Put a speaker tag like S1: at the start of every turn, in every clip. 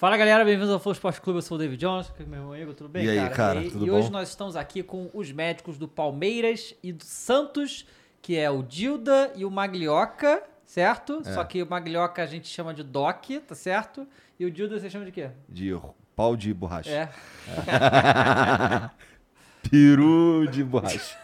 S1: Fala galera, bem-vindos ao Flow Esporte Clube, eu sou o David Jones, é meu irmão Igor, tudo bem,
S2: E aí,
S1: cara?
S2: cara,
S1: e,
S2: tudo
S1: e
S2: bom?
S1: hoje nós estamos aqui com os médicos do Palmeiras e do Santos, que é o Dilda e o Maglioca, certo?
S2: É.
S1: Só que o Maglioca a gente chama de Doc, tá certo? E o Dilda você chama de quê?
S2: De pau de borracha.
S1: É.
S2: Peru de borracha.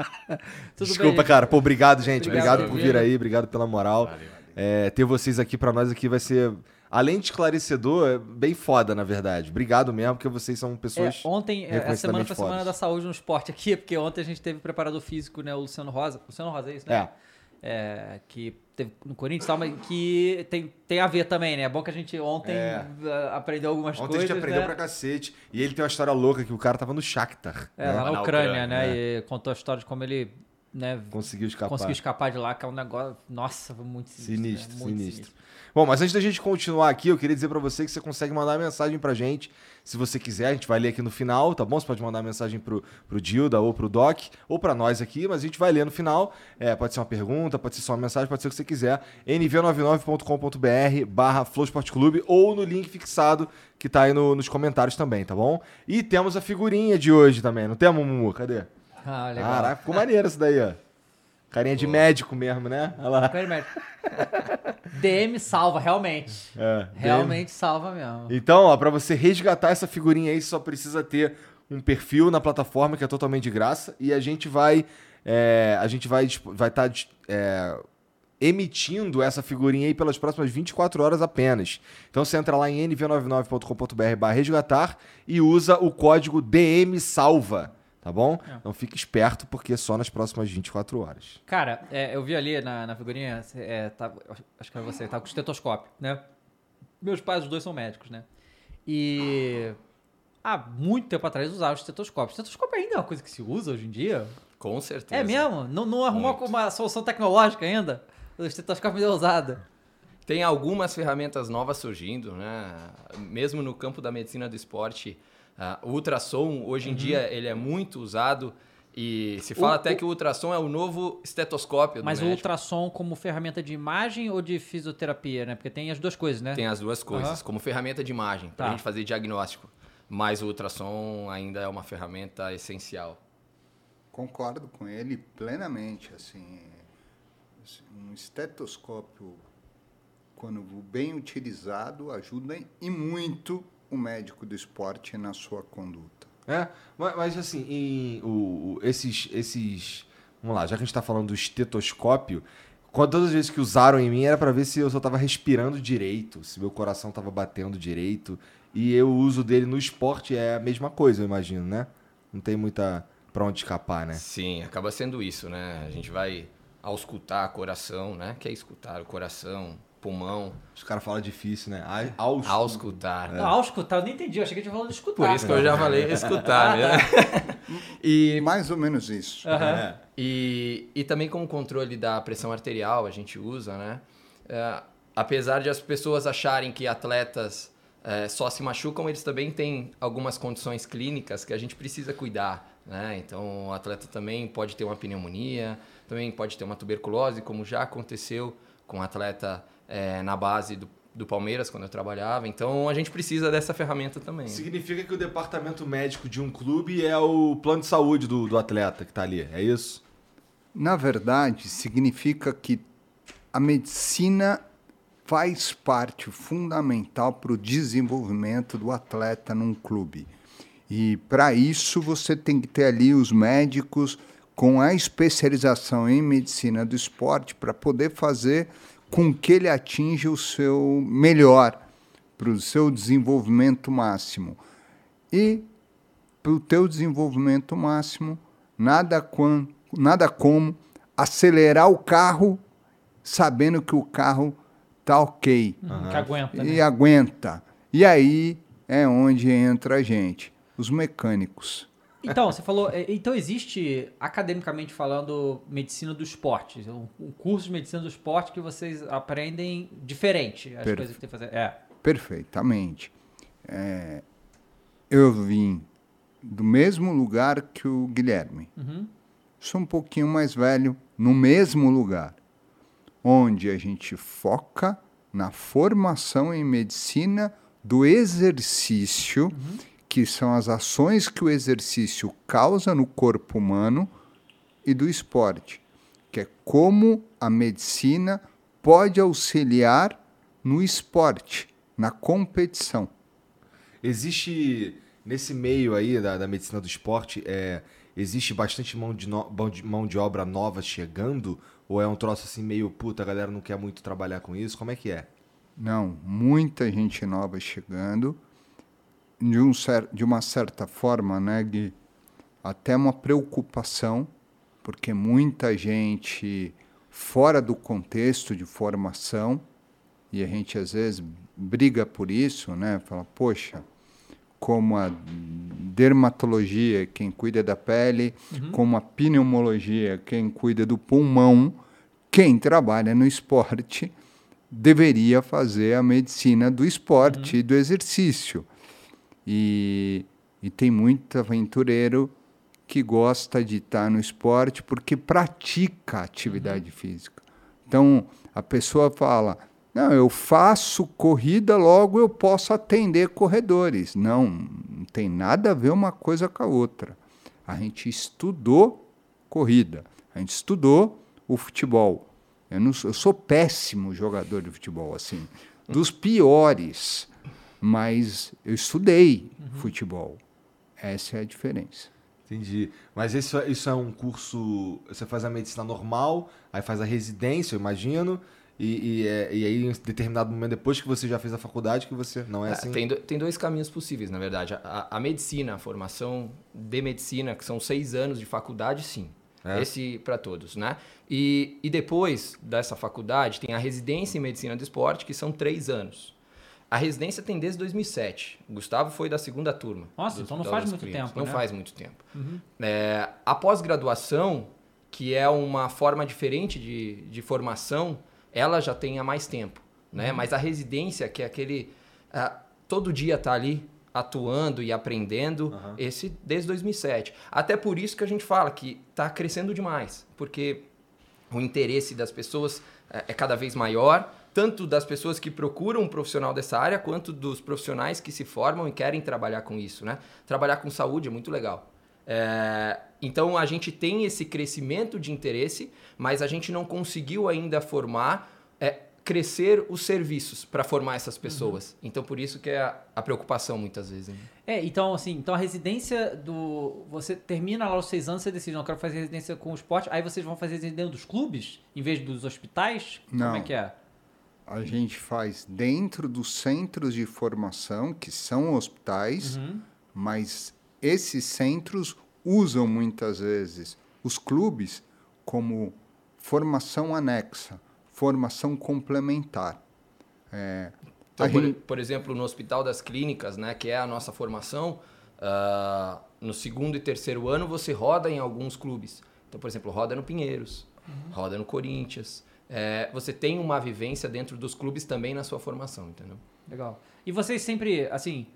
S1: Tudo
S2: Desculpa,
S1: bem?
S2: cara. Pô, obrigado, gente.
S1: Obrigado
S2: Obrigado,
S1: por vir.
S2: aí, obrigado pela moral. É, ter vocês aqui pra nós aqui vai ser, além de esclarecedor, é bem foda, na verdade. Obrigado mesmo, porque vocês são
S1: É,
S2: pessoas.
S1: ontem, é, essa semana foi a semana da saúde no esporte aqui, porque ontem a gente teve preparador físico, né, o Luciano Rosa. Luciano Rosa, é isso, né?
S2: É.
S1: É, que teve no Corinthians e tal, mas que tem, tem a ver também, né? É bom que a gente ontem
S2: É.
S1: ah, aprendeu algumas
S2: Ontem
S1: coisas,
S2: a gente aprendeu
S1: né?
S2: pra cacete. E ele tem uma história louca que o cara tava no Shakhtar.
S1: É,
S2: né?
S1: lá na,
S3: Na
S1: Ucrânia,
S3: Ucrânia,
S1: né? E contou a história de como ele né,
S2: Conseguiu escapar.
S1: conseguiu escapar de lá, que é um negócio. Nossa, foi muito sinistro.
S2: Sinistro,
S1: né? Muito
S2: sinistro. Bom, mas antes da gente continuar aqui, eu queria dizer pra você que você consegue mandar mensagem pra gente. Se você quiser, a gente vai ler aqui no final, tá bom? Você pode mandar mensagem pro, pro Dilda ou pro Doc, ou pra nós aqui, mas a gente vai ler no final. É, pode ser uma pergunta, pode ser só uma mensagem, pode ser o que você quiser. nv99.com.br barra Clube ou no link fixado que tá aí no- nos comentários também, tá bom? E temos a figurinha de hoje também, não temos, Mumu? Cadê?
S1: Ah, legal.
S2: Caraca, ficou maneiro isso daí, ó. Carinha de médico mesmo, né? Olha lá.
S1: Quero médico. DM salva, realmente.
S2: É,
S1: Realmente salva mesmo.
S2: Então, ó, pra você resgatar essa figurinha aí, você só precisa ter um perfil na plataforma que é totalmente de graça e a gente vai é, a gente vai disp- vai estar emitindo essa figurinha aí pelas próximas 24 horas apenas. Então você entra lá em nv99.com.br/resgatar e usa o código DM salva, tá bom? Então fique esperto porque é só nas próximas 24 horas.
S1: Cara, é, eu vi ali na, na figurinha, é, tá- acho que era você, tá com estetoscópio, né? Meus pais, os dois são médicos, né? E há muito tempo atrás usavam estetoscópio. Estetoscópio ainda é uma coisa que se usa hoje em dia?
S3: Com certeza.
S1: É mesmo? Não, não arrumou
S3: Muito.
S1: uma solução tecnológica ainda? O estetoscópio é usado.
S3: Tem algumas ferramentas novas surgindo, né? Mesmo no campo da medicina do esporte, ah, o ultrassom hoje em dia ele é muito usado e se fala
S1: Uhum. O-
S3: até que o ultrassom é o novo estetoscópio do
S1: Mas o ultrassom como ferramenta de imagem ou de fisioterapia, né? Porque tem as duas coisas, né?
S3: Tem as duas coisas,
S1: Aham.
S3: como ferramenta de imagem, para
S1: Tá.
S3: a gente fazer diagnóstico. Mas o ultrassom ainda é uma ferramenta essencial.
S4: Concordo com ele plenamente. Assim, um estetoscópio, quando bem utilizado, ajuda e muito o médico do esporte na sua conduta.
S2: É, mas, mas, assim, em, o, o- esses, esses. Vamos lá, já que a gente tá falando do estetoscópio, quando todas as vezes que usaram em mim era pra ver se eu só tava respirando direito, se meu coração tava batendo direito. E eu, o uso dele no esporte é a mesma coisa, eu imagino, né? Não tem muita pra onde escapar, né?
S3: Sim, acaba sendo isso, né? A gente vai auscultar coração, né? Que é escutar o coração, pulmão,
S2: Os caras falam difícil, né? A- Aus...
S3: auscultar.
S1: Não, auscultar, eu nem entendi. Eu achei que a gente falando de escutar.
S3: Por isso que eu já falei escutar, né? E,
S4: Mais ou menos isso.
S2: É.
S3: e, e também com o controle da pressão arterial a gente usa, né? É, apesar de as pessoas acharem que atletas é, só se machucam, eles também têm algumas condições clínicas que a gente precisa cuidar, né? Então o atleta também pode ter uma pneumonia, também pode ter uma tuberculose, como já aconteceu com um atleta é, na base do, do Palmeiras quando eu trabalhava. Então a gente precisa dessa ferramenta também.
S2: Significa que o departamento médico de um clube é o plano de saúde do, do atleta que tá ali, é isso?
S4: Na verdade, significa que a medicina faz parte fundamental para o desenvolvimento do atleta num clube. E para isso você tem que ter ali os médicos com a especialização em medicina do esporte para poder fazer com que ele atinja o seu melhor, para o seu desenvolvimento máximo. E para o teu desenvolvimento máximo, nada, quan, nada como acelerar o carro sabendo que o carro tá ok
S1: Que aguenta, né?
S4: e aguenta. E aí é onde entra a gente, os mecânicos.
S1: Então, você falou. é, Então, existe, academicamente falando, medicina do esporte. Um, um curso de medicina do esporte que vocês aprendem diferente. As
S4: Perfeito.
S1: coisas que tem que fazer. É.
S4: Perfeitamente. É, eu vim do mesmo lugar que o Guilherme. Sou um pouquinho mais velho, no mesmo lugar, onde a gente foca na formação em medicina do exercício, que são as ações que o exercício causa no corpo humano, e do esporte, que é como a medicina pode auxiliar no esporte, na competição.
S2: Existe, nesse meio aí da, da medicina do esporte, é, existe bastante mão de, no- mão de- mão de obra nova chegando? Ou é um troço assim meio, puta, a galera não quer muito trabalhar com isso? Como é que é?
S4: Não, muita gente nova chegando. De, um cer de uma certa forma, né, Gui? Até uma preocupação, porque muita gente fora do contexto de formação, e a gente às vezes briga por isso, né? Fala, poxa, como a dermatologia, quem cuida da pele, como a pneumologia, quem cuida do pulmão, quem trabalha no esporte deveria fazer a medicina do esporte e do exercício. E, e tem muito aventureiro que gosta de estar no esporte porque pratica atividade física. Então, a pessoa fala: não, eu faço corrida, logo eu posso atender corredores. Não, não tem nada a ver uma coisa com a outra. A gente estudou corrida, a gente estudou o futebol. Eu, não sou, eu sou péssimo jogador de futebol, assim, dos piores, mas eu estudei futebol. Essa é a diferença.
S2: Entendi. Mas isso, isso é um curso. Você faz a medicina normal, aí faz a residência, eu imagino. E, e, é- e aí, em determinado momento, depois que você já fez a faculdade, que você. Não é
S3: É,
S2: assim?
S3: tem, do- tem dois caminhos possíveis, na verdade. A, a medicina, a formação de medicina, que são seis anos de faculdade, sim.
S2: É?
S3: Esse para todos, né? E, e depois dessa faculdade, tem a residência em medicina do esporte, que são três anos. A residência tem desde 2007. O Gustavo foi da segunda turma.
S1: Nossa, então não faz muito tempo,
S3: Não
S1: né?
S3: faz muito tempo. É, a pós-graduação, que é uma forma diferente de, de formação, ela já tem há mais tempo. Né? Mas a residência, que é aquele. todo dia tá ali atuando e aprendendo, esse desde 2007. Até por isso que a gente fala que está crescendo demais, porque o interesse das pessoas é, é cada vez maior, tanto das pessoas que procuram um profissional dessa área, quanto dos profissionais que se formam e querem trabalhar com isso, né? Trabalhar com saúde é muito legal. É, então a gente tem esse crescimento de interesse, mas a gente não conseguiu ainda formar, é, crescer os serviços para formar essas pessoas. Então por isso que é a, a preocupação muitas vezes. né?
S1: É, então, assim, então a residência do. Você termina lá os seis anos, você decide, não, eu quero fazer residência com o esporte, aí vocês vão fazer residência dentro dos clubes, em vez dos hospitais? Como
S4: Não.
S1: é que é?
S4: A gente faz dentro dos centros de formação, que são hospitais, mas esses centros usam muitas vezes os clubes como formação anexa, formação complementar. É,
S3: Então, por,
S4: gente-
S3: por exemplo, no Hospital das Clínicas, né, que é a nossa formação, ah, no segundo e terceiro ano você roda em alguns clubes. Então, por exemplo, roda no Pinheiros, roda no Corinthians. É, você tem uma vivência dentro dos clubes também na sua formação, entendeu?
S1: Legal. E vocês sempre, assim,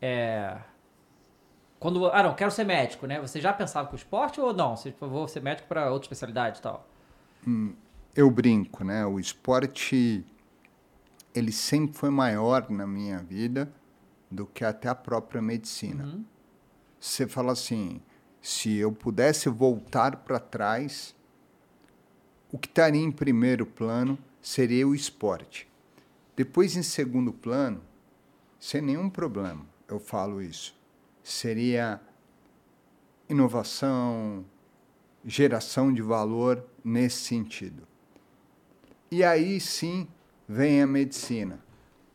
S1: é... Quando, ah não, quero ser médico, né? Você já pensava com o esporte ou não? Você, tipo, vou ser médico para outra especialidade e tal?
S4: eu brinco, né? O esporte ele sempre foi maior na minha vida do que até a própria medicina. Você fala assim, se eu pudesse voltar para trás, o que estaria em primeiro plano seria o esporte. Depois, em segundo plano, sem nenhum problema, eu falo isso, seria inovação, geração de valor nesse sentido. E aí sim vem a medicina.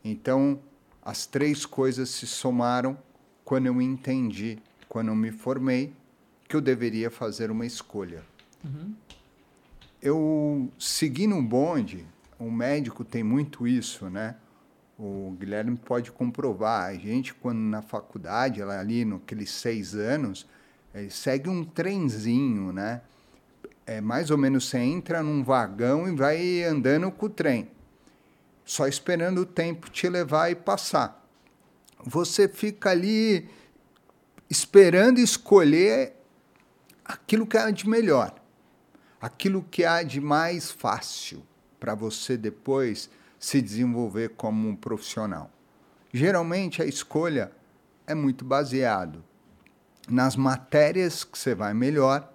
S4: Então, as três coisas se somaram quando eu entendi, quando eu me formei, que eu deveria fazer uma escolha. Eu segui no bonde, o médico tem muito isso, né? O Guilherme pode comprovar. A gente, quando na faculdade, lá ali, naqueles seis anos, eh, segue um trenzinho, né? É mais ou menos você entra num vagão e vai andando com o trem, só esperando o tempo te levar e passar. Você fica ali esperando escolher aquilo que há de melhor, aquilo que há de mais fácil para você depois se desenvolver como um profissional. Geralmente a escolha é muito baseado nas matérias que você vai melhor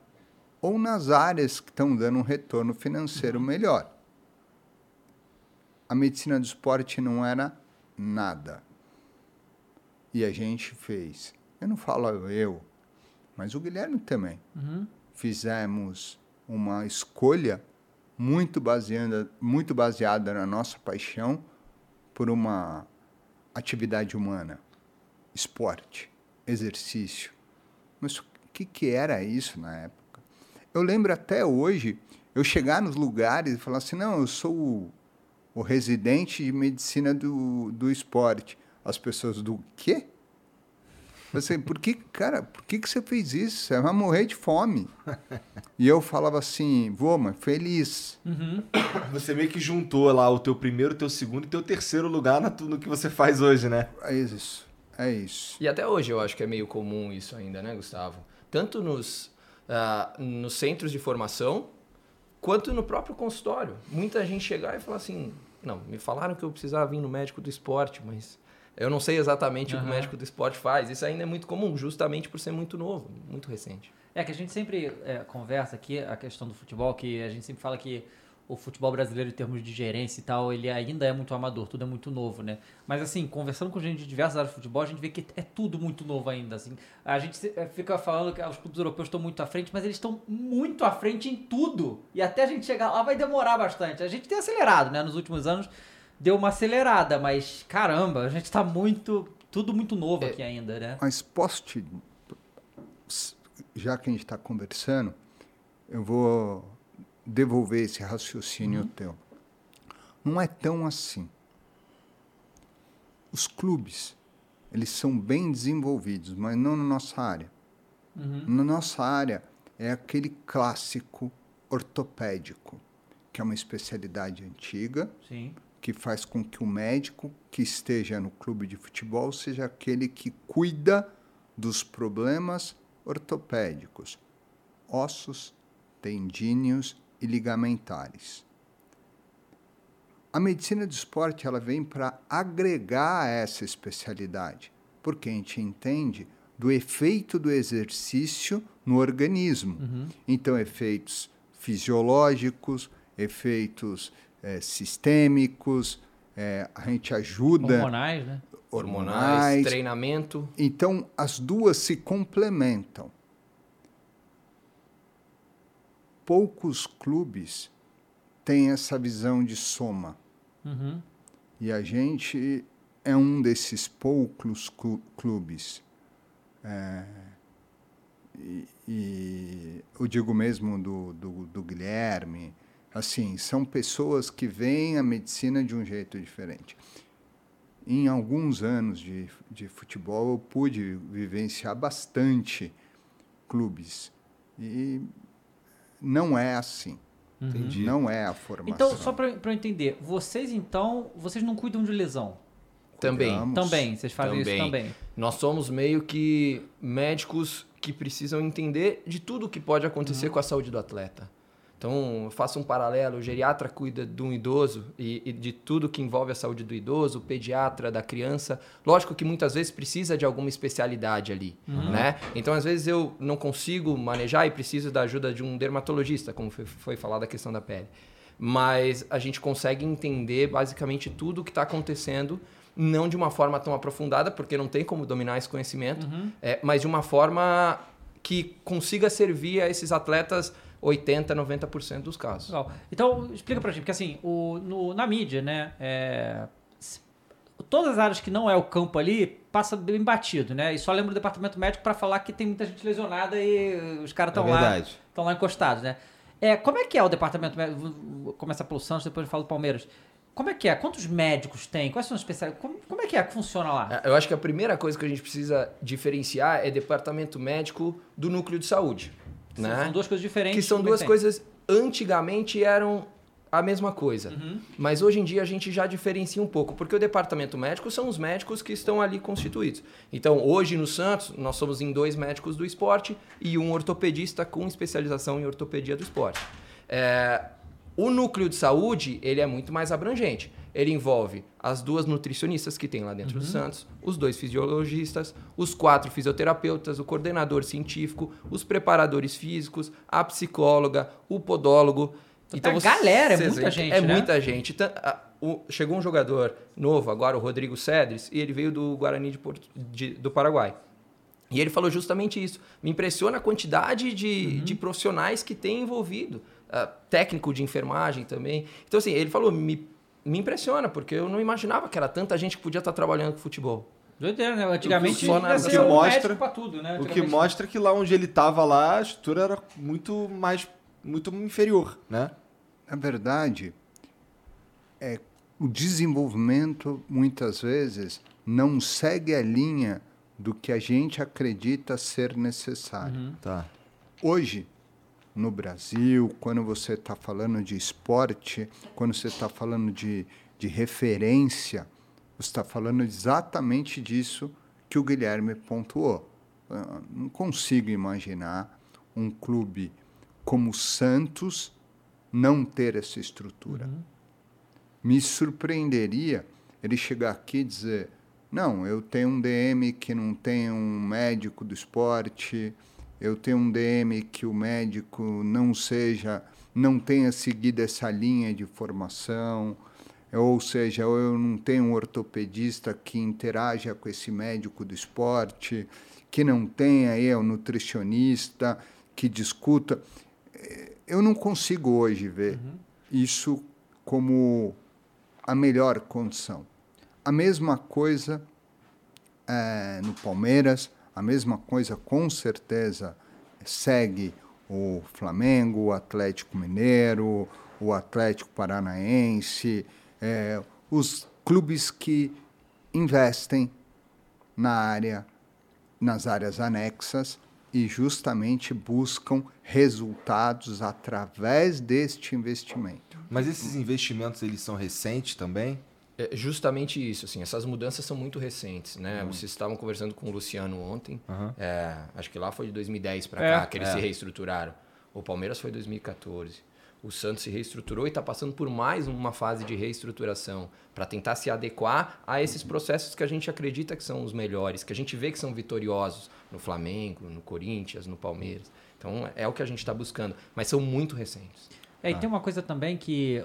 S4: ou nas áreas que estão dando um retorno financeiro melhor. A medicina do esporte não era nada. E a gente fez. Eu não falo eu, mas o Guilherme também. Fizemos uma escolha muito baseada, muito baseada na nossa paixão por uma atividade humana, esporte, exercício. Mas o que, que era isso na época? Eu lembro até hoje eu chegar nos lugares e falar assim: não, eu sou o, o residente de medicina do, do esporte. As pessoas do quê? Você, por que, cara, por que, que você fez isso? Você vai morrer de fome. E eu falava assim, vou, mas feliz.
S2: Você meio que juntou lá o teu primeiro, teu segundo e teu terceiro lugar no que você faz hoje, né?
S4: É isso. É isso.
S3: E até hoje eu acho que é meio comum isso ainda, né, Gustavo? Tanto nos, ah, nos centros de formação, quanto no próprio consultório. Muita gente chegar e falar assim: não, me falaram que eu precisava vir no médico do esporte, mas eu não sei exatamente o que o médico do esporte faz. Isso ainda é muito comum, justamente por ser muito novo, muito recente.
S1: É que a gente sempre é, conversa aqui a questão do futebol, que a gente sempre fala que o futebol brasileiro, em termos de gerência e tal, ele ainda é muito amador, tudo é muito novo, né? Mas assim, conversando com gente de diversas áreas de futebol, a gente vê que é tudo muito novo ainda, assim. A gente é, fica falando que os clubes europeus estão muito à frente, mas eles estão muito à frente em tudo. E até a gente chegar lá vai demorar bastante. A gente tem acelerado, né? Nos últimos anos deu uma acelerada, mas caramba, a gente tá muito... Tudo muito novo aqui ainda, né?
S4: Mas posso te. Já que a gente está conversando, eu vou devolver esse raciocínio teu. Não é tão assim. Os clubes, eles são bem desenvolvidos, mas não na nossa área. Na nossa área é aquele clássico ortopédico, que é uma especialidade antiga,
S1: Sim.
S4: Que faz com que o médico que esteja no clube de futebol seja aquele que cuida dos problemas ortopédicos, ossos, tendíneos e ligamentares. A medicina do esporte ela vem para agregar essa especialidade, porque a gente entende do efeito do exercício no organismo. Então, efeitos fisiológicos, efeitos eh, sistêmicos, eh, a gente ajuda
S1: Hormonais, né?
S4: hormonais.
S3: treinamento.
S4: Então, as duas se complementam. Poucos clubes têm essa visão de soma.
S1: Uhum.
S4: E a gente é um desses poucos clu- clubes. É, e, e eu digo mesmo do, do, do Guilherme, assim, são pessoas que veem a medicina de um jeito diferente. Em alguns anos de, de futebol, eu pude vivenciar bastante clubes. E não é assim.
S2: Entendi.
S4: Não é a formação.
S1: Então, só pra eu entender, vocês então, vocês não cuidam de lesão?
S3: Também.
S4: Cuidamos.
S1: Também, vocês fazem isso também.
S3: Nós somos meio que médicos que precisam entender de tudo que pode acontecer com a saúde do atleta. Então, eu faço um paralelo, o geriatra cuida de um idoso e, e de tudo que envolve a saúde do idoso, o pediatra da criança. Lógico que muitas vezes precisa de alguma especialidade ali, né? Então, às vezes eu não consigo manejar e preciso da ajuda de um dermatologista, como foi, foi falado a questão da pele. Mas a gente consegue entender basicamente tudo o que está acontecendo não de uma forma tão aprofundada, porque não tem como dominar esse conhecimento, é, mas de uma forma que consiga servir a esses atletas 80, 90% dos casos.
S1: Legal. Então, explica pra gente, porque assim, o, no- na mídia, né, é, todas as áreas que não é o campo ali, passa bem batido, né? E só lembra o departamento médico pra falar que tem muita gente lesionada e os caras estão
S2: É
S1: lá, estão lá encostados, né? É, como é que é o departamento médico? Vou- começar pelo Santos, depois eu falo do Palmeiras. Como é que é? Quantos médicos tem? Quais são os especiais? Como, como é que é que funciona lá?
S3: É, Eu acho que a primeira coisa que a gente precisa diferenciar é departamento médico do núcleo de saúde.
S1: São-
S3: né?
S1: São duas coisas diferentes.
S3: que são duas coisas antigamente eram a mesma coisa.
S1: Uhum.
S3: Mas hoje em dia a gente já diferencia um pouco, porque o departamento médico são os médicos que estão ali constituídos. Então, hoje no Santos, nós somos em dois médicos do esporte e um ortopedista com especialização em ortopedia do esporte. É, o núcleo de saúde, ele é muito mais abrangente. Ele envolve as duas nutricionistas que tem lá dentro do Santos, os dois fisiologistas, os quatro fisioterapeutas, o coordenador científico, os preparadores físicos, a psicóloga, o podólogo.
S1: Então, galera, é muita gente,
S3: É
S1: né?
S3: muita gente. Tan- a- o- chegou um jogador novo agora, o Rodrigo Cedres, e ele veio do Guarani de Porto- de- do Paraguai. E ele falou justamente isso. Me impressiona a quantidade de, de profissionais que tem envolvido. Ah, técnico de enfermagem também. Então, assim, ele falou, me, me impressiona, porque eu não imaginava que era tanta gente que podia estar trabalhando com futebol.
S1: Doideira, né? Antigamente
S3: só na- o
S1: ser
S3: que
S1: um
S2: mostra-
S1: médico pra tudo, né?
S2: O que mostra que lá onde ele tava lá, a estrutura era muito mais muito inferior, né?
S4: Na verdade, é, o desenvolvimento muitas vezes não segue a linha do que a gente acredita ser necessário.
S2: Tá.
S4: Hoje, no Brasil, quando você está falando de esporte, quando você está falando de, de referência, você está falando exatamente disso que o Guilherme pontuou. Eu não consigo imaginar um clube como o Santos não ter essa estrutura. Me surpreenderia ele chegar aqui e dizer: não, eu tenho um DM que não tem um médico do esporte, eu tenho um DM que o médico não seja, não tenha seguido essa linha de formação, ou seja, eu não tenho um ortopedista que interaja com esse médico do esporte, que não tenha um nutricionista que discuta. Eh, Eu não consigo hoje ver isso como a melhor condição. A mesma coisa eh, no Palmeiras, a mesma coisa com certeza segue o Flamengo, o Atlético Mineiro, o Atlético Paranaense, eh, os clubes que investem na área, nas áreas anexas e justamente buscam resultados através deste investimento.
S2: Mas esses investimentos eles são recentes também?
S3: É justamente isso, assim, essas mudanças são muito recentes, né? Vocês estavam conversando com o Luciano ontem, é, acho que lá foi de 2010 para
S1: É,
S3: cá que eles
S2: é.
S3: se reestruturaram. O Palmeiras foi 2014. O Santos se reestruturou e está passando por mais uma fase de reestruturação para tentar se adequar a esses processos que a gente acredita que são os melhores, que a gente vê que são vitoriosos no Flamengo, no Corinthians, no Palmeiras. Então é o que a gente está buscando, mas são muito recentes.
S1: É, e tem uma coisa também que,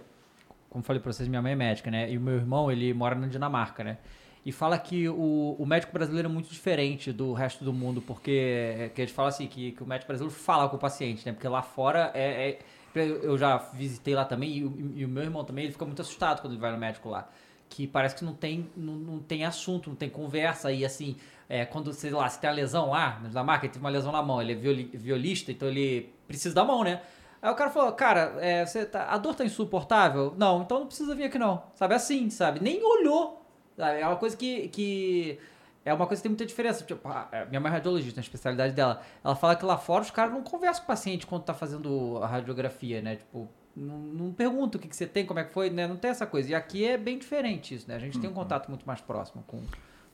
S1: como falei pra vocês, minha mãe é médica, né? E o meu irmão, ele mora na Dinamarca, né? E fala que o, o médico brasileiro é muito diferente do resto do mundo, porque que eles falam assim, que, que o médico brasileiro fala com o paciente, né? Porque lá fora é. é- eu já visitei lá também, e, o- e o meu irmão também, ele fica muito assustado quando ele vai no médico lá. Que parece que não tem, não, não tem assunto, não tem conversa, e assim, é, quando, sei lá, se tem uma lesão lá, na Dinamarca, ele teve uma lesão na mão, ele é violi- violista, então ele precisa da mão, né? Aí o cara falou, cara, é, você tá- a dor tá insuportável? Não, então não precisa vir aqui não. Sabe, assim, sabe? Nem olhou. Sabe? É uma coisa que, que... É uma coisa que tem muita diferença. Tipo, minha mãe é radiologista, na especialidade dela. Ela fala que lá fora os caras não conversam com o paciente quando tá fazendo a radiografia, né? Tipo, não, não pergunta o que, que você tem, como é que foi, né? Não tem essa coisa. E aqui é bem diferente isso, né? A gente tem um contato muito mais próximo com o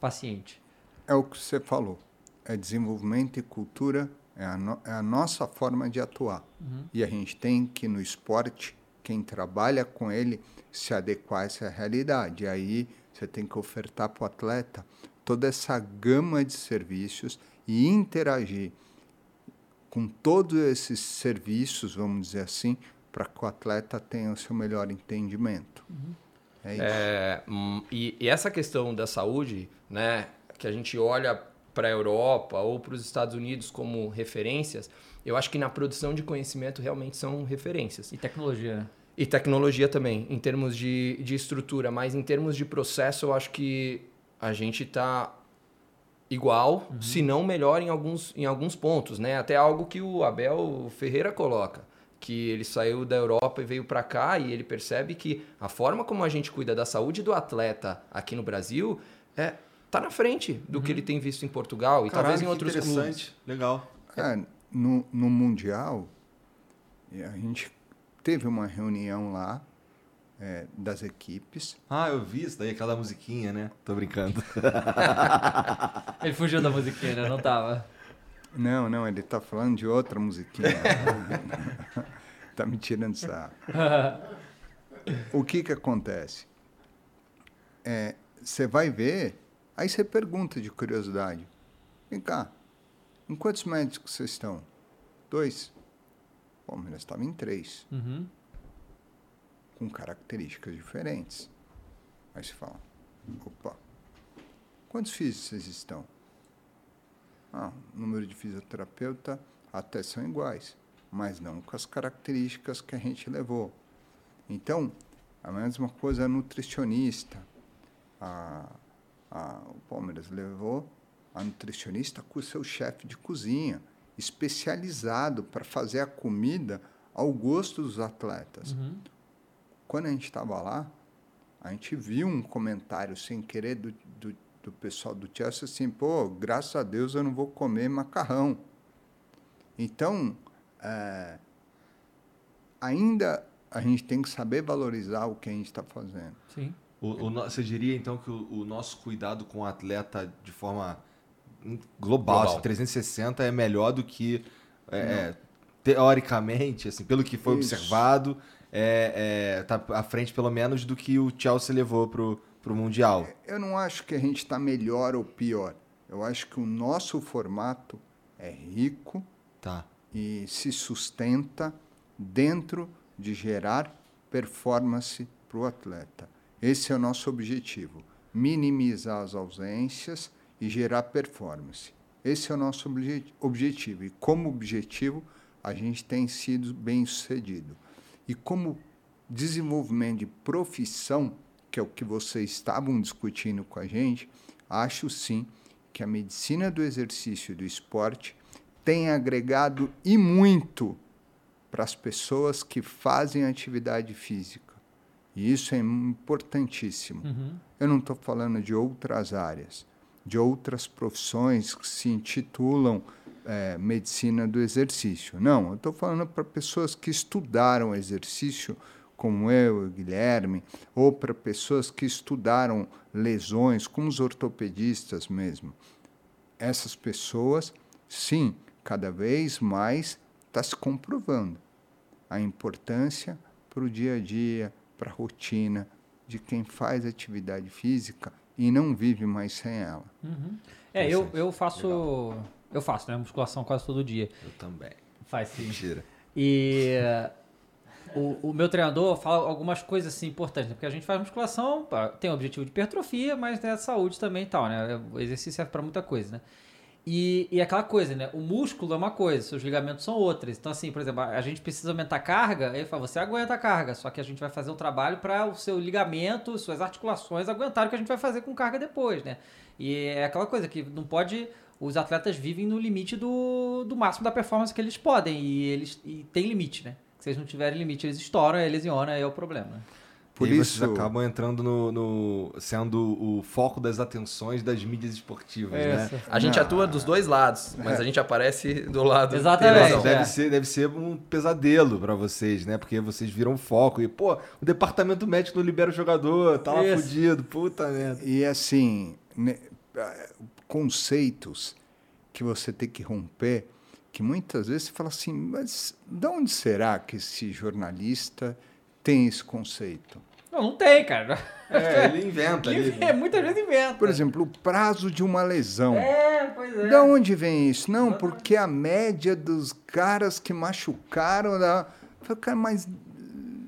S1: paciente.
S4: É o que você falou. É desenvolvimento e cultura, é a, no- é a nossa forma de atuar. E a gente tem que, no esporte, quem trabalha com ele, se adequar a essa realidade. E aí você tem que ofertar para o atleta toda essa gama de serviços e interagir com todos esses serviços, vamos dizer assim, para que o atleta tenha o seu melhor entendimento. É isso.
S3: É, hum, e, e essa questão da saúde, né, que a gente olha para a Europa ou para os Estados Unidos como referências, eu acho que na produção de conhecimento realmente são referências.
S1: E tecnologia, né?
S3: E tecnologia também, em termos de, de estrutura, mas em termos de processo, eu acho que a gente está igual, se não melhor em alguns, em alguns pontos, né? Até algo que o Abel Ferreira coloca, que ele saiu da Europa e veio para cá e ele percebe que a forma como a gente cuida da saúde do atleta aqui no Brasil é tá na frente do que ele tem visto em Portugal e talvez em
S2: que
S3: outros clubes.
S2: interessante. Legal.
S4: É, no, no Mundial, e a gente teve uma reunião lá é, das equipes.
S2: Ah, eu vi isso daí, aquela musiquinha, né? Tô brincando.
S1: Ele fugiu da musiquinha, né? Não tava.
S4: Não, não, ele está falando de outra musiquinha. tá me tirando sarro. O que que acontece? É, Você vai ver, aí você pergunta de curiosidade. Vem cá, em quantos médicos vocês estão? Dois. Bom, nós estávamos em três.
S1: Uhum.
S4: com características diferentes. Aí você fala, opa, quantos físicos vocês estão? Ah, o número de fisioterapeuta até são iguais, mas não com as características que a gente levou. Então, a mesma coisa a nutricionista. A, a, o Palmeiras levou a nutricionista com o seu chefe de cozinha, especializado para fazer a comida ao gosto dos atletas quando a gente estava lá, a gente viu um comentário sem querer do, do, do pessoal do Chelsea assim, pô, graças a Deus eu não vou comer macarrão. Então, eh, ainda a gente tem que saber valorizar o que a gente está fazendo.
S1: Sim.
S2: O, o você diria então que o, o nosso cuidado com o atleta de forma global,
S3: Global.
S2: assim, 360 é melhor do que é, é, teoricamente, assim, pelo que foi
S4: Isso.
S2: observado, é, é, tá à frente pelo menos do que o Chelsea levou pro, pro mundial.
S4: Eu não acho que a gente está melhor ou pior. Eu acho que o nosso formato é rico
S2: Tá.
S4: e se sustenta dentro de gerar performance para o atleta. Esse é o nosso objetivo: minimizar as ausências e gerar performance. Esse é o nosso obje- objetivo. E como objetivo, a gente tem sido bem sucedido. E como desenvolvimento de profissão, que é o que vocês estavam discutindo com a gente, acho sim que a medicina do exercício e do esporte tem agregado e muito para as pessoas que fazem atividade física. E isso é importantíssimo. Eu não estou falando de outras áreas, de outras profissões que se intitulam eh, medicina do exercício. Não, eu estou falando para pessoas que estudaram exercício, como eu e o Guilherme, ou para pessoas que estudaram lesões, como os ortopedistas mesmo essas pessoas, sim, cada vez mais está se comprovando a importância para o dia a dia, para a rotina de quem faz atividade física e não vive mais sem ela.
S1: É, eu, eu faço. Eu faço, né? Musculação quase todo dia.
S2: Eu também.
S1: Faz sim.
S2: Mentira.
S1: E o, o meu treinador fala algumas coisas assim importantes, né? porque a gente faz musculação, tem o objetivo de hipertrofia, mas tem a saúde também e tal, né? O exercício serve para muita coisa, né? E, e aquela coisa, né? O músculo é uma coisa, seus ligamentos são outras. Então, assim, por exemplo, a gente precisa aumentar a carga, aí fala, você aguenta a carga, só que a gente vai fazer um trabalho para o seu ligamento, suas articulações aguentarem o que a gente vai fazer com carga depois, né? E é aquela coisa que não pode. Os atletas vivem no limite do, do máximo da performance que eles podem. E eles e tem limite, né? Se eles não tiverem limite, eles estouram, aí lesionam, aí é o problema. né?
S4: Por
S2: e
S4: isso-
S2: vocês acabam entrando no, no- sendo o foco das atenções das mídias esportivas, né?
S1: Essa.
S3: A gente
S4: Não.
S3: atua dos dois lados, mas a gente aparece do lado
S1: Exatamente.
S2: É, deve,
S1: É.
S2: ser, deve ser um pesadelo pra vocês, né? Porque vocês viram foco e, pô, o departamento médico não libera o jogador, tá lá
S1: Isso.
S2: fudido, puta merda.
S4: E assim, né, eh, conceitos que você tem que romper, que muitas vezes você fala assim, mas de onde será que esse jornalista tem esse conceito?
S1: Não, não tem, cara.
S2: É, ele inventa ali.
S1: É, muitas vezes inventa.
S4: Por exemplo, o prazo de uma lesão.
S1: É, pois é.
S4: Da onde vem isso? Não, porque a média dos caras que machucaram. Da... Eu falei, cara, mas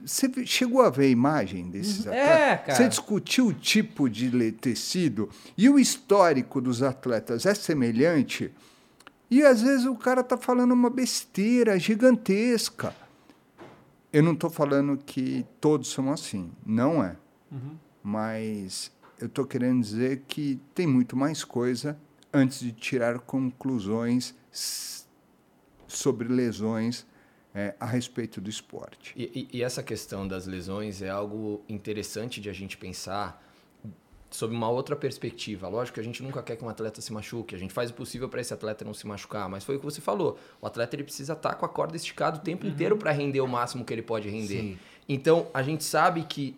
S4: Você chegou a ver a imagem desses atletas?
S1: É, cara.
S4: Você discutiu o tipo de tecido e o histórico dos atletas é semelhante? E às vezes o cara tá falando uma besteira gigantesca. Eu não estou falando que todos são assim, não é. Mas eu estou querendo dizer que tem muito mais coisa antes de tirar conclusões sobre lesões eh, a respeito do esporte.
S3: E, e- e essa questão das lesões é algo interessante de a gente pensar sob uma outra perspectiva. Lógico que a gente nunca quer que um atleta se machuque, a gente faz o possível para esse atleta não se machucar, mas foi o que você falou. O atleta ele precisa estar com a corda esticada o tempo inteiro para render o máximo que ele pode render.
S2: Sim.
S3: Então, a gente sabe que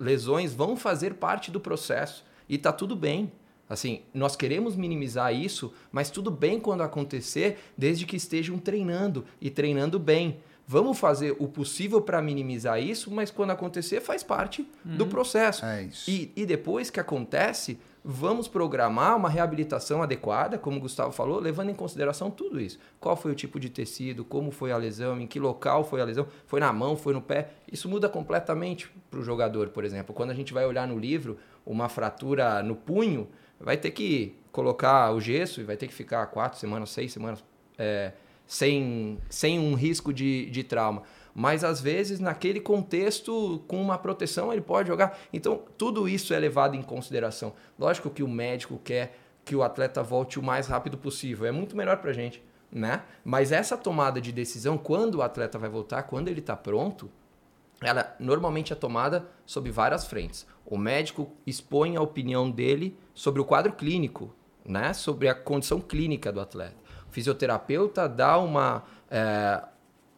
S3: lesões vão fazer parte do processo e tá tudo bem. Assim, nós queremos minimizar isso, mas tudo bem quando acontecer, desde que estejam treinando e treinando bem. Vamos fazer o possível para minimizar isso, mas quando acontecer, faz parte do processo.
S4: É isso.
S3: E, e depois que acontece, vamos programar uma reabilitação adequada, como o Gustavo falou, levando em consideração tudo isso. Qual foi o tipo de tecido, como foi a lesão, em que local foi a lesão, foi na mão, foi no pé. Isso muda completamente para o jogador, por exemplo. Quando a gente vai olhar no livro uma fratura no punho, vai ter que colocar o gesso e vai ter que ficar quatro semanas, seis semanas é, sem, sem um risco de, de trauma. Mas às vezes, naquele contexto, com uma proteção, ele pode jogar. Então, tudo isso é levado em consideração. Lógico que o médico quer que o atleta volte o mais rápido possível. É muito melhor pra gente, né? Mas essa tomada de decisão, quando o atleta vai voltar, quando ele está pronto, ela normalmente é tomada sob várias frentes. O médico expõe a opinião dele sobre o quadro clínico, né? sobre a condição clínica do atleta. Fisioterapeuta dá uma, é,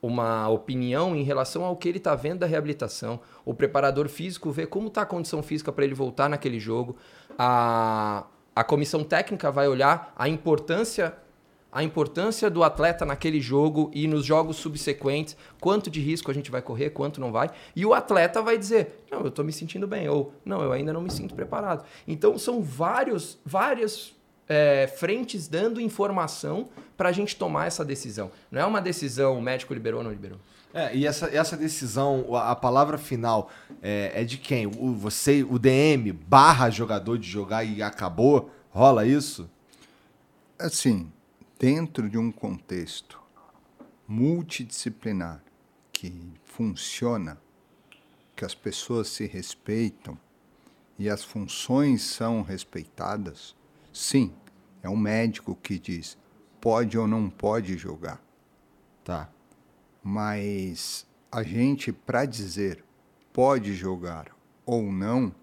S3: uma opinião em relação ao que ele está vendo da reabilitação. O preparador físico vê como está a condição física para ele voltar naquele jogo. A, a comissão técnica vai olhar a importância a importância do atleta naquele jogo e nos jogos subsequentes, quanto de risco a gente vai correr, quanto não vai. E o atleta vai dizer: "Não, eu estou me sentindo bem" ou "Não, eu ainda não me sinto preparado". Então são vários várias é, frentes dando informação para a gente tomar essa decisão. Não é uma decisão o médico liberou ou não liberou.
S2: É, e essa, essa decisão, a a palavra final é, é de quem? O, você, o DM barra jogador de jogar e acabou? Rola isso?
S4: Assim, dentro de um contexto multidisciplinar que funciona, que as pessoas se respeitam e as funções são respeitadas, sim, é o médico que diz pode ou não pode jogar.
S2: Tá.
S4: Mas a gente, para dizer pode jogar ou não,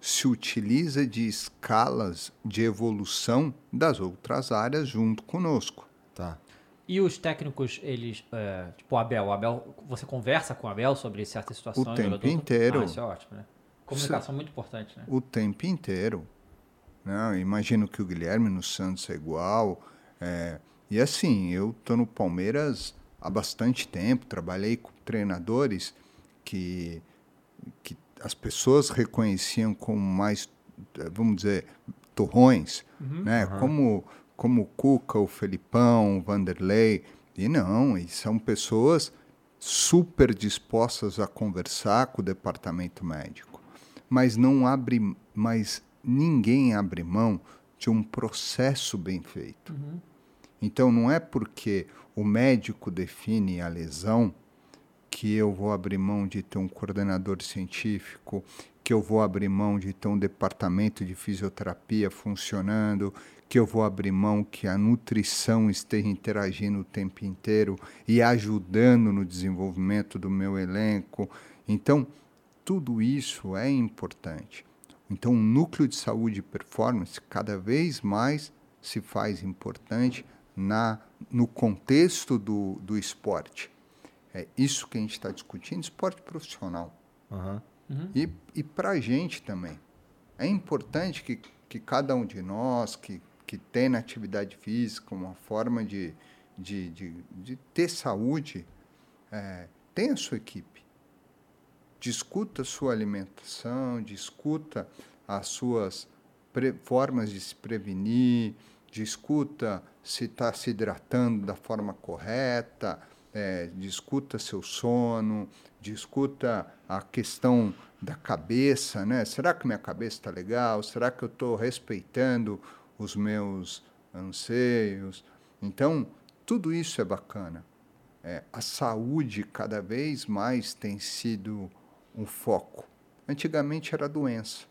S4: se utiliza de escalas de evolução das outras áreas junto conosco.
S2: Tá.
S1: E os técnicos, eles, é, tipo o Abel, o Abel, você conversa com o Abel sobre certas situações?
S4: O tempo
S1: jogador?
S4: inteiro.
S1: Ah, isso é ótimo, né? Comunicação muito importante, né?
S4: O tempo inteiro. Né? Imagino que o Guilherme no Santos é igual. é, E assim, eu estou no Palmeiras há bastante tempo, trabalhei com treinadores que, que as pessoas reconheciam como mais, eh, vamos dizer, torrões, né? como, como o Cuca, o Felipão, o Vanderlei. E não, e são pessoas super dispostas a conversar com o departamento médico. Mas não abre, mas ninguém abre mão de um processo bem feito. Então não é porque o médico define a lesão que eu vou abrir mão de ter um coordenador científico, que eu vou abrir mão de ter um departamento de fisioterapia funcionando, que eu vou abrir mão que a nutrição esteja interagindo o tempo inteiro e ajudando no desenvolvimento do meu elenco. Então, tudo isso é importante. Então, o núcleo de saúde e performance cada vez mais se faz importante na, no contexto do, do esporte. É isso que a gente está discutindo, esporte profissional. E, e para a gente também. É importante que, que cada um de nós que, que tem na atividade física uma forma de, de, de, de ter saúde, é, tenha a sua equipe. Discuta sua alimentação, discuta as suas formas de se prevenir, discuta se está se hidratando da forma correta, é, discuta seu sono, discuta a questão da cabeça, né? Será que minha cabeça está legal? Será que eu estou respeitando os meus anseios? Então, tudo isso é bacana. É, a saúde cada vez mais tem sido um foco. Antigamente era doença,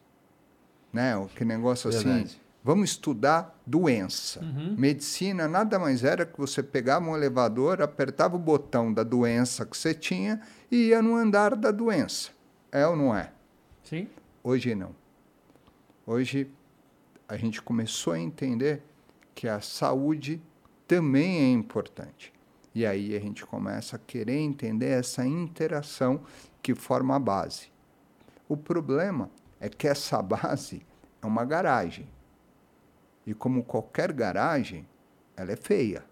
S4: né? O que negócio assim.
S2: Verdade.
S4: Vamos estudar doença.
S1: Uhum.
S4: Medicina nada mais era que você pegava um elevador, apertava o botão da doença que você tinha e ia no andar da doença. É ou não é?
S1: Sim.
S4: Hoje não. Hoje a gente começou a entender que a saúde também é importante. E aí a gente começa a querer entender essa interação que forma a base. O problema é que essa base é uma garagem. E como qualquer garagem, ela é feia.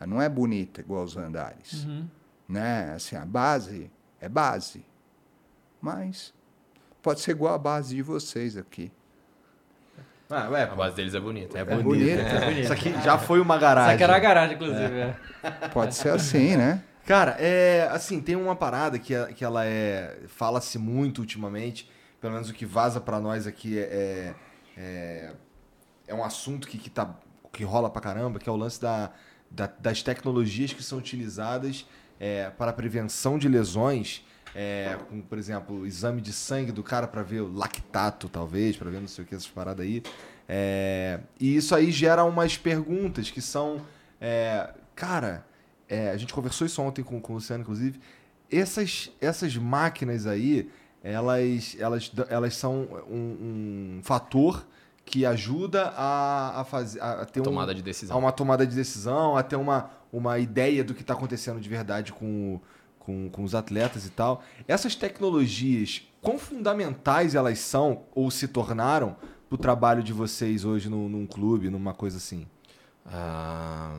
S4: Ela não é bonita igual os andares. Né? Assim, a base é base. Mas pode ser igual a base de vocês aqui.
S2: Ah, ué,
S3: A base deles é bonita.
S2: é
S4: É
S2: bonito.
S4: bonito.
S2: né? Isso aqui já foi uma garagem.
S1: Essa aqui era a garagem, inclusive. é.
S4: Pode ser assim, né?
S2: Cara, é assim, tem uma parada que, que ela é. Fala-se muito ultimamente, pelo menos o que vaza pra nós aqui é. É, é um assunto que, que, tá, que rola pra caramba, que é o lance da, da- das tecnologias que são utilizadas é, para prevenção de lesões. É, por exemplo, o exame de sangue do cara pra ver o lactato, talvez, pra ver não sei o que, essas paradas aí. É, e isso aí gera umas perguntas que são. é, cara, é, a gente conversou isso ontem com, com o Luciano, inclusive. Essas, essas máquinas aí, elas, elas, elas são um, um fator que ajuda a, a, fazer, a, ter um-
S3: Tomada de decisão.
S2: a uma tomada de decisão, a ter uma, uma ideia do que está acontecendo de verdade com, com, com os atletas e tal. Essas tecnologias, quão fundamentais elas são ou se tornaram para o trabalho de vocês hoje num, num clube, numa coisa assim?
S3: Ah,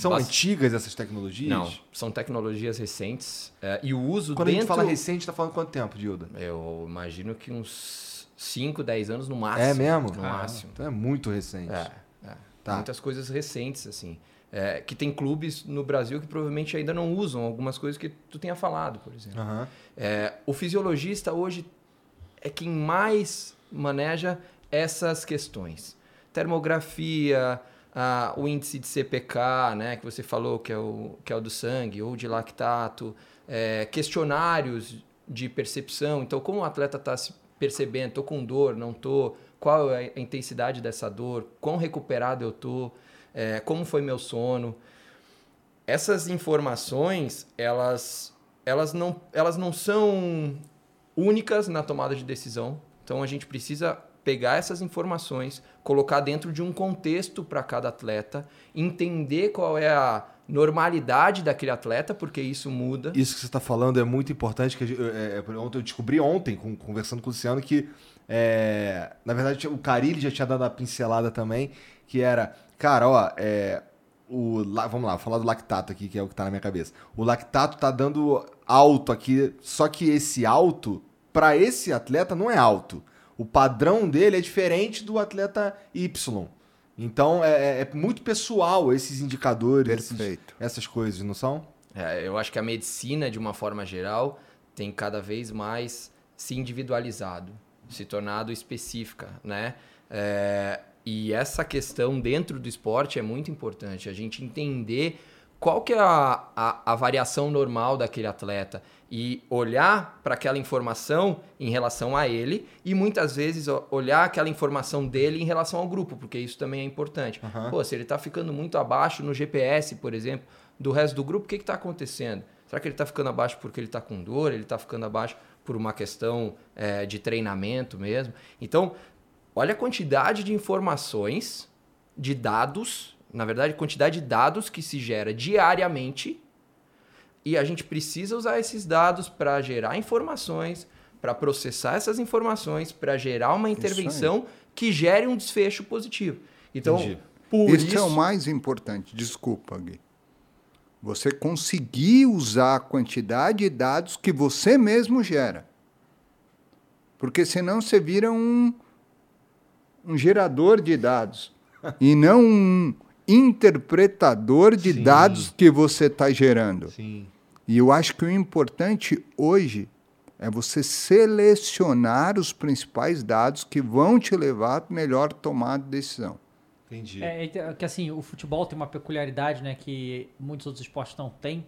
S2: São
S3: Bas-
S2: antigas essas tecnologias?
S3: Não, são tecnologias recentes. é, e o uso
S2: Quando a
S3: dentro...
S2: gente fala recente, tá falando quanto tempo, Dilda?
S3: Eu imagino que uns 5, 10 anos no máximo.
S2: É mesmo?
S3: No
S2: Ah,
S3: máximo.
S2: Então é muito recente.
S3: É, é.
S2: Tá.
S3: Muitas coisas recentes, assim. É, que tem clubes no Brasil que provavelmente ainda não usam algumas coisas que tu tenha falado, por exemplo.
S2: Aham.
S3: É, o fisiologista hoje é quem mais maneja essas questões. Termografia, ah, o índice de CPK, né, que você falou que é o, que é o do sangue, ou de lactato, é, questionários de percepção. Então, como o atleta está se percebendo, estou com dor, não estou, qual é a intensidade dessa dor, quão recuperado eu estou, como foi meu sono essas informações elas elas não elas não são únicas na tomada de decisão então a gente precisa pegar essas informações colocar dentro de um contexto para cada atleta entender qual é a normalidade daquele atleta porque isso muda
S2: Isso que você está falando é muito importante. Que é, é, eu descobri ontem, conversando com o Luciano, que é, na verdade o Carilli já tinha dado a pincelada também, que era, cara, ó, é, o, vamos lá, vou falar do lactato aqui, que é o que tá na minha cabeça. O lactato tá dando alto aqui, só que esse alto, para esse atleta, não é alto. O padrão dele é diferente do atleta Y. Então é, é- é muito pessoal esses indicadores, esses- essas coisas, não são?
S3: É, eu acho que a medicina, de uma forma geral, tem cada vez mais se individualizado, se tornado específica, né? É, e essa questão dentro do esporte é muito importante, a gente entender qual que é a, a, a variação normal daquele atleta e olhar para aquela informação em relação a ele e muitas vezes olhar aquela informação dele em relação ao grupo, porque isso também é importante. Pô, se ele está ficando muito abaixo no GPS, por exemplo, do resto do grupo, o que está acontecendo? Será que ele está ficando abaixo porque ele está com dor? Ele está ficando abaixo por uma questão é, de treinamento mesmo? Então, olha a quantidade de informações, de dados, na verdade, quantidade de dados que se gera diariamente e a gente precisa usar esses dados para gerar informações, para processar essas informações, para gerar uma intervenção que gere um desfecho positivo. Então,
S2: Entendi.
S3: por
S4: Isso,
S3: isso,
S4: é o mais importante. Desculpa, Gui. Você conseguir usar a quantidade de dados que você mesmo gera. Porque senão você vira um, um gerador de dados e não um interpretador de
S2: Sim.
S4: dados que você está gerando.
S2: Sim.
S4: E eu acho que o importante hoje é você selecionar os principais dados que vão te levar a melhor tomada de decisão.
S2: Entendi.
S1: É, é que assim, o futebol tem uma peculiaridade, né, que muitos outros esportes não têm,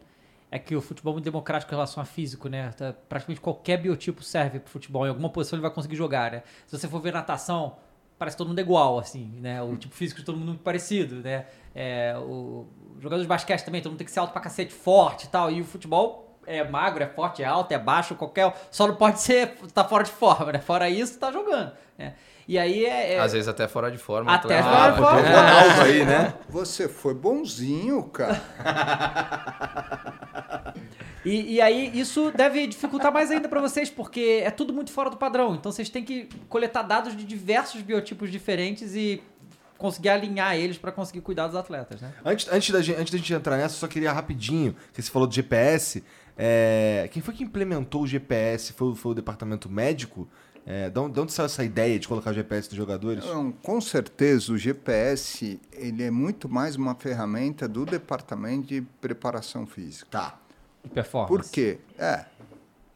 S1: é que o futebol é muito democrático em relação a físico, né? Tá- Praticamente qualquer biotipo serve pro futebol, em alguma posição ele vai conseguir jogar, né? Se você for ver natação, parece que todo mundo é igual, assim, né? O tipo físico de todo mundo é muito parecido, né? É, o o jogador de basquete também, todo mundo tem que ser alto pra cacete, forte e tal, e o futebol é magro, é forte, é alto, é baixo, qualquer... Só não pode ser, tá fora de forma, né? Fora isso, tá jogando, né? E aí é... é-
S3: Às vezes até fora de forma.
S1: Até fora de
S3: Ah,
S1: forma.
S2: Ronaldo aí, né?
S4: Você foi bonzinho, cara.
S1: E, e aí isso deve dificultar mais ainda pra vocês, porque é tudo muito fora do padrão. Então vocês têm que coletar dados de diversos biotipos diferentes e conseguir alinhar eles pra conseguir cuidar dos atletas, né?
S2: Antes, antes, da gente, antes da gente entrar nessa, eu só queria rapidinho, que você falou do GPS. é, quem foi que implementou o GPS? Foi, o- foi o departamento médico? É, de, onde, de onde saiu essa ideia de colocar o GPS nos jogadores?
S4: Não, com certeza o GPS ele é muito mais uma ferramenta do departamento de preparação física.
S2: Tá.
S1: E performance.
S4: Por quê? É,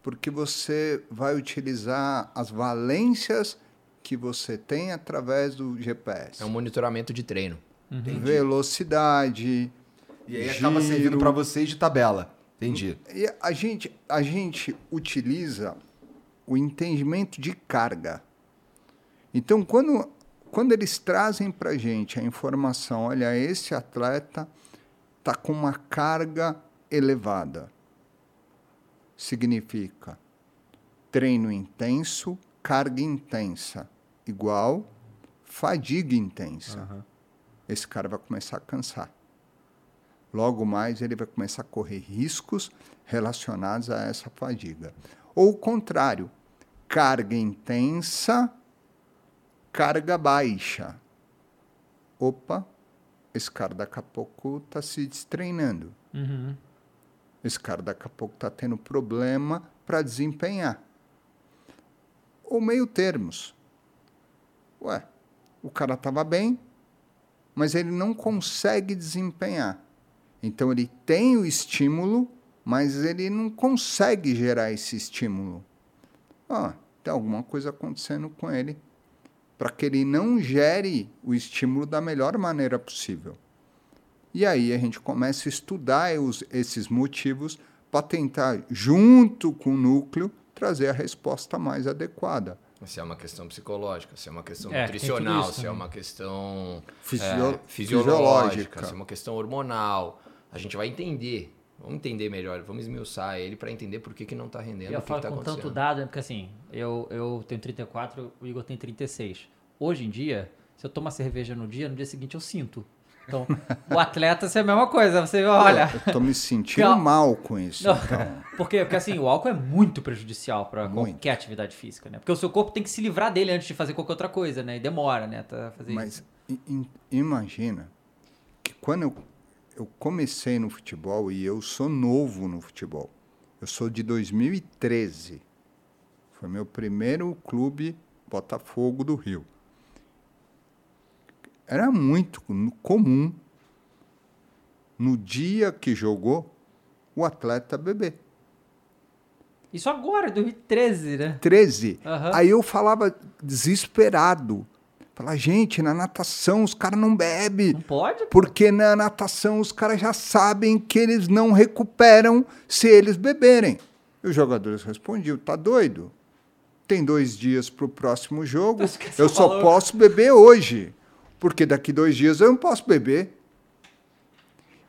S4: porque você vai utilizar as valências que você tem através do GPS.
S3: É um monitoramento de treino.
S4: Velocidade.
S2: E aí acaba
S4: giro.
S2: servindo pra vocês de tabela. Entendi.
S4: E a gente, a gente utiliza o entendimento de carga. Então, quando, quando eles trazem para a gente a informação, olha, esse atleta está com uma carga elevada, significa treino intenso, carga intensa, igual fadiga intensa. Esse cara vai começar a cansar. Logo mais, ele vai começar a correr riscos relacionados a essa fadiga. Ou o contrário, carga intensa, carga baixa. Opa, esse cara daqui a pouco está se destreinando.
S1: Uhum.
S4: Esse cara daqui a pouco está tendo problema para desempenhar. Ou meio termos. Ué, o cara estava bem, mas ele não consegue desempenhar. Então ele tem o estímulo, mas ele não consegue gerar esse estímulo. Ah, tem alguma coisa acontecendo com ele para que ele não gere o estímulo da melhor maneira possível. E aí a gente começa a estudar os, esses motivos para tentar, junto com o núcleo, trazer a resposta mais adequada.
S3: Se é uma questão psicológica, se é uma questão
S1: É,
S3: nutricional,
S1: isso
S3: se é
S1: também.
S3: uma questão
S4: Fisio-
S3: é, fisiológica,
S4: fisiológica.
S3: se é uma questão hormonal. A gente vai entender. Vamos entender melhor, vamos esmiuçar ele para entender por que, que não está rendendo,
S1: Eu
S3: o que
S1: falo
S3: está
S1: com tanto dado, né? porque assim, eu, eu tenho 34, o Igor tem 36. Hoje em dia, se eu tomar cerveja no dia, no dia seguinte eu sinto. Então, o atleta é a mesma coisa. Você olha.
S4: Eu estou me sentindo
S1: Não.
S4: mal com isso.
S1: Não,
S4: então.
S1: porque, porque assim, o álcool é muito prejudicial para qualquer atividade física, né? Porque o seu corpo tem que se livrar dele antes de fazer qualquer outra coisa, né? E demora, né? Tá fazer
S4: Mas i- im- imagina que quando eu, eu comecei no futebol, e eu sou novo no futebol, eu sou de 2013. Foi meu primeiro clube Botafogo do Rio. Era muito comum, no dia que jogou, o atleta beber.
S1: Isso agora, 2013, né?
S4: 13.
S1: Aham.
S4: Aí eu falava desesperado. Falava, gente, na natação os caras não bebem.
S1: Não pode? pô.
S4: Porque na natação os caras já sabem que eles não recuperam se eles beberem. E os jogadores respondiam: tá doido? Tem dois dias para o próximo jogo. Eu só
S1: falou.
S4: posso beber hoje. Porque daqui dois dias eu não posso beber.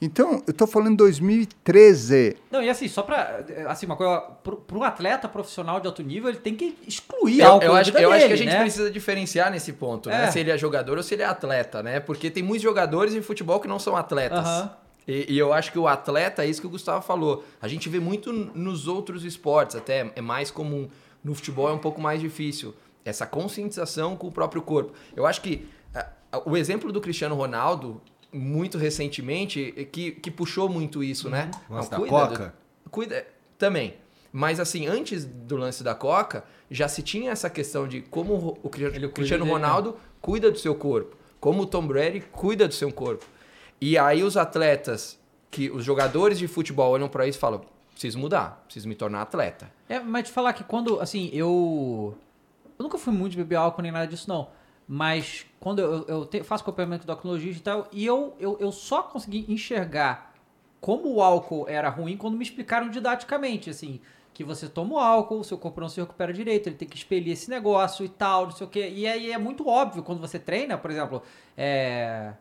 S4: Então, eu estou falando 2013.
S1: Não, e assim, só pra. Assim, uma coisa. Pro, pro atleta profissional de alto nível, ele tem que excluir
S3: Eu,
S1: álcool.
S3: eu acho, eu acho que a
S1: dele,
S3: gente
S1: né?
S3: precisa diferenciar nesse ponto,
S1: É.
S3: né? Se ele é jogador ou se ele é atleta, né? Porque tem muitos jogadores em futebol que não são atletas.
S1: Aham.
S3: E, e eu acho que o atleta é isso que o Gustavo falou. A gente vê muito nos outros esportes, até é mais comum. No futebol é um pouco mais difícil. Essa conscientização com o próprio corpo. Eu acho que o exemplo do Cristiano Ronaldo, muito recentemente, é que, que puxou muito isso, né?
S2: Lance
S3: Não,
S2: da
S3: cuida
S2: Coca?
S3: do- Cuida, também. Mas assim, antes do lance da Coca, já se tinha essa questão de como o-
S1: cuida
S3: Cristiano
S1: dele, né?
S3: Ronaldo cuida do seu corpo, como o Tom Brady cuida do seu corpo. E aí os atletas, que os jogadores de futebol olham pra isso e falam: preciso mudar, preciso me tornar atleta.
S1: É, mas te falar que quando, assim, eu. Eu nunca fui muito de beber álcool nem nada disso, não. Mas quando eu, eu te- faço acompanhamento do oculogista e tal, e eu, eu, eu só consegui enxergar como o álcool era ruim quando me explicaram didaticamente, assim. Que você toma o álcool, seu corpo não se recupera direito, ele tem que expelir esse negócio e tal, não sei o quê. E aí é muito óbvio quando você treina, por exemplo, é.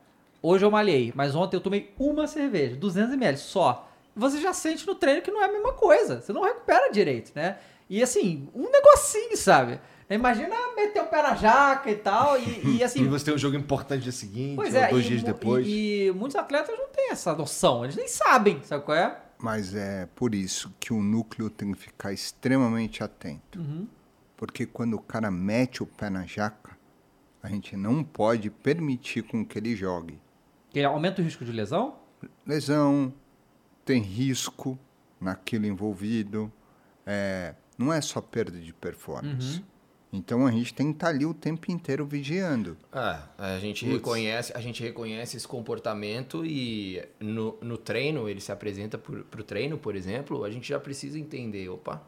S1: Hoje eu malhei, mas ontem eu tomei uma cerveja, 200ml só. Você já sente no treino que não é a mesma coisa. Você não recupera direito, né? E assim, um negocinho, sabe? Imagina meter o pé na jaca e tal. E, e, assim.
S2: E você tem um jogo importante dia seguinte,
S1: pois
S2: ou
S1: é,
S2: dois
S1: e
S2: dias depois.
S1: E, e muitos atletas não têm essa noção. Eles nem sabem, sabe qual é?
S4: Mas é por isso que o núcleo tem que ficar extremamente atento.
S1: Uhum.
S4: Porque quando o cara mete o pé na jaca, a gente não pode permitir com que ele jogue.
S1: Que aumenta o risco de lesão.
S4: Lesão, tem risco naquilo envolvido, é, não é só perda de performance. Então a gente tem que estar ali o tempo inteiro vigiando.
S3: É, a gente
S4: Putz.
S3: reconhece, a gente reconhece esse comportamento e no, no treino, ele se apresenta pro, pro treino, por exemplo, a gente já precisa entender, opa,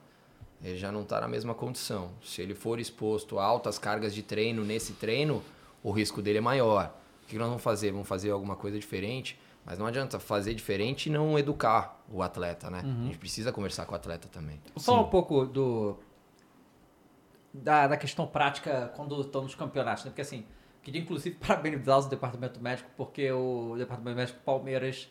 S3: ele já não está na mesma condição. Se ele for exposto a altas cargas de treino nesse treino, o risco dele é maior. O que nós vamos fazer? Vamos fazer alguma coisa diferente? Mas não adianta fazer diferente e não educar o atleta, né? A gente precisa conversar com o atleta também.
S1: Vou falar um pouco do. Da, da questão prática quando estão nos campeonatos, né? Porque assim, queria inclusive parabenizar o departamento médico, porque o departamento médico Palmeiras,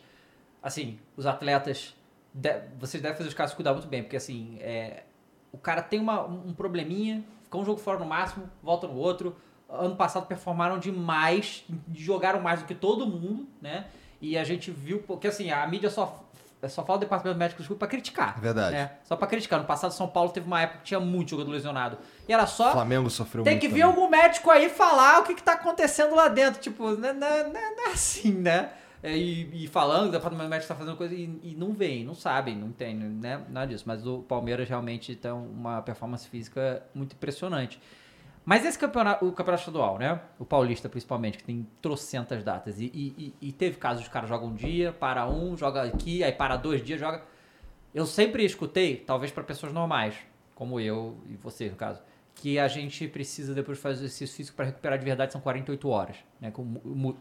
S1: assim, os atletas. de- vocês devem fazer os caras cuidar muito bem, porque assim, é, o cara tem uma, um probleminha, fica um jogo fora no máximo, volta no outro. Ano passado performaram demais, jogaram mais do que todo mundo, né? E a gente viu, porque assim, a mídia só, só fala do departamento médico desculpa, pra criticar.
S2: É verdade.
S1: né? Só pra criticar. No passado, São Paulo teve uma época que tinha muito jogador lesionado. E era
S2: O
S1: só.
S2: Flamengo sofreu
S1: Tem que vir algum médico aí falar o que, que tá acontecendo lá dentro. Tipo, não, é- não, é- não é- não é assim, né? É, E, e falando, o departamento médico tá fazendo coisa e, e não vem, não sabem, não tem, né? Nada disso. Mas o Palmeiras realmente tem uma performance física muito impressionante. Mas esse campeonato, o campeonato estadual, né? O paulista, principalmente, que tem trocentas datas. E, e, e- teve casos de cara joga um dia, para um, joga aqui, aí para dois dias, joga. Eu sempre escutei, talvez para pessoas normais, como eu e você, no caso, que a gente precisa depois fazer exercício físico para recuperar de verdade, são 48 horas, né? Com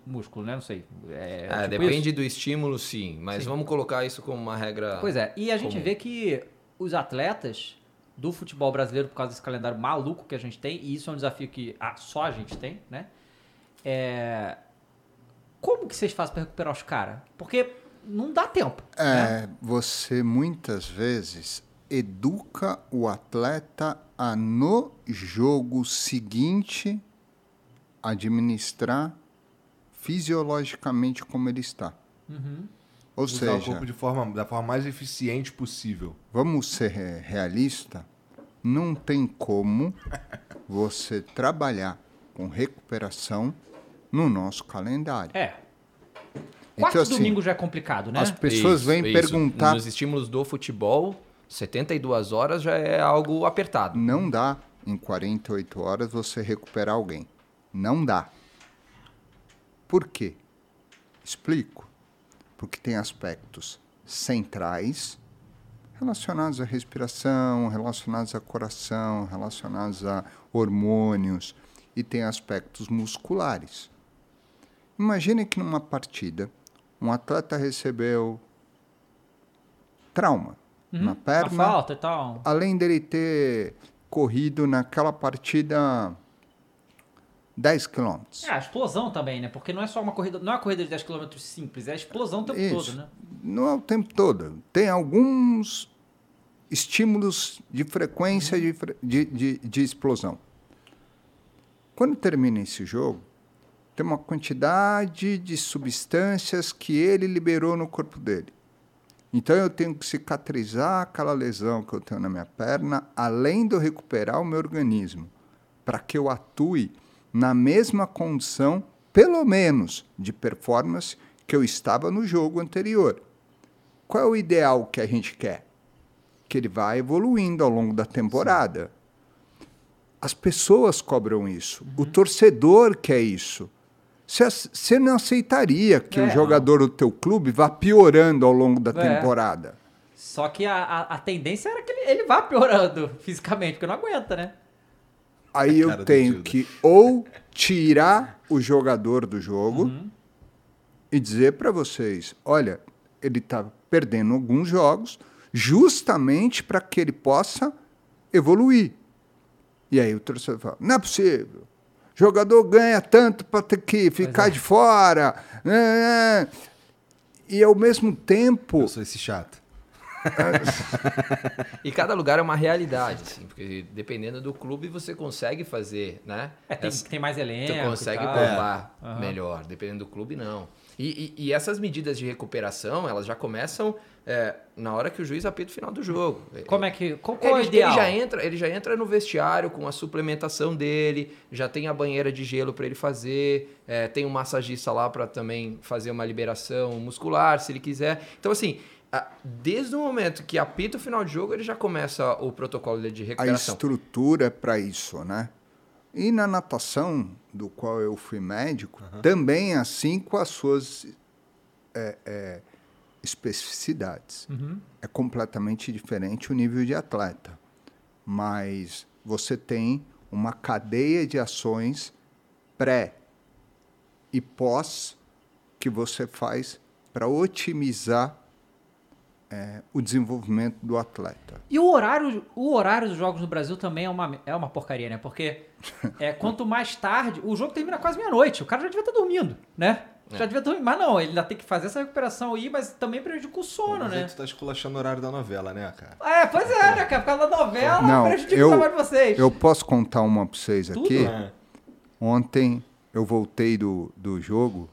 S1: músculo, né? Não sei. É,
S3: É,
S1: tipo
S3: depende
S1: isso.
S3: do estímulo, sim. Mas
S1: Sim.
S3: vamos colocar isso como uma regra.
S1: Pois é, e a gente
S3: comum.
S1: vê que os atletas do futebol brasileiro, por causa desse calendário maluco que a gente tem, e isso é um desafio que ah, só a gente tem, né? É... Como que vocês fazem para recuperar os caras? Porque não dá tempo. né?
S4: É, você muitas vezes educa o atleta a no jogo seguinte administrar fisiologicamente como ele está. Ou
S2: Usar o
S4: seja,
S2: corpo de forma, da forma mais eficiente possível.
S4: vamos ser re- realista, não tem como você trabalhar com recuperação no nosso calendário.
S1: É. Quatro
S4: Então, assim,
S1: domingos já é complicado, né?
S4: As pessoas
S3: Isso,
S4: vêm
S3: isso.
S4: perguntar,
S3: Nos estímulos do futebol, 72 horas já é algo apertado.
S4: não dá em 48 horas você recuperar alguém. Não dá. Por quê? Explico. Porque tem aspectos centrais relacionados à respiração, relacionados a coração, relacionados a hormônios e tem aspectos musculares. Imagine que numa partida um atleta recebeu trauma na
S1: Uma
S4: perna,
S1: falta e tal.
S4: além dele ter corrido naquela partida 10 quilômetros.
S1: É, a explosão também, né? Porque não é só uma corrida, não é uma corrida de 10 km simples, é a explosão o tempo
S4: Isso.
S1: todo, né?
S4: Não é o tempo todo. Tem alguns estímulos de frequência de, fre- de, de, de explosão. Quando termina esse jogo, tem uma quantidade de substâncias que ele liberou no corpo dele. Então eu tenho que cicatrizar aquela lesão que eu tenho na minha perna, além de eu recuperar o meu organismo, para que eu atue na mesma condição, pelo menos, de performance que eu estava no jogo anterior. Qual é o ideal que a gente quer? Que ele vá evoluindo ao longo da temporada. As pessoas cobram isso, o torcedor quer isso. Você, não aceitaria que
S1: É,
S4: o
S1: não.
S4: jogador do teu clube vá piorando ao longo da
S1: É.
S4: temporada.
S1: Só que a, a, a tendência era que ele, ele vá piorando fisicamente, porque não aguenta, né?
S4: Aí eu tenho que ou tirar o jogador do jogo
S1: Uhum.
S4: e dizer para vocês, olha, ele está perdendo alguns jogos justamente para que ele possa evoluir. E aí o torcedor fala, não é possível. Jogador ganha tanto para ter que ficar
S1: é.
S4: de fora. né? E ao mesmo tempo,
S2: Eu sou esse chato.
S3: E cada lugar é uma realidade, assim, porque dependendo do clube você consegue fazer, né?
S1: É, tem,
S3: Essa-
S1: tem mais elenco.
S3: Tu consegue
S1: É. Aham.
S3: melhor, dependendo do clube, não. E, e- e essas medidas de recuperação, elas já começam é, na hora que o juiz apita o final do jogo.
S1: Como é que. Qual, qual é o
S3: Ele,
S1: ideal?
S3: ele já entra, ele já entra no vestiário com a suplementação dele, já tem a banheira de gelo para ele fazer, é, tem um massagista lá para também fazer uma liberação muscular, se ele quiser. Então, assim, desde o momento que apita o final de jogo, ele já começa o protocolo de
S4: a
S3: recuperação.
S4: estrutura é para isso, né? E na natação, do qual eu fui médico, também é assim com as suas é, é, especificidades. É completamente diferente o nível de atleta. Mas você tem uma cadeia de ações pré e pós que você faz para otimizar é, o desenvolvimento do atleta.
S1: E o horário, o horário dos jogos no Brasil também é uma, é uma porcaria, né? Porque é, quanto mais tarde. O jogo termina quase meia-noite. O cara já devia estar dormindo, né? Já devia estar dormindo. Mas não, ele ainda tem que fazer essa recuperação aí, mas também prejudica o sono,
S2: Mas aí
S1: né?
S2: tu tá esculachando o horário da novela, né, cara?
S1: É, pois é, né, cara? Por causa da novela,
S4: Não,
S1: prejudica
S4: eu-
S1: o trabalho de vocês.
S4: Eu posso contar uma para vocês
S1: Tudo?
S4: aqui?
S2: É.
S4: Ontem eu voltei do, do jogo,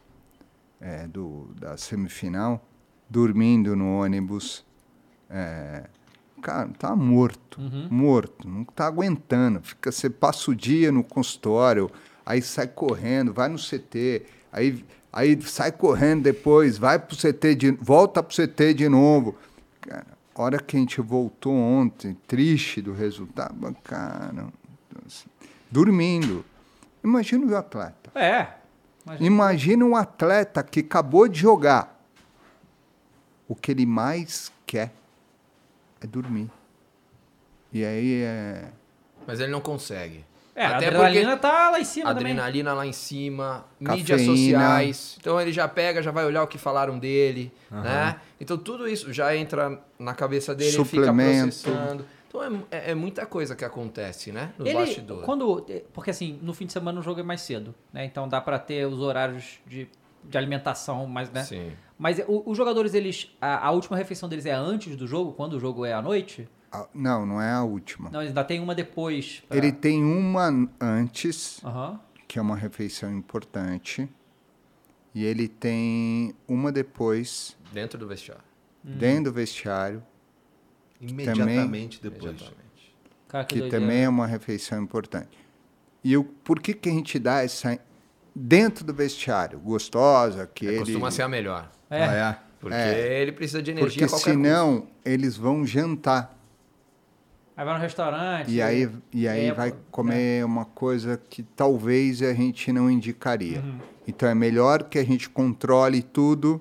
S4: é, do, da semifinal, dormindo no ônibus. É, cara, tá morto,
S1: Uhum.
S4: morto, não tá aguentando. Fica, você passa o dia no consultório, aí sai correndo, vai no CT, aí, aí sai correndo depois, vai pro CT, de, volta pro CT de novo. Cara, hora que a gente voltou ontem, triste do resultado, cara, assim, dormindo. Imagina o atleta.
S1: É. Imagina.
S4: Imagina um atleta que acabou de jogar. O que ele mais quer é dormir. E aí é.
S3: Mas ele não consegue.
S1: É, a
S3: Até
S1: adrenalina
S3: porque
S1: tá lá em cima
S3: adrenalina lá em cima, mídias
S4: Cafeína.
S3: sociais. Então ele já pega, já vai olhar o que falaram dele, né? Então tudo isso já entra na cabeça dele, ele fica
S4: Suplemento.
S3: processando. Então é, é- é muita coisa que acontece, né? Nos
S1: Ele,
S3: bastidores.
S1: quando, porque assim, no fim de semana o jogo é mais cedo, né? Então dá pra ter os horários de, de alimentação mais, né?
S3: Sim.
S1: Mas o- os jogadores, eles, a, a última refeição deles é antes do jogo, quando o jogo é à noite?
S4: a- Não, não é a última.
S1: Não, ainda tem uma depois. pra-
S4: Ele tem uma antes,
S1: Aham.
S4: que é uma refeição importante. E ele tem uma depois,
S3: Dentro do vestiário.
S4: dentro do vestiário,
S2: Imediatamente depois.
S3: Exatamente.
S1: Cara, que,
S4: que também é uma refeição importante. E o, por que, que a gente dá essa dentro do vestiário? Gostosa, que
S3: É,
S4: ele...
S3: Costuma ser a melhor.
S1: É.
S2: Ah, é?
S3: Porque
S4: É.
S3: ele precisa de energia
S4: Porque
S3: a qualquer
S4: senão eles vão jantar.
S1: Aí vai no restaurante.
S4: E aí, e aí
S1: é,
S4: vai
S1: né?
S4: comer uma coisa que talvez a gente não indicaria.
S1: Uhum.
S4: Então é melhor que a gente controle tudo.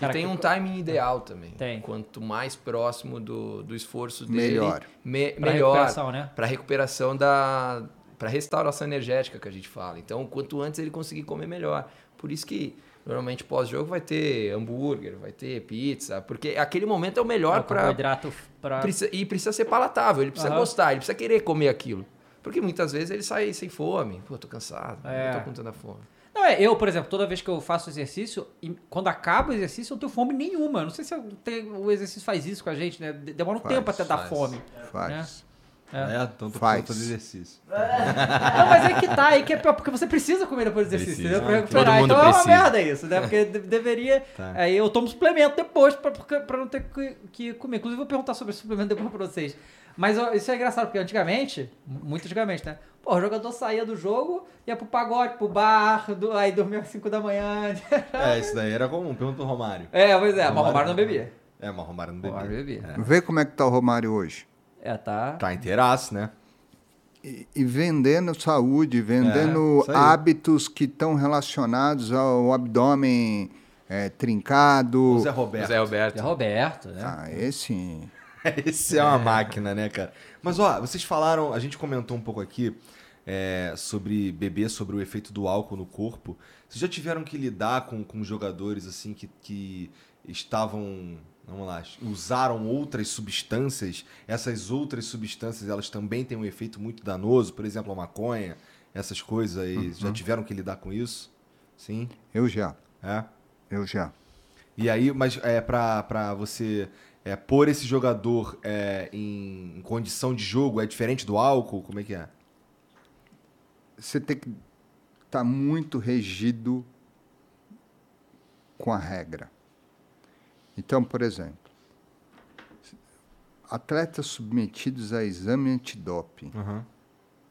S1: Cara,
S3: e tem
S1: que-
S3: um timing ideal também.
S1: Tem.
S3: Quanto mais próximo do, do esforço dele,
S4: Melhor.
S3: me-
S1: Pra
S3: melhor.
S1: recuperação, né?
S3: Para recuperação da. Para restauração energética que a gente fala. Então, quanto antes ele conseguir comer, melhor. Por isso que normalmente pós-jogo vai ter hambúrguer, vai ter pizza, porque aquele momento é o melhor para.
S1: carboidrato pra...
S3: E precisa ser palatável, ele precisa
S1: Aham.
S3: gostar, ele precisa querer comer aquilo. Porque muitas vezes ele sai sem fome. Pô, tô cansado,
S1: É.
S3: tô com tanta fome.
S1: Não, é, eu, por exemplo, toda vez que eu faço exercício, quando acaba o exercício, eu não tenho fome nenhuma. Não sei se eu tenho- o exercício faz isso com a gente, né? De- Demora um
S4: Faz,
S1: tempo até dar
S3: faz.
S1: fome.
S4: Faz.
S2: É, então tô
S4: Faz.
S2: fazer exercício.
S1: Não, mas é que tá, aí que é porque você precisa comer depois do exercício,
S2: Precisa.
S1: entendeu? Pra recuperar.
S3: todo mundo
S1: então é uma
S3: precisa.
S1: merda isso, né? Porque de- deveria.
S2: Tá.
S1: Aí eu tomo suplemento depois pra, pra não ter que, que comer. Inclusive, eu vou perguntar sobre suplemento depois pra vocês. Mas ó, isso é engraçado, porque antigamente, muito antigamente, né? Pô, o jogador saía do jogo, ia pro pagode, pro bar, do- aí dormia às 5 da manhã.
S2: É, isso daí era comum. Pergunta pro Romário.
S1: É, pois é, mas o
S2: Romário
S1: Romário não bebia.
S2: É, mas o Romário não
S1: O Romário
S2: bebia.
S1: bebia.
S2: É.
S4: Vê como é que tá o Romário hoje.
S1: É, tá.
S2: Tá inteiraço, né?
S4: e, e vendendo saúde, vendendo
S2: É,
S4: hábitos que estão relacionados ao abdômen é, trincado.
S2: O Zé Roberto.
S3: Zé Roberto.
S1: É Roberto, né?
S4: Ah, esse.
S2: Esse é uma máquina, né, cara? Mas, ó, vocês falaram, a gente comentou um pouco aqui é, sobre beber, sobre o efeito do álcool no corpo. Vocês já tiveram que lidar com, com jogadores, assim, que, que estavam, vamos lá, usaram outras substâncias? Essas outras substâncias, elas também têm um efeito muito danoso? Por exemplo, a maconha, essas coisas aí. Já tiveram que lidar com isso? Sim?
S4: Eu já.
S2: É?
S4: Eu já.
S2: E aí, mas é pra você é, pôr esse jogador é, em, em condição de jogo, é diferente do álcool? Como é que é?
S4: Você tem que estar muito regido com a regra. Então, por exemplo, atletas submetidos a exame antidoping,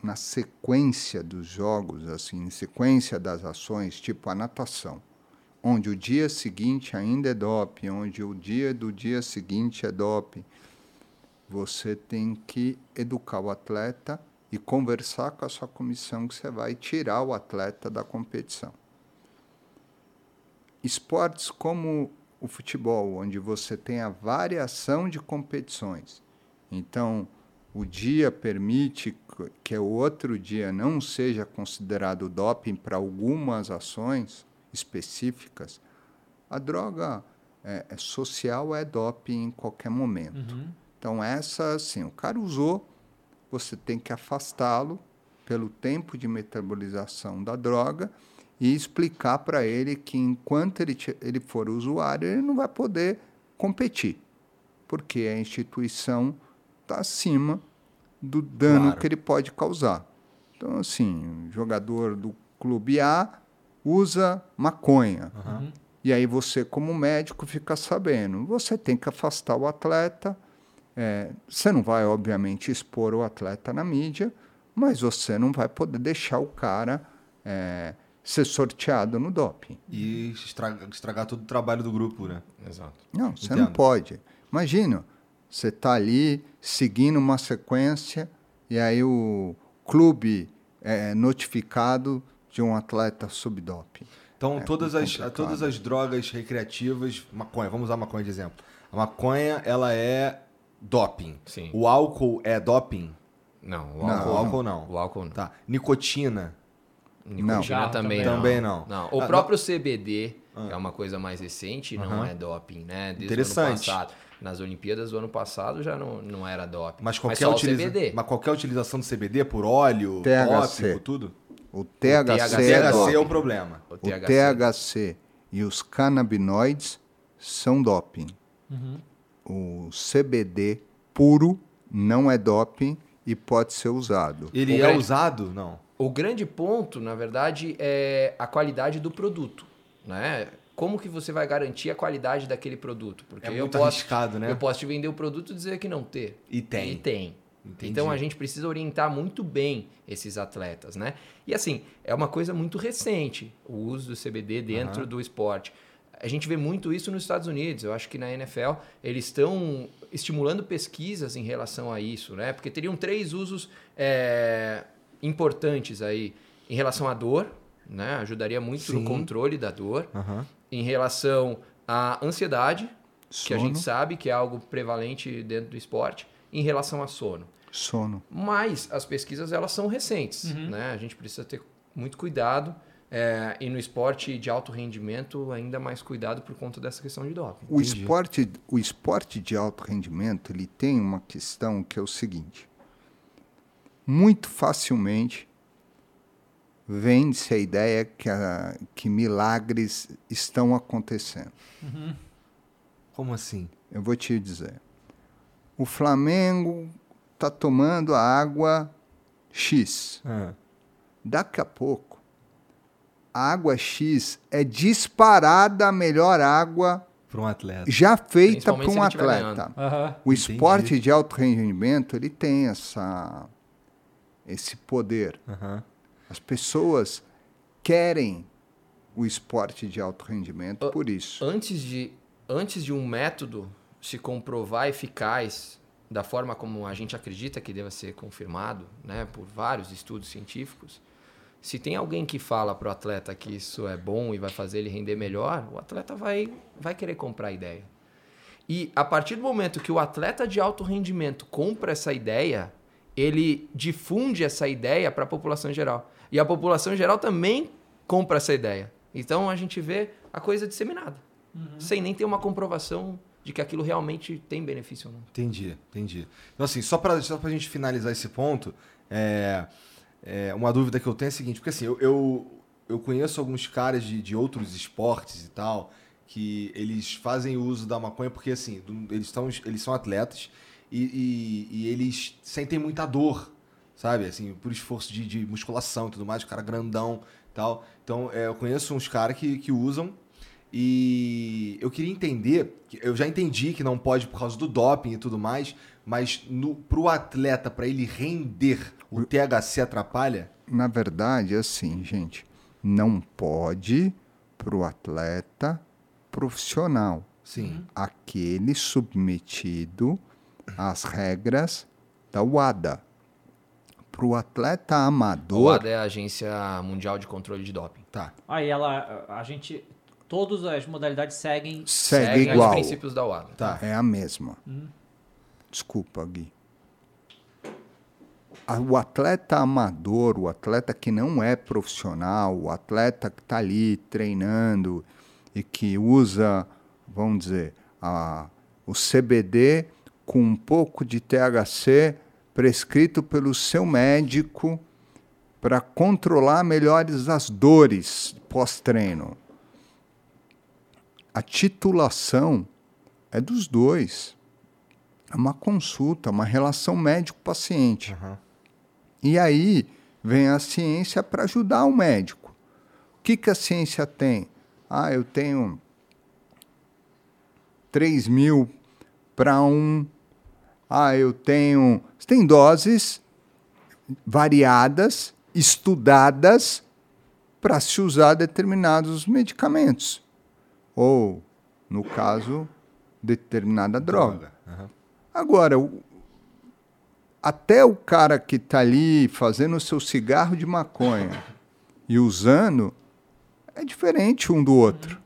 S4: na sequência dos jogos, assim, em sequência das ações, tipo a natação, onde o dia seguinte ainda é doping, onde o dia do dia seguinte é doping, você tem que educar o atleta e conversar com a sua comissão que você vai tirar o atleta da competição. Esportes como o futebol, onde você tem a variação de competições. Então, o dia permite que o outro dia não seja considerado doping para algumas ações específicas. A droga é, é social é doping em qualquer momento. Então, essa, assim, o cara usou, você tem que afastá-lo pelo tempo de metabolização da droga e explicar para ele que enquanto ele, ele for usuário, ele não vai poder competir, porque a instituição está acima do dano
S2: Claro.
S4: que ele pode causar. Então, assim, jogador do clube A usa maconha. E aí você, como médico, fica sabendo. Você tem que afastar o atleta. é, você não vai, obviamente, expor o atleta na mídia, mas você não vai poder deixar o cara é, ser sorteado no doping.
S2: E estragar, estragar todo o trabalho do grupo, né?
S3: Exato.
S4: Não, você
S2: Entendo.
S4: não pode. Imagina, você está ali seguindo uma sequência e aí o clube é notificado de um atleta subdoping.
S2: Então,
S4: É
S2: todas, as, todas as drogas recreativas, maconha, vamos usar maconha de exemplo. A maconha, ela é doping.
S3: Sim.
S2: O álcool é doping?
S3: Não, o
S2: Não,
S3: álcool,
S2: o álcool não.
S3: O álcool não.
S2: Tá. Nicotina.
S3: Nicotina
S1: Não.
S3: também,
S2: Também
S3: não.
S2: não.
S3: O
S2: Ah,
S3: próprio CBD é uma coisa mais recente, não é doping, né? Desde
S2: Interessante.
S3: o ano passado. Nas Olimpíadas do ano passado já não, não era doping.
S2: Mas qualquer,
S3: só o
S2: utiliza-
S3: CBD.
S2: mas qualquer utilização de CBD por óleo,
S4: THC.
S2: tópico, tudo?
S4: O THC,
S3: THC
S4: é
S2: THC
S4: doping.
S2: é o problema.
S3: O
S4: O
S3: THC.
S4: THC e os canabinoides são doping. O CBD puro não é doping e pode ser usado.
S2: Ele
S3: O
S2: é
S3: grande-
S2: usado? Não.
S3: O grande ponto, na verdade, é a qualidade do produto, né? Como que você vai garantir a qualidade daquele produto? Porque
S2: É
S3: eu
S2: muito
S3: posso,
S2: arriscado, né?
S3: Eu posso te vender o produto e dizer que não ter.
S2: E tem.
S3: E tem.
S2: Entendi.
S3: Então a gente precisa orientar muito bem esses atletas, né? E assim, é uma coisa muito recente o uso do CBD dentro do esporte. A gente vê muito isso nos Estados Unidos. Eu acho que na NFL eles estão estimulando pesquisas em relação a isso, né? Porque teriam três usos é, importantes aí em relação à dor, né? Ajudaria muito
S2: Sim.
S3: no controle da dor.
S2: Aham.
S3: Em relação à ansiedade, que a
S4: Sono.
S3: gente sabe que é algo prevalente dentro do esporte, em relação a sono.
S4: Sono.
S3: Mas as pesquisas elas são recentes, né? A gente precisa ter muito cuidado é, e no esporte de alto rendimento ainda mais cuidado por conta dessa questão de doping.
S4: O esporte, o esporte de alto rendimento ele tem uma questão que é o seguinte: muito facilmente vende-se a ideia que, a- que milagres estão acontecendo.
S2: Como assim?
S4: Eu vou te dizer. O Flamengo está tomando a água X.
S2: Ah.
S4: Daqui a pouco, a água X é disparada a melhor água
S2: Para um atleta.
S4: já feita para um atleta.
S1: Aham.
S4: O
S2: Entendi.
S4: esporte de alto rendimento ele tem essa esse poder.
S2: Aham.
S4: As pessoas querem o esporte de alto rendimento por isso.
S3: Antes de, antes de um método se comprovar eficaz da forma como a gente acredita que deva ser confirmado, né, por vários estudos científicos, se tem alguém que fala para o atleta que isso é bom e vai fazer ele render melhor, o atleta vai, vai querer comprar a ideia. E a partir do momento que o atleta de alto rendimento compra essa ideia, ele difunde essa ideia para a população em geral. E a população em geral também compra essa ideia. Então a gente vê a coisa disseminada, sem nem ter uma comprovação de que aquilo realmente tem benefício ou não.
S2: Entendi, entendi. Então, assim, só pra, só pra gente finalizar esse ponto, é, é, uma dúvida que eu tenho é a seguinte, porque assim, eu, eu, eu conheço alguns caras de, de outros esportes e tal, que eles fazem uso da maconha porque, assim, eles, tão, eles são atletas e, e, e eles sentem muita dor, sabe? Assim, por esforço de, de musculação e tudo mais, o cara grandão e tal. Então, é, eu conheço uns caras que, que usam e eu queria entender, eu já entendi que não pode por causa do doping e tudo mais, mas no, pro atleta, para ele render, o THC atrapalha?
S4: Na verdade, assim, gente, não pode para o atleta profissional.
S2: Sim.
S4: Aquele submetido às regras da WADA. Para o atleta
S3: A
S4: amador,
S3: WADA é a Agência Mundial de Controle de Doping.
S2: Tá.
S1: Aí ela, a gente, todas as modalidades seguem.
S4: segue
S3: Seguem
S4: igual.
S3: os princípios da WADA.
S2: Tá.
S4: É a mesma. Desculpa, Gui. A- O atleta amador, o atleta que não é profissional, o atleta que está ali treinando e que usa, vamos dizer, a- o CBD com um pouco de THC prescrito pelo seu médico para controlar melhores as dores pós-treino. A titulação é dos dois. É uma consulta, uma relação médico-paciente. E aí vem a ciência para ajudar o médico. O que, que a ciência tem? Ah, eu tenho 3 mil para um. Ah, eu tenho. Você tem doses variadas, estudadas, para se usar determinados medicamentos. Ou, no caso, determinada droga. Agora, o- até o cara que está ali fazendo o seu cigarro de maconha e usando, é diferente um do outro.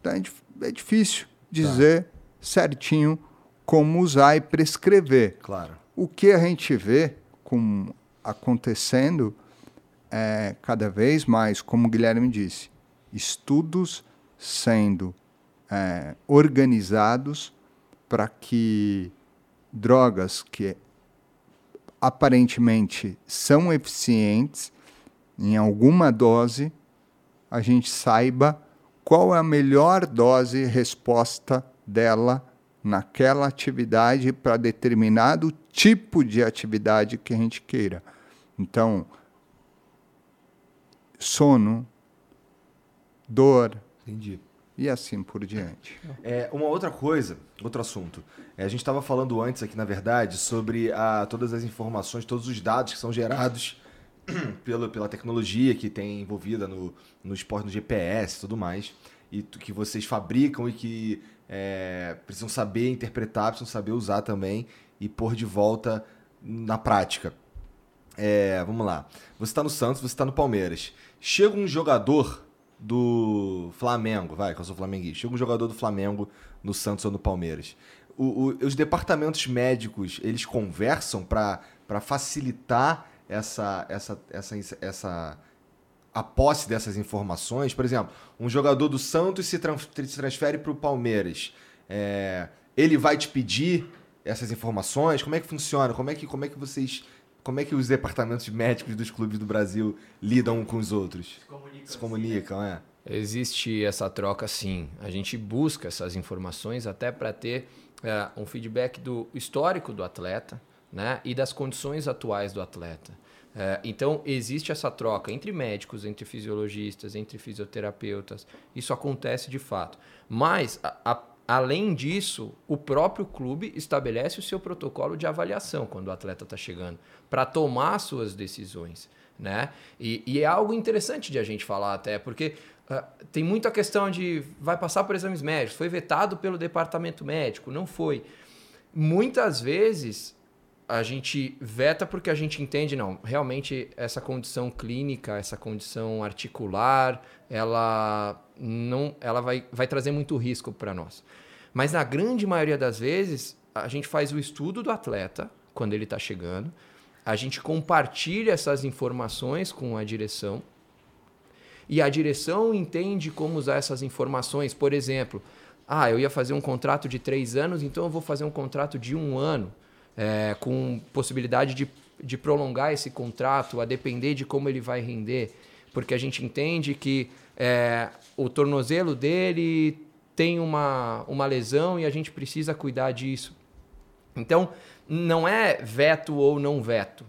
S4: Então, é, é difícil dizer certinho como usar e prescrever.
S2: Claro.
S4: O que a gente vê com, acontecendo é cada vez mais, como o Guilherme disse, estudos sendo é, organizados para que drogas que aparentemente são eficientes em alguma dose, a gente saiba qual é a melhor dose e resposta dela naquela atividade para determinado tipo de atividade que a gente queira. Então, sono, dor
S2: Entendi.
S4: e assim por diante.
S2: É, uma outra coisa, outro assunto. É, a gente estava falando antes aqui, na verdade, sobre a, todas as informações, todos os dados que são gerados pela, pela tecnologia que tem envolvida no, no esporte, no GPS e tudo mais, e que vocês fabricam e que é, precisam saber interpretar, precisam saber usar também e pôr de volta na prática. É, vamos lá. Você está no Santos, você está no Palmeiras. Chega um jogador do Flamengo, vai, que eu sou flamenguista. Chega um jogador do Flamengo no Santos ou no Palmeiras. O- o- os departamentos médicos, eles conversam para facilitar essa, essa, essa, essa, a posse dessas informações. Por exemplo, um jogador do Santos se, tran- se transfere para o Palmeiras. É, ele vai te pedir essas informações? Como é que funciona? Como é que, como é que vocês. Como é que os departamentos médicos dos clubes do Brasil lidam um com os outros? Se comunicam, é.
S3: Existe essa troca sim. A gente busca essas informações até para ter eh, um feedback do histórico do atleta né, e das condições atuais do atleta. Eh, então, existe essa troca entre médicos, entre fisiologistas, entre fisioterapeutas. Isso acontece de fato. Mas, a- a- além disso, o próprio clube estabelece o seu protocolo de avaliação quando o atleta está chegando, para tomar suas decisões. Né? E, e é algo interessante de a gente falar até, porque ah, tem muita questão de vai passar por exames médicos, foi vetado pelo departamento médico, não foi. Muitas vezes a gente veta porque a gente entende, não, realmente essa condição clínica, essa condição articular, ela não, ela vai, vai trazer muito risco para nós. Mas na grande maioria das vezes, a gente faz o estudo do atleta quando ele está chegando, a gente compartilha essas informações com a direção e a direção entende como usar essas informações. Por exemplo, ah, eu ia fazer um contrato de três anos, então eu vou fazer um contrato de um ano, é, com possibilidade de, de prolongar esse contrato, a depender de como ele vai render, porque a gente entende que é, o tornozelo dele tem uma, uma lesão e a gente precisa cuidar disso. Então, não é veto ou não veto.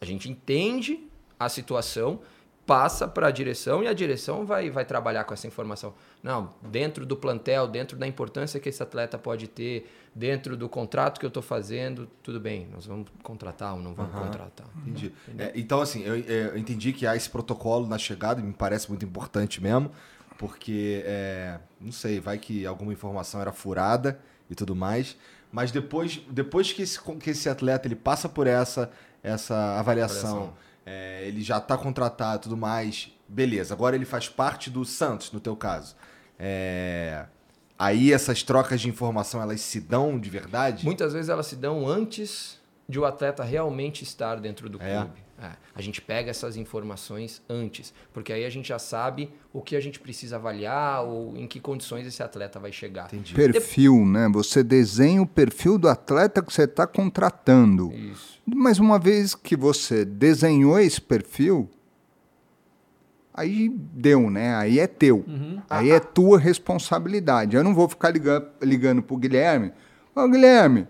S3: A gente entende a situação, passa para a direção e a direção vai, vai trabalhar com essa informação. Não, dentro do plantel, dentro da importância que esse atleta pode ter, dentro do contrato que eu estou fazendo, tudo bem, nós vamos contratar ou não vamos
S2: Aham.
S3: contratar.
S2: Entendi. É, então, assim, eu, é, eu entendi que há esse protocolo na chegada, me parece muito importante mesmo, porque, é, não sei, vai que alguma informação era furada e tudo mais, mas depois, depois que, esse, que esse atleta ele passa por essa, essa avaliação,
S3: Avaliação.
S2: É, ele já está contratado e tudo mais, beleza, agora ele faz parte do Santos, no teu caso. É, aí essas trocas de informação, elas se dão de verdade?
S3: Muitas vezes elas se dão antes de o atleta realmente estar dentro do
S2: É?
S3: clube. É, A gente pega essas informações antes, porque aí a gente já sabe o que a gente precisa avaliar ou em que condições esse atleta vai chegar.
S2: Entendi.
S4: Perfil, né? Você desenha o perfil do atleta que você está contratando.
S3: Isso.
S4: Mas uma vez que você desenhou esse perfil, aí deu, né? Aí é teu. Aí é tua responsabilidade. Eu não vou ficar ligando, ligando pro Guilherme. Ô, Guilherme,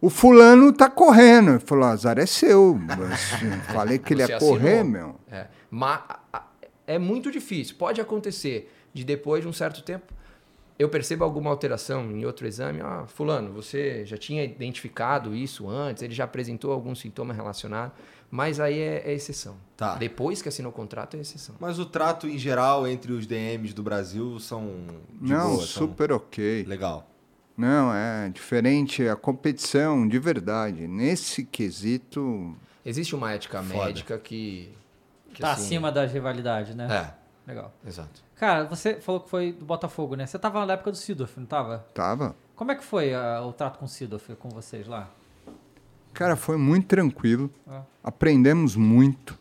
S4: o fulano tá correndo. Ele falou, azar é seu. Mas, Falei que ele ia correr, meu.
S3: É, mas é muito difícil. Pode acontecer de depois de um certo tempo eu percebo alguma alteração em outro exame. Ah, fulano, você já tinha identificado isso antes? Ele já apresentou algum sintoma relacionado? Mas aí é, é exceção.
S2: Tá.
S3: Depois que assinou o contrato é exceção.
S2: Mas o trato em geral entre os DMs do Brasil são de
S4: não,
S2: boa, são
S4: super ok.
S2: legal.
S4: Não, é diferente a competição de verdade. Nesse quesito,
S3: Existe uma ética
S2: Foda.
S3: médica que. que,
S1: Tá
S3: assim,
S1: acima das rivalidades, né?
S3: É,
S1: Legal.
S3: exato.
S1: Cara, você falou que foi do Botafogo, né? Você tava na época do Sidorf, não tava?
S4: tava.
S1: Como é que foi ah, o trato com o Sidorf, com vocês lá?
S4: Cara, foi muito tranquilo.
S1: Ah.
S4: Aprendemos muito.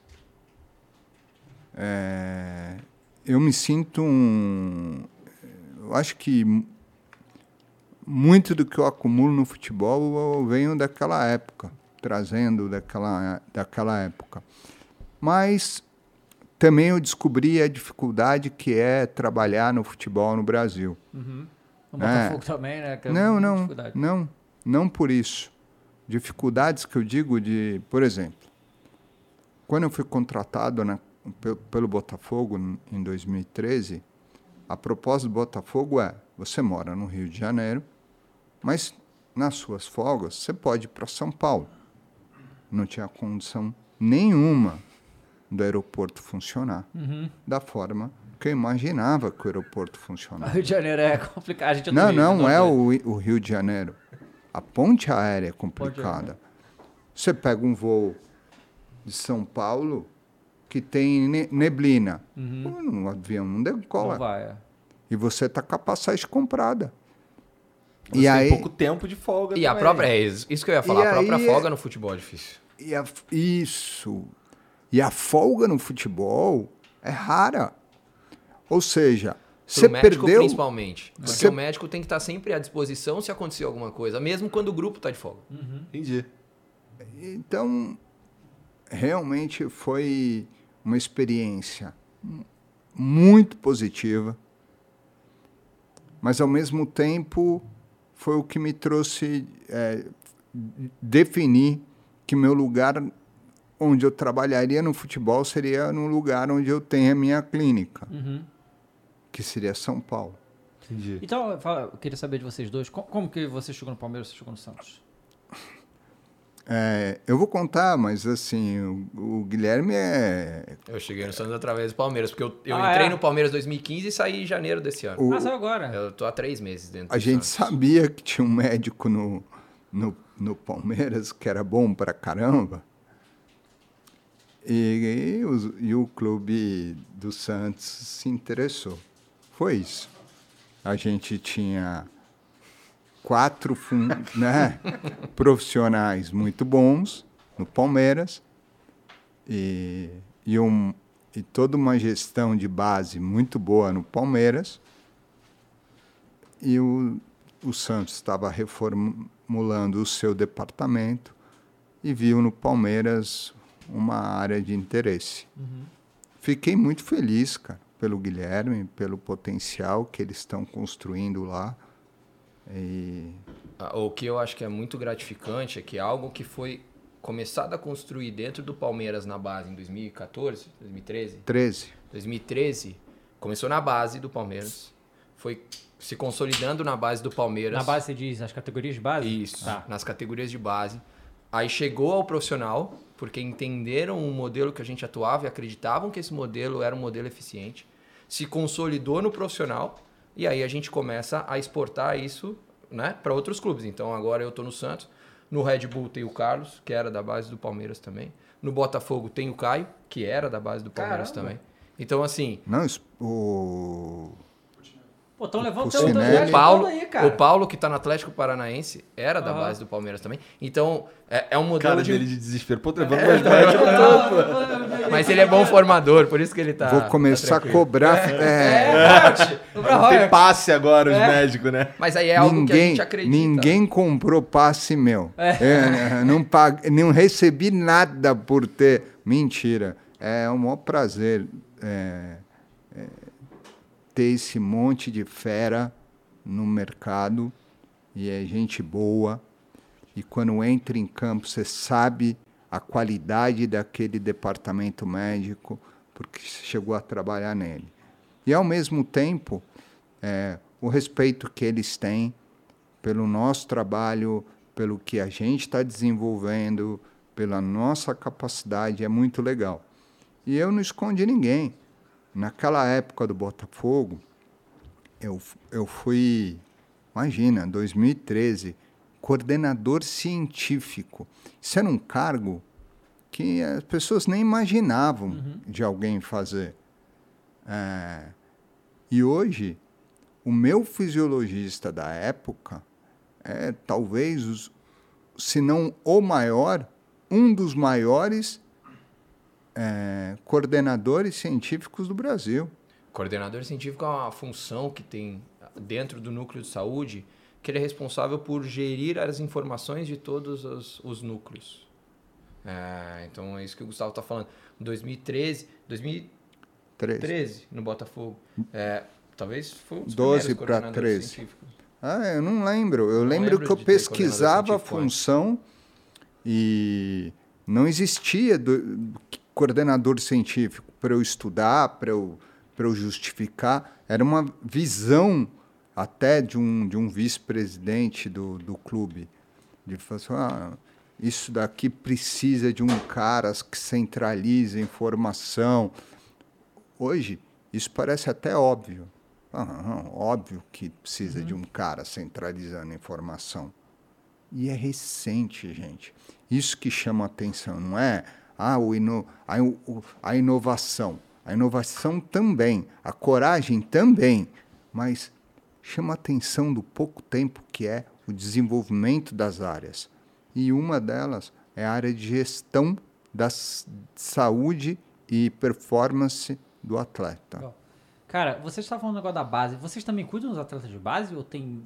S4: É, eu me sinto um. Eu acho que muito do que eu acumulo no futebol eu venho daquela época, trazendo daquela, daquela época. Mas também eu descobri a dificuldade que é trabalhar no futebol no Brasil.
S1: No
S4: É.
S1: Botafogo também, né? Que é
S4: Não, não, não, não por isso. Dificuldades que eu digo de, por exemplo, quando eu fui contratado na- pe- pelo Botafogo em 2013, a proposta do Botafogo é: você mora no Rio de Janeiro, mas nas suas folgas você pode ir para São Paulo. Não tinha condição nenhuma do aeroporto funcionar
S1: Uhum.
S4: da forma que eu imaginava que o aeroporto funcionava.
S1: Rio de Janeiro é complicado. A gente é
S4: Não, não,
S1: né?
S4: é o, o Rio de Janeiro. A ponte aérea é complicada. Você pega um voo de São Paulo que tem ne- neblina.
S1: Uhum.
S4: O avião não
S1: Não
S4: decola.
S1: vai, é.
S4: E você está com a passagem comprada.
S2: Você
S4: e
S2: tem
S4: aí,
S2: pouco tempo de folga
S3: E a
S2: também.
S3: própria. É isso que eu ia falar.
S4: E
S3: a própria
S4: aí-
S3: folga no futebol é difícil.
S4: e a- isso. E a folga no futebol é rara. Ou seja, você
S3: médico,
S4: perdeu.
S3: principalmente. Porque
S4: Você-
S3: o médico tem que estar sempre à disposição se acontecer alguma coisa, mesmo quando o grupo está de folga.
S2: Entendi.
S4: Então, realmente foi uma experiência mu- muito positiva, mas ao mesmo tempo foi o que me trouxe é, definir que meu lugar onde eu trabalharia no futebol seria no lugar onde eu tenho a minha clínica,
S1: Uhum.
S4: que seria São Paulo.
S2: Entendi.
S1: Então, eu queria saber de vocês dois. co- Como, que você chegou no Palmeiras e você chegou no Santos?
S4: É, eu vou contar, mas assim, o, o Guilherme é
S3: Eu cheguei no Santos através do Palmeiras, porque eu, eu
S1: Ah,
S3: entrei
S1: é?
S3: no Palmeiras 2015 e saí em janeiro desse ano.
S4: o,
S1: ah, saiu agora.
S3: Eu tô há três meses dentro
S4: A
S3: do
S4: gente
S3: Santos.
S4: sabia que tinha um médico no, no, no Palmeiras, que era bom pra caramba. E, e os- e o clube do Santos se interessou. Foi isso. A gente tinha quatro né, profissionais muito bons no Palmeiras e, e, um, e toda uma gestão de base muito boa no Palmeiras. E o, o Santos estava reformulando o seu departamento e viu no Palmeiras uma área de interesse. Fiquei muito feliz, cara, pelo Guilherme, pelo potencial que eles estão construindo lá. E
S3: Ah, O que eu acho que é muito gratificante é que algo que foi começado a construir dentro do Palmeiras na base em 2014, 2013,
S4: 13.
S3: 2013, começou na base do Palmeiras, foi se consolidando na base do Palmeiras.
S1: Na base você diz as categorias de base?
S3: Isso,
S1: Tá.
S3: nas categorias de base. Aí chegou ao profissional, porque entenderam o modelo que a gente atuava e acreditavam que esse modelo era um modelo eficiente. Se consolidou no profissional e aí a gente começa a exportar isso né, para outros clubes. Então agora eu estou no Santos, no Red Bull tem o Carlos, que era da base do Palmeiras também. No Botafogo tem o Caio, que era da base do Palmeiras
S1: Caramba.
S3: também. Então, assim,
S4: Não, o,
S1: Pô, estão levando
S4: O
S3: o Paulo,
S1: aí, cara.
S3: o Paulo que tá no Atlético Paranaense era da
S1: Aham.
S3: base do Palmeiras também. Então, é, é um modelo
S2: Cara
S3: de
S2: dele de desespero. Pô, levando mais médico.
S3: Mas ele é bom formador, por isso que ele tá.
S4: vou começar
S3: tá
S4: a cobrar. é,
S2: Não tem passe agora os médicos, né?
S3: Mas aí é algo que a
S4: ninguém,
S3: gente acredita.
S4: ninguém comprou passe meu. É, não, pag... não recebi nada por ter. Mentira. É um maior prazer é, é, ter esse monte de fera no mercado e é gente boa. E quando entra em campo, você sabe a qualidade daquele departamento médico, porque chegou a trabalhar nele. E, ao mesmo tempo, é, o respeito que eles têm pelo nosso trabalho, pelo que a gente está desenvolvendo, pela nossa capacidade, é muito legal. E eu não escondi ninguém. Naquela época do Botafogo, eu, eu fui, imagina, 2013, coordenador científico. Isso era um cargo que as pessoas nem imaginavam de alguém fazer. É, e hoje, o meu fisiologista da época é talvez, os, se não o maior, um dos maiores é, coordenadores científicos do Brasil.
S3: Coordenador científico é uma função que tem dentro do núcleo de saúde, que ele é responsável por gerir as informações de todos os, os núcleos. É, então é isso que o Gustavo está falando. 2013, 2013
S4: Três.
S3: no Botafogo. É, talvez foi um dos
S4: 12
S3: primeiros
S4: pra
S3: coordenadores
S4: 13.
S3: científicos.
S4: Ah, eu não lembro. Eu lembro,
S3: lembro
S4: que eu pesquisava a
S3: científico antes.
S4: função e não existia do- coordenador científico para eu estudar, para eu, eu justificar. Era uma visão até de um, de um vice-presidente do, do clube. De falar assim, ah, isso daqui precisa de um cara que centralize a informação. Hoje, isso parece até óbvio. Ah, óbvio que precisa de um cara centralizando a informação. E é recente, gente. Isso que chama atenção, não é ah, o ino a, o- a inovação. A inovação também, a coragem também, mas chama atenção do pouco tempo que é o desenvolvimento das áreas. E uma delas é a área de gestão da saúde e performance do atleta.
S1: Legal. Cara, vocês estavam falando negócio da base. Vocês também cuidam dos atletas de base ou tem.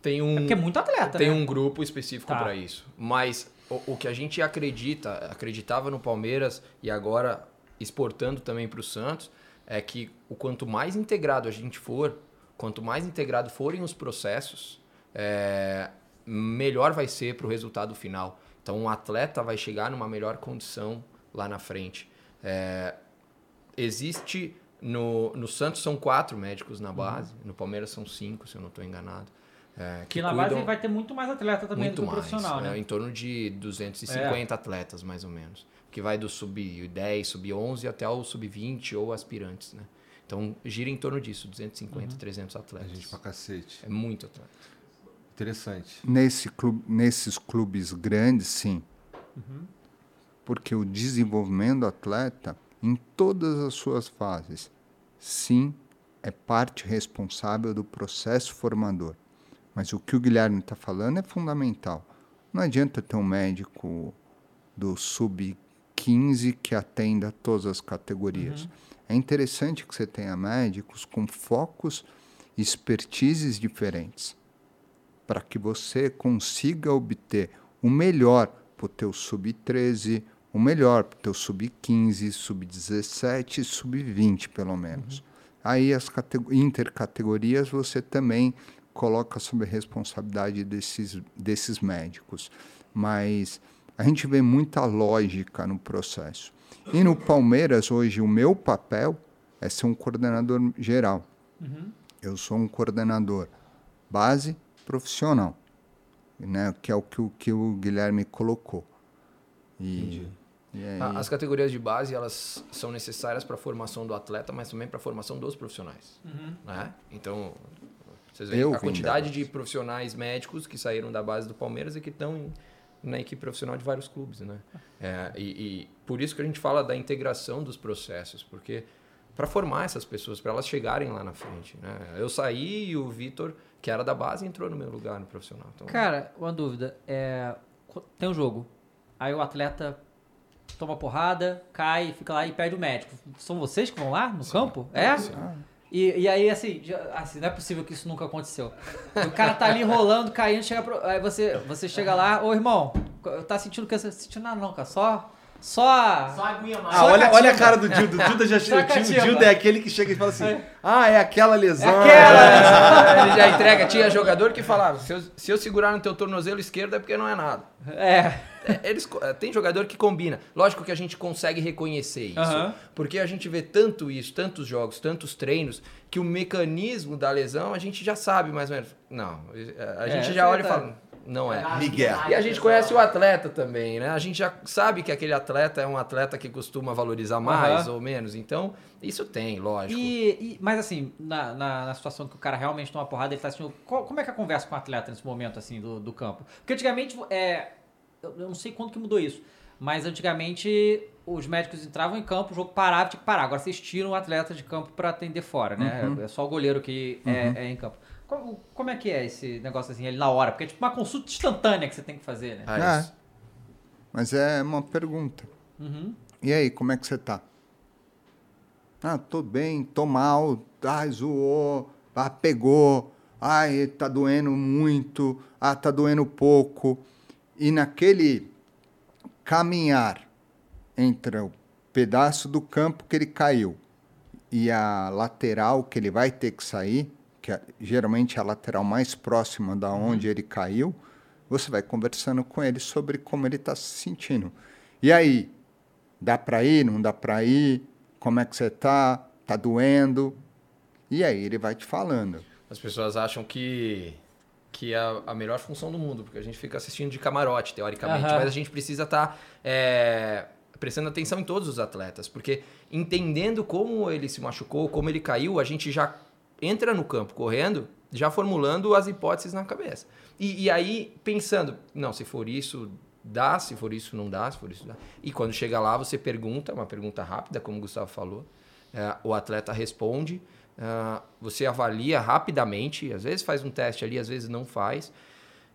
S3: Tem um,
S1: É porque é muito atleta,
S3: tem
S1: né?
S3: um grupo específico
S1: Tá.
S3: para isso. Mas o, o que a gente acredita, acreditava no Palmeiras e agora exportando também para o Santos, é que o quanto mais integrado a gente for, quanto mais integrado forem os processos, é, melhor vai ser para o resultado final. Então, um atleta vai chegar numa melhor condição lá na frente. É, existe no, no Santos são quatro médicos na base, no Palmeiras são cinco, se eu não estou enganado. É,
S1: Que na base vai ter muito mais atleta também
S3: muito
S1: do que o profissional,
S3: é,
S1: né?
S3: em torno de 250 atletas, mais ou menos. Que vai do sub-10, sub-11 até o sub-20 ou aspirantes, né? Então, gira em torno disso, 250,
S1: Uhum.
S3: 300 atletas.
S2: Gente pra cacete.
S3: É muito atleta.
S2: Interessante.
S4: Nesse clube, nesses clubes grandes, sim. Porque o desenvolvimento do atleta, em todas as suas fases, sim, é parte responsável do processo formador. Mas o que o Guilherme está falando é fundamental. Não adianta ter um médico do sub-15 que atenda todas as categorias. É interessante que você tenha médicos com focos e expertises diferentes para que você consiga obter o melhor para o teu sub-13, o melhor para o teu sub-15, sub-17 e sub-20, pelo menos. Aí as catego- intercategorias você também coloca sob a responsabilidade desses, desses médicos. Mas a gente vê muita lógica no processo. E no Palmeiras, hoje, o meu papel é ser um coordenador geral. Eu sou um coordenador base profissional, né? que é o que, o que o Guilherme colocou. E, e aí,
S3: A- As categorias de base elas são necessárias para a formação do atleta, mas também para a formação dos profissionais. Né? Então, vocês veem
S4: Eu
S3: a quantidade
S4: da
S3: de profissionais médicos que saíram da base do Palmeiras e que estão na equipe profissional de vários clubes. Né? É, e, e por isso que a gente fala da integração dos processos, porque para formar essas pessoas, para elas chegarem lá na frente. Né? Eu saí e o Vitor, que era da base, entrou no meu lugar no profissional. Então,
S1: Cara, uma dúvida. É, tem um jogo. Aí o atleta toma porrada, cai, fica lá e perde o médico. São vocês que vão lá no campo? É? E, e aí, assim, já- assim, não é possível que isso nunca aconteceu. O cara tá ali rolando, caindo, chega pro, aí você, você chega lá, ô irmão, tá sentindo que você sentindo nada não, cara, só só
S2: Ah,
S1: Só
S2: olha,
S1: catimba.
S2: olha a cara do Dildo. O Dildo, já,
S1: Só
S2: o é aquele que chega e fala assim: Ah, é aquela lesão.
S1: aquela.
S3: Ele já entrega. Tinha jogador que falava: se eu, se eu segurar no teu tornozelo esquerdo é porque não é nada.
S1: É.
S3: É, Eles, é, tem jogador que combina. Lógico que a gente consegue reconhecer isso. Porque a gente vê tanto isso, tantos jogos, tantos treinos, que o mecanismo da lesão a gente já sabe mais ou menos. Não, a
S1: É,
S3: gente já olha e fala, não é.
S2: Miguel.
S3: E a gente conhece o atleta também, né? A gente já sabe que aquele atleta é um atleta que costuma valorizar mais
S1: Aham.
S3: ou menos. Então, isso tem, lógico.
S1: E, e- mas assim, na, na, na situação que o cara realmente toma porrada, ele tá qual- como é que é a conversa com o atleta nesse momento, assim, do, do campo? Porque antigamente, é, eu não sei quando que mudou isso, mas antigamente os médicos entravam em campo, o jogo parava, tinha que parar. Agora vocês tiram o atleta de campo pra atender fora, né? É só o goleiro que é, é em campo. Como, como é que é esse negócio assim, ali na hora? Porque é tipo uma consulta instantânea que você tem que fazer, né?
S3: Ah,
S4: É. Mas é uma pergunta. E aí, como é que você tá? Ah, tô bem, tô mal, ah, zoou, ah, pegou, ai, tá doendo muito, ah, tá doendo pouco. E naquele caminhar entre o pedaço do campo que ele caiu e a lateral que ele vai ter que sair, que é, geralmente é a lateral mais próxima da onde ele caiu, você vai conversando com ele sobre como ele está se sentindo. E aí, dá para ir, não dá para ir? Como é que você está? Tá doendo? E aí ele vai te falando.
S3: As pessoas acham que, que é a, a melhor função do mundo, porque a gente fica assistindo de camarote, teoricamente,
S1: Aham.
S3: mas a gente precisa estar prestando atenção em todos os atletas, porque entendendo como ele se machucou, como ele caiu, a gente já entra no campo correndo, já formulando as hipóteses na cabeça. E, e aí, pensando, não, se for isso, dá, se for isso, não dá, se for isso, dá. E quando chega lá, você pergunta, uma pergunta rápida, como o Gustavo falou, é, o atleta responde, ah, você avalia rapidamente, às vezes faz um teste ali, às vezes não faz,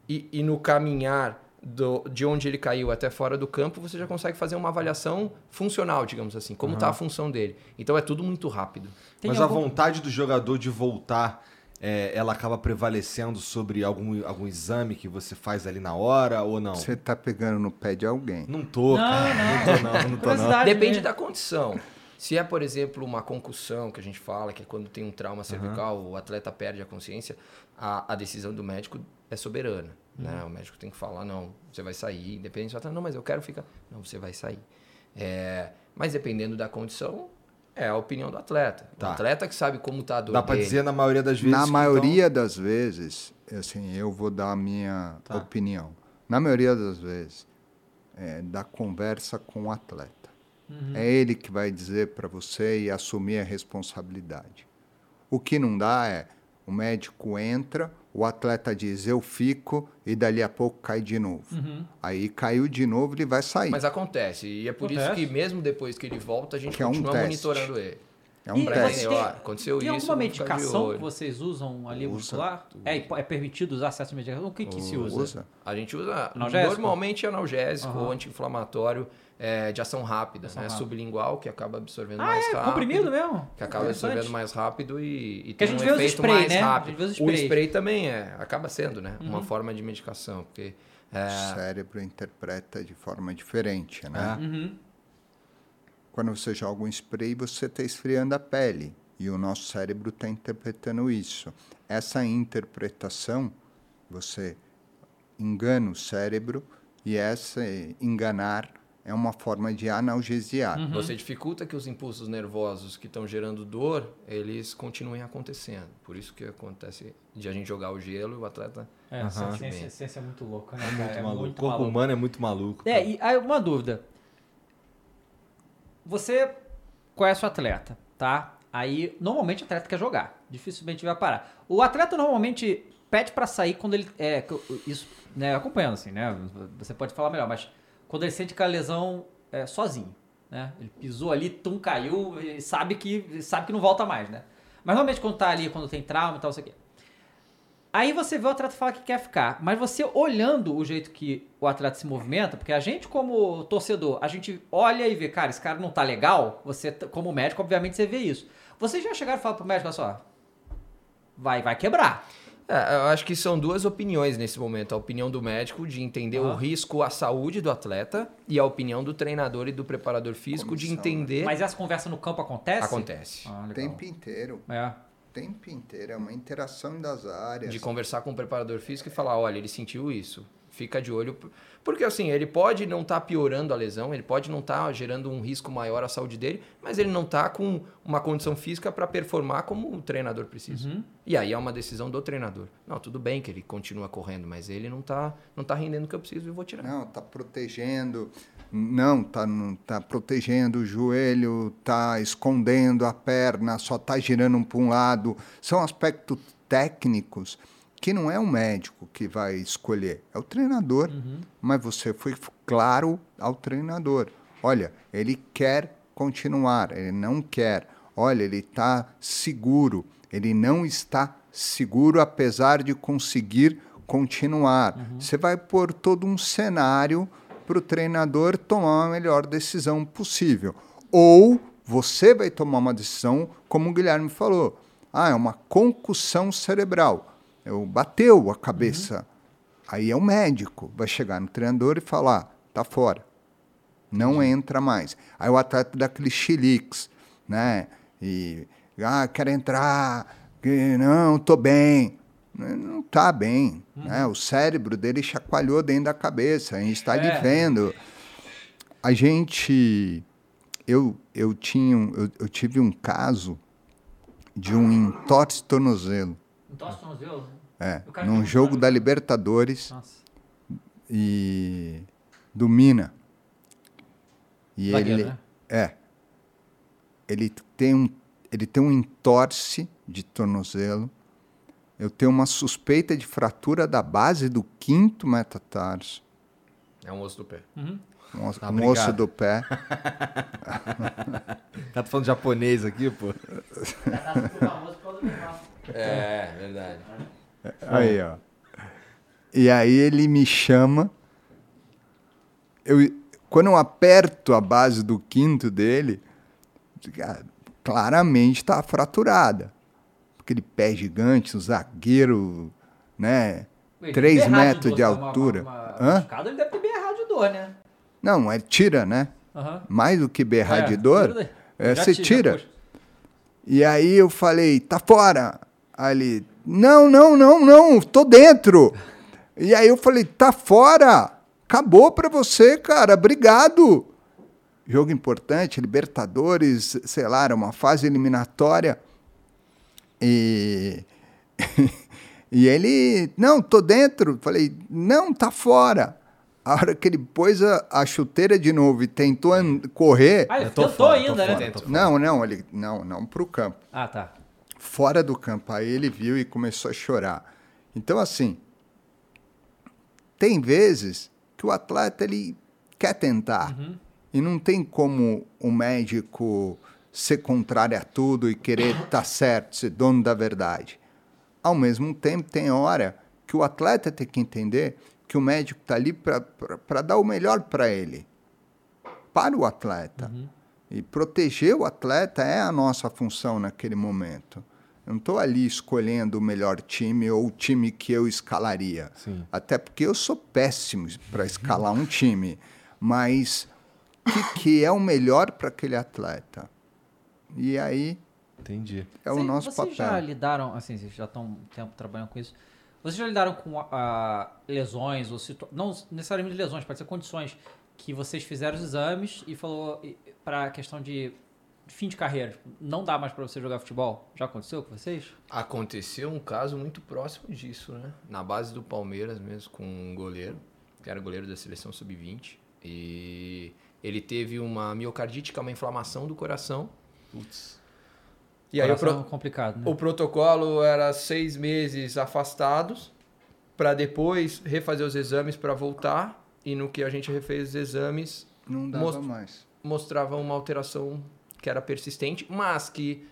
S3: e, e no caminhar do- de onde ele caiu até fora do campo, você já consegue fazer uma avaliação funcional, digamos assim, como está a função dele. Então é tudo muito rápido.
S1: Tem
S2: Mas
S1: algum-
S2: a vontade do jogador de voltar, é, ela acaba prevalecendo sobre algum, algum exame que você faz ali na hora ou não?
S4: Você está pegando no pé de alguém.
S2: Não tô,
S1: Não,
S2: cara.
S1: não.
S2: Não tô, não. Não tô, não.
S3: Depende
S1: mesmo.
S3: da condição. Se é, por exemplo, uma concussão, que a gente fala, que é quando tem um trauma cervical, o atleta perde a consciência, a, a decisão do médico é soberana. Né? O médico tem que falar, não, você vai sair. Independente do atleta, não, mas eu quero ficar. Não, você vai sair. É, mas dependendo da condição, é a opinião do atleta.
S2: Tá.
S3: O atleta que sabe como está a dor
S2: Dá
S3: dele.
S2: dizer na maioria das vezes.
S4: Na
S2: então,
S4: maioria das vezes, assim, eu vou dar a minha
S2: Tá.
S4: opinião. Na maioria das vezes, é da conversa com o atleta. É ele que vai dizer para você e assumir a responsabilidade. O que não dá é O médico entra, o atleta diz eu fico e dali a pouco cai de novo.
S1: Uhum.
S4: Aí caiu de novo, ele vai sair.
S3: Mas acontece. E é por isso
S1: Acontece.
S3: que mesmo depois que ele volta, a gente
S4: Que é um
S3: continua monitorando ele.
S4: é um
S1: E
S4: teste.
S1: tem-
S3: aconteceu
S1: Tem
S3: isso,
S1: alguma medicação que vocês usam ali
S4: Usa
S1: muscular? É, e po- é permitido usar certas medicações? O que, que se usa?
S4: Usa.
S3: A gente usa
S1: Analgésico?
S3: normalmente analgésico
S1: Aham.
S3: ou anti-inflamatório é, de ação rápida,
S1: Ação
S3: né?
S1: rápida.
S3: Sublingual, que acaba absorvendo
S1: Ah,
S3: mais
S1: é?
S3: rápido.
S1: Comprimido mesmo?
S3: Que acaba absorvendo mais rápido e, e
S1: Que a
S3: tem
S1: gente
S3: um
S1: vê os
S3: efeito
S1: spray,
S3: mais
S1: né? A
S3: rápido.
S1: gente vê os
S3: O
S1: spray. Uhum.
S3: spray também é, acaba sendo, né? Uma forma de medicação, porque é,
S4: O cérebro interpreta de forma diferente, né?
S1: Uhum.
S4: Quando você joga um spray, você está esfriando a pele. E o nosso cérebro está interpretando isso. Essa interpretação, você engana o cérebro e essa enganar é uma forma de analgesiar.
S1: Uhum.
S3: você dificulta que os impulsos nervosos que estão gerando dor, eles continuem acontecendo. Por isso que acontece de a gente jogar o gelo e o atleta
S1: É,
S2: Aham.
S1: essa ciência, ciência é muito louca, né?
S2: É muito
S1: cara?
S2: maluco. o corpo humano é muito maluco.
S1: É,
S2: cara.
S1: e aí uma dúvida. Você conhece o atleta, tá? Aí, normalmente o atleta quer jogar. Dificilmente vai parar. O atleta normalmente pede pra sair quando ele. É, isso, né? Acompanhando, assim, né? Você pode falar melhor, mas quando ele sente aquela lesão é, sozinho, né? Ele pisou ali, tum, caiu, e sabe que, sabe que não volta mais, né? Mas normalmente quando tá ali, quando tem trauma e tal, não sei o quê. Aí você vê o atleta falar que quer ficar, mas você olhando o jeito que o atleta se movimenta, porque a gente como torcedor, a gente olha e vê, cara, esse cara não tá legal, você como médico, obviamente você vê isso. Vocês já chegaram e falaram pro médico, olha só, vai, vai quebrar.
S3: É, eu acho que são duas opiniões nesse momento. A opinião do médico de entender o
S1: Aham.
S3: risco à saúde do atleta e a opinião do treinador e do preparador físico de
S4: Comissão, né?
S3: entender.
S1: Mas essa conversa no campo acontece?
S3: Acontece.
S1: Ah,
S4: O
S1: legal.
S4: tempo inteiro.
S1: É.
S4: O tempo inteiro. É uma interação das áreas.
S3: De conversar com o preparador físico e falar, olha, ele sentiu isso. Fica de olho. Porque assim, ele pode não estar piorando a lesão, ele pode não estar gerando um risco maior à saúde dele, mas ele não está com uma condição física para performar como o treinador precisa.
S1: Uhum.
S3: E aí é uma decisão do treinador. Não, tudo bem que ele continua correndo, mas ele não está não tá rendendo o que eu preciso e eu vou tirar.
S4: Não, tá protegendo. Não, tá, não tá protegendo o joelho, tá escondendo a perna, só tá girando para um lado. São aspectos técnicos que não é o médico que vai escolher, é o treinador. Mas você foi claro ao treinador. Olha, ele quer continuar, ele não quer. Olha, ele está seguro, ele não está seguro apesar de conseguir continuar. Você vai pôr todo um cenário para o treinador tomar a melhor decisão possível. Ou você vai tomar uma decisão, como o Guilherme falou. Ah, é uma concussão cerebral. Eu bateu a cabeça. Aí é o médico, vai chegar no treinador e falar, tá fora. Não entra mais. Aí o atleta dá aquele xilix, né? E, ah, quero entrar, não, tô bem. Não tá bem, né? O cérebro dele chacoalhou dentro da cabeça, a gente está
S1: É.
S4: vendo. A gente, eu, eu, tinha, um- eu, eu tive um caso de um entorse tornozelo. É, num jogo da Libertadores
S1: Nossa.
S4: e do Mina. E
S1: Zagueiro,
S4: ele
S1: né?
S4: é. Ele tem um ele tem um entorse de tornozelo. Eu tenho uma suspeita de fratura da base do quinto metatarso,
S3: É um osso do pé.
S4: um, osso-
S2: Tá,
S4: um osso do pé.
S2: Tá falando japonês aqui, pô.
S3: É, verdade.
S4: Aí, ó. E aí ele me chama. Eu, quando eu aperto a base do quinto dele, claramente está fraturada. Aquele pé gigante, um zagueiro, né?
S1: Ele
S4: Três
S1: deve ter berrado
S4: metros
S1: dor,
S4: de
S1: tá? Uma-
S4: altura.
S1: Uma, uma,
S4: Hã?
S1: ele deve ter berrado de dor, né?
S4: Não, é tira, né?
S1: Aham.
S4: Mais do que berrar
S1: É,
S4: de dor, é, você
S1: tira,
S4: tira. E aí eu falei, tá fora. Aí ele, não, não, não, não, tô dentro. E aí eu falei, tá fora. Acabou pra você, cara, obrigado. Jogo importante, Libertadores, sei lá, era uma fase eliminatória. E, e ele, não, tô dentro. Falei, não, tá fora. A hora que ele pôs a, a chuteira de novo e tentou correr,
S1: Ah, ele
S2: tô
S1: tentou
S2: fora, tô
S1: ainda,
S2: fora,
S1: né?
S4: não, não, ele não, não pro campo.
S1: Ah, tá.
S4: Fora do campo. Aí ele viu e começou a chorar. Então, assim, tem vezes que o atleta ele quer tentar e não tem como o médico ser contrário a tudo e querer estar certo, ser dono da verdade. Ao mesmo tempo, tem hora que o atleta tem que entender que o médico está ali para dar o melhor para ele, para o atleta. E proteger o atleta é a nossa função naquele momento. Eu não estou ali escolhendo o melhor time ou o time que eu escalaria.
S2: Sim.
S4: Até porque eu sou péssimo para escalar um time. Mas o que, que é o melhor para aquele atleta? E aí
S2: Entendi.
S4: é o
S1: Vocês-
S4: nosso
S1: vocês
S4: papel.
S1: já lidaram, assim, vocês já estão um tempo trabalhando com isso. Vocês já lidaram com ah, lesões ou não necessariamente lesões, pode ser condições que vocês fizeram os exames e falou para a questão de fim de carreira, tipo, não dá mais para você jogar futebol. Já aconteceu com vocês?
S3: Aconteceu um caso muito próximo disso, né? Na base do Palmeiras mesmo, com um goleiro, que era goleiro da seleção sub-20. E ele teve uma miocardite, que é uma inflamação do coração.
S2: Putz.
S3: E aí o, pro-
S1: complicado, né?
S3: o protocolo era seis meses afastados, para depois refazer os exames para voltar. E no que a gente refez os exames,
S4: Não dava
S3: Most-
S4: mais.
S3: mostrava uma alteração que era persistente, mas que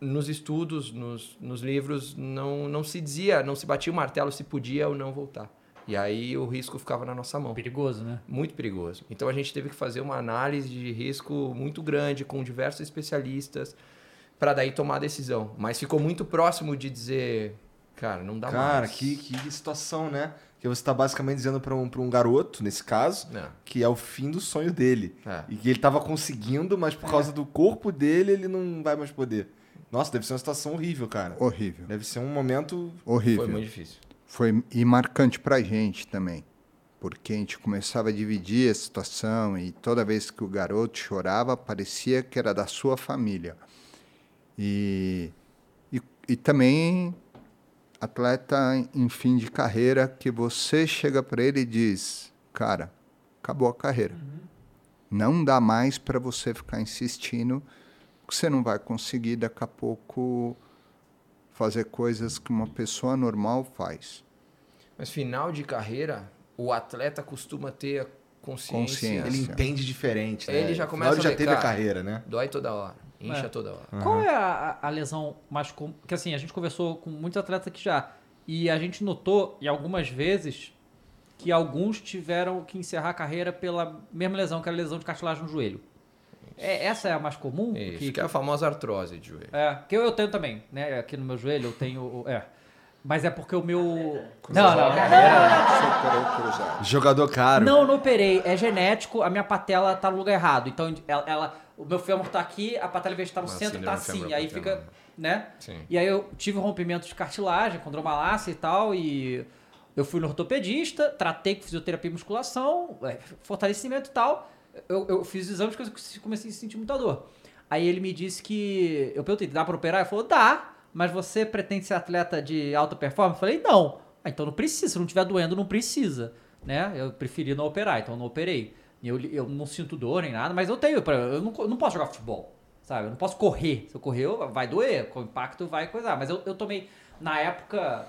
S3: nos estudos, nos, nos livros, não, não se dizia, não se batia o martelo se podia ou não voltar. E aí o risco ficava na nossa mão.
S1: Perigoso, né?
S3: Muito perigoso. Então a gente teve que fazer uma análise de risco muito grande com diversos especialistas para daí tomar a decisão. Mas ficou muito próximo de dizer, cara, não dá
S2: Cara,
S3: mais.
S2: que, que situação, né? Que você tá basicamente dizendo pra um, pra um garoto, nesse caso,
S3: É.
S2: que é o fim do sonho dele.
S3: É.
S2: E que ele tava conseguindo, mas por causa do corpo dele, ele não vai mais poder. Nossa, deve ser uma situação horrível, cara.
S4: Horrível.
S2: Deve ser um momento.
S4: Horrível.
S3: Foi muito difícil.
S4: Foi e marcante para a gente também, porque a gente começava a dividir a situação e toda vez que o garoto chorava, parecia que era da sua família. E, e, e também atleta em fim de carreira que você chega para ele e diz, cara, acabou a carreira. Não dá mais para você ficar insistindo, porque você não vai conseguir daqui a pouco fazer coisas que uma pessoa normal faz.
S3: Mas final de carreira, o atleta costuma ter a consciência.
S4: Consciência.
S2: Ele entende diferente, né?
S3: Ele já começa
S2: ele já
S3: a
S2: teve a carreira, né?
S3: Dói toda hora, incha
S1: É.
S3: toda hora.
S1: Qual é a, a lesão mais comum? Porque assim, a gente conversou com muitos atletas aqui já. E a gente notou, e algumas vezes, que alguns tiveram que encerrar a carreira pela mesma lesão, que era a lesão de cartilagem no joelho. É, essa é a mais comum?
S3: Isso,
S1: Que-
S3: que, é a famosa artrose de joelho.
S1: É, que eu, eu tenho também, né? Aqui no meu joelho eu tenho. o- É. Mas é porque o meu. Não, não,
S4: cruzado.
S2: Jogador caro.
S1: Não, não operei. É genético, a minha patela tá no lugar errado. Então, ela, ela- o meu fêmur tá aqui, a patela, em vez de estar no
S3: Uma
S1: centro, tá
S3: síndrome
S1: assim. Aí
S3: femoropaterna.
S1: fica, né?
S3: Sim.
S1: E aí eu tive um rompimento de cartilagem, condromalácia e tal, e eu fui no ortopedista, tratei com fisioterapia e musculação, é, fortalecimento e tal. Eu, eu fiz exames que eu comecei a sentir muita dor. Aí ele me disse que. Eu perguntei, dá pra operar? Ele falou, dá, mas você pretende ser atleta de alta performance? Eu falei, não. Ah, então não precisa, se não estiver doendo, não precisa. Né? Eu preferi não operar, então eu não operei. Eu, eu não sinto dor nem nada, mas eu tenho. Eu não, eu não posso jogar futebol. Sabe? Eu não posso correr. Se eu correr, vai doer. Com o impacto vai coisar. Mas eu, eu tomei, na época.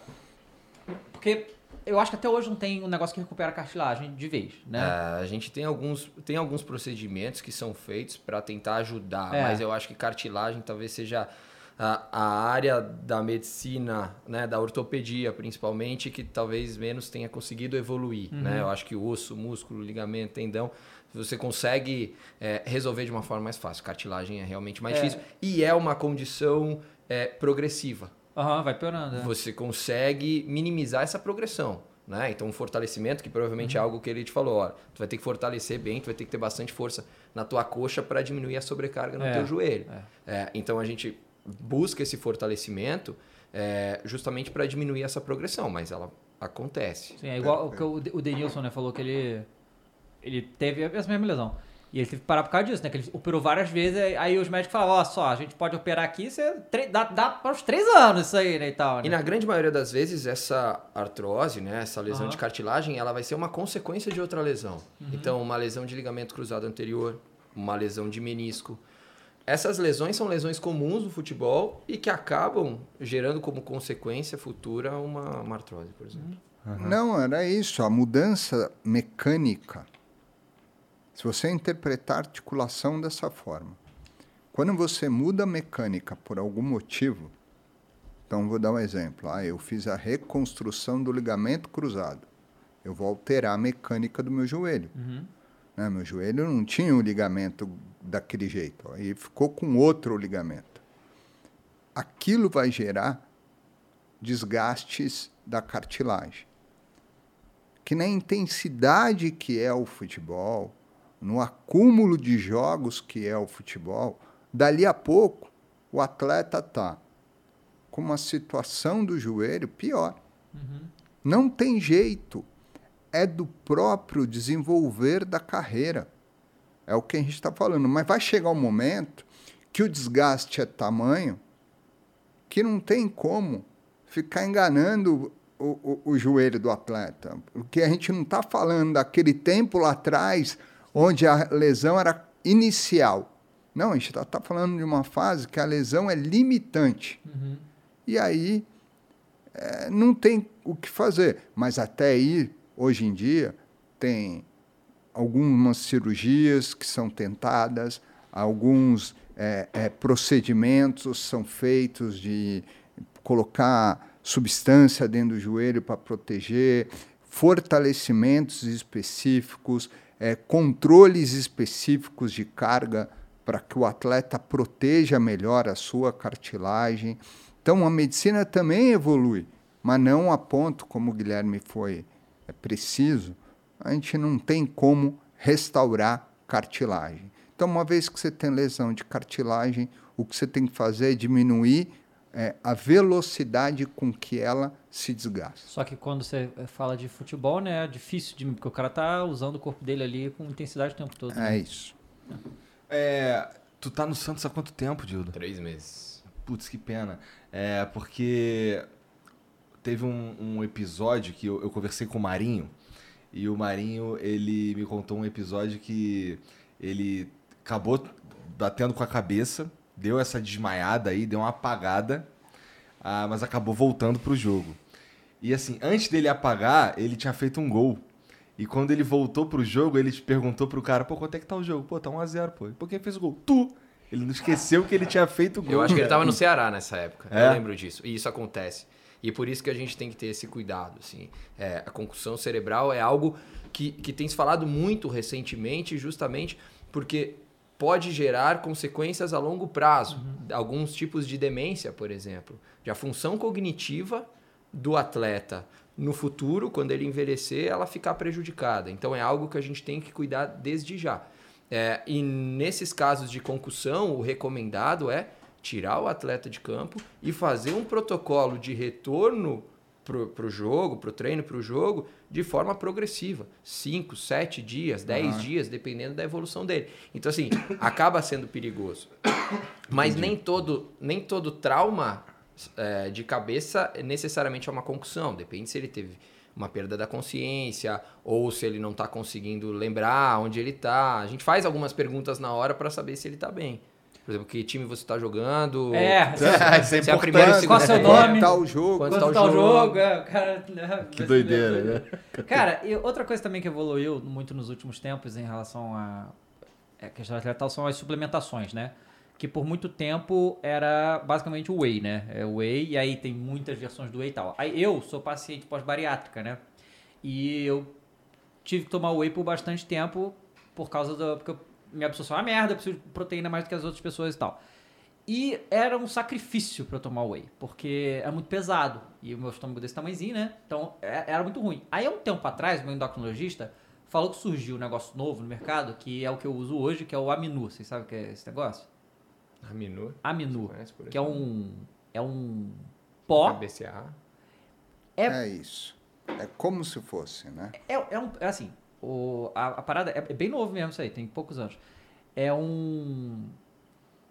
S1: Porque eu acho que até hoje não tem um negócio que recupera a cartilagem de vez, né?
S3: É, a gente tem alguns, tem alguns procedimentos que são feitos para tentar ajudar,
S1: É.
S3: mas eu acho que cartilagem talvez seja a, a área da medicina, né, da ortopedia principalmente, que talvez menos tenha conseguido evoluir.
S1: Uhum.
S3: Né? Eu acho que osso, músculo, ligamento, tendão, você consegue é, resolver de uma forma mais fácil. Cartilagem é realmente mais
S1: É.
S3: difícil e é uma condição é, progressiva
S1: Aham, vai piorando. é.
S3: você consegue minimizar essa progressão. Né? Então, um fortalecimento, que provavelmente é algo que ele te falou, ó, tu vai ter que fortalecer bem, tu vai ter que ter bastante força na tua coxa para diminuir a sobrecarga no
S1: É,
S3: teu joelho. É, então, a gente busca esse fortalecimento é, justamente para diminuir essa progressão, mas ela acontece.
S1: Sim, é igual o que o De- o Denilson, né, falou que ele, ele teve essa mesma lesão. E ele teve que parar por causa disso, né? Que ele operou várias vezes, aí- os médicos falavam, ó, só, a gente pode operar aqui, você dá, dá para os três anos isso aí, né, e tal.
S3: E
S1: né?
S3: na grande maioria das vezes, essa artrose, né, essa lesão
S1: Aham.
S3: de cartilagem, ela vai ser uma consequência de outra lesão.
S1: Uhum.
S3: Então, uma lesão de ligamento cruzado anterior, uma lesão de menisco. Essas lesões são lesões comuns do futebol e que acabam gerando como consequência futura uma, uma artrose, por exemplo.
S4: Não, era isso. A mudança mecânica. Se você interpretar a articulação dessa forma, quando você muda a mecânica por algum motivo, então vou dar um exemplo. Ah, eu fiz a reconstrução do ligamento cruzado. Eu vou alterar a mecânica do meu joelho. Né? Meu joelho não tinha o ligamento daquele jeito. Aí ficou com outro ligamento. Aquilo vai gerar desgastes da cartilagem que na intensidade que é o futebol, no acúmulo de jogos que é o futebol, dali a pouco o atleta está com uma situação do joelho pior. Não tem jeito. É do próprio desenvolver da carreira. É o que a gente está falando. Mas vai chegar um momento que o desgaste é tamanho que não tem como ficar enganando o, o, o joelho do atleta. Porque a gente não está falando daquele tempo lá atrás onde a lesão era inicial. Não, a gente está tá falando de uma fase que a lesão é limitante. E aí é, não tem o que fazer. Mas até aí, hoje em dia, tem algumas cirurgias que são tentadas, alguns é, é, procedimentos são feitos de colocar substância dentro do joelho para proteger, fortalecimentos específicos, é, controles específicos de carga para que o atleta proteja melhor a sua cartilagem. Então a medicina também evolui, mas não a ponto, como o Guilherme foi é, preciso, a gente não tem como restaurar cartilagem. Então, uma vez que você tem lesão de cartilagem, o que você tem que fazer é diminuir é, a velocidade com que ela se desgasta.
S1: Só que quando você fala de futebol, né, é difícil de porque o cara tá usando o corpo dele ali com intensidade o tempo todo. né?
S4: É isso.
S2: É, tu tá no Santos há quanto tempo, Dildo?
S3: Três meses.
S2: Putz, que pena. É, porque teve um, um episódio que eu, eu conversei com o Marinho, e o Marinho, ele me contou um episódio que ele acabou batendo com a cabeça, deu essa desmaiada aí, deu uma apagada, ah, mas acabou voltando pro jogo. E assim, antes dele apagar, ele tinha feito um gol. E quando ele voltou pro jogo, ele perguntou pro cara, pô, quanto é que tá o jogo? Pô, tá 1x0, pô. Por quem fez o gol? Tu! Ele não esqueceu que ele tinha feito o gol.
S3: Eu acho que ele estava no Ceará nessa época.
S2: É?
S3: Eu lembro disso. E isso acontece. E por isso que a gente tem que ter esse cuidado. Assim. É, a concussão cerebral é algo que, que tem se falado muito recentemente, justamente porque pode gerar consequências a longo prazo. Alguns tipos de demência, por exemplo. De a função cognitiva do atleta no futuro, quando ele envelhecer, ela ficar prejudicada. Então é algo que a gente tem que cuidar desde já. É, e nesses casos de concussão, o recomendado é tirar o atleta de campo e fazer um protocolo de retorno para o jogo, para o treino, para o jogo, de forma progressiva. 5, 7 dias, 10 dias, dependendo da evolução dele. Então, assim, acaba sendo perigoso. Mas nem todo, nem todo trauma é, de cabeça necessariamente é uma concussão. Depende se ele teve uma perda da consciência ou se ele não está conseguindo lembrar onde ele está. A gente faz algumas perguntas na hora para saber se ele está bem. Por exemplo, que time você está jogando?
S1: É,
S2: Isso é
S3: Se é a primeira
S2: importante,
S3: segunda
S1: Qual seu
S2: né?
S1: nome?
S4: Quanto tá o jogo?
S3: Quanto
S1: Quanto
S3: tá o
S1: tá o
S3: jogo?
S1: jogo? É, o cara, né,
S2: Que doideira, né?
S1: Cara, e outra coisa também que evoluiu muito nos últimos tempos em relação a é, questão atletal são as suplementações, né? Que por muito tempo era basicamente o whey, né? É o whey, e aí tem muitas versões do whey e tal. Aí eu sou paciente pós-bariátrica, né? E eu tive que tomar whey por bastante tempo por causa da. Porque eu- minha absorção é uma merda, eu preciso de proteína mais do que as outras pessoas e tal. E era um sacrifício pra eu tomar whey, porque é muito pesado. E o meu estômago desse tamanhozinho, né? Então é- era muito ruim. Aí há um tempo atrás, meu endocrinologista falou que surgiu um negócio novo no mercado, que é o que eu uso hoje, que é o Aminu. Vocês sabem o que é esse negócio?
S3: Aminu.
S1: Aminu. Que é um. É um pó.
S3: BCA.
S1: É,
S4: É isso. É como se fosse, né?
S1: é, é um. É assim. O, a, a parada é, é bem novo mesmo isso aí, tem poucos anos. É um.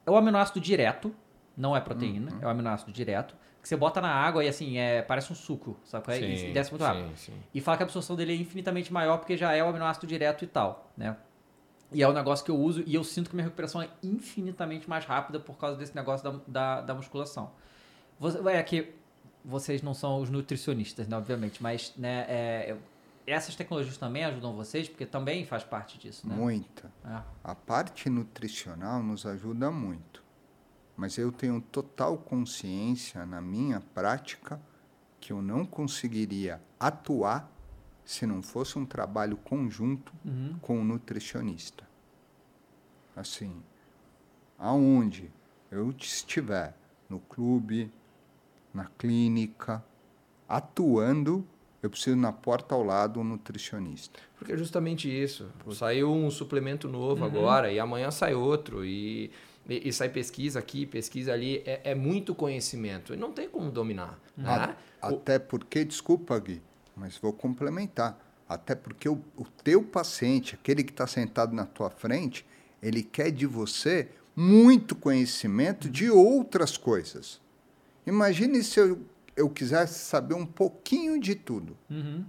S1: É um aminoácido direto, não é proteína, é um aminoácido direto, que você bota na água e assim, é, parece um suco, sabe? é? E, e desce muito rápido.
S3: Sim, sim.
S1: E fala que a absorção dele é infinitamente maior porque já é o aminoácido direto e tal, né? E é um negócio que eu uso e eu sinto que minha recuperação é infinitamente mais rápida por causa desse negócio da, da, da musculação. Você, é que vocês não são os nutricionistas, né, obviamente, mas né, é, essas tecnologias também ajudam vocês, porque também faz parte disso, né?
S4: Muita.
S1: É.
S4: A parte nutricional nos ajuda muito. Mas eu tenho total consciência na minha prática que eu não conseguiria atuar se não fosse um trabalho conjunto
S1: Uhum.
S4: com o nutricionista. Assim, aonde eu estiver, no clube, na clínica, atuando, eu preciso na porta ao lado um nutricionista.
S3: Porque é justamente isso. Saiu um suplemento novo
S1: Uhum.
S3: agora e amanhã sai outro. E, e, e sai pesquisa aqui, pesquisa ali. É, é muito conhecimento. E não tem como dominar. Né? O-
S4: Até porque, desculpa, Gui, mas vou complementar. Até porque o, o teu paciente, aquele que está sentado na tua frente, ele quer de você muito conhecimento de outras coisas. Imagine se eu, eu quisesse saber um pouquinho de tudo.
S1: Uhum.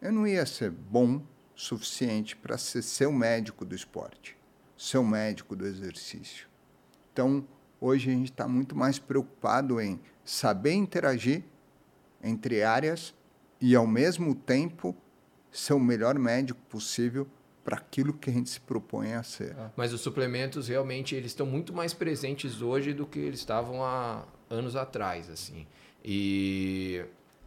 S4: Eu não ia ser bom suficiente para ser seu médico do esporte, seu médico do exercício. Então, hoje a gente está muito mais preocupado em saber interagir entre áreas e, ao mesmo tempo, ser o melhor médico possível para aquilo que a gente se propõe a ser.
S3: Mas os suplementos realmente eles estão muito mais presentes hoje do que eles estavam há anos atrás, assim. E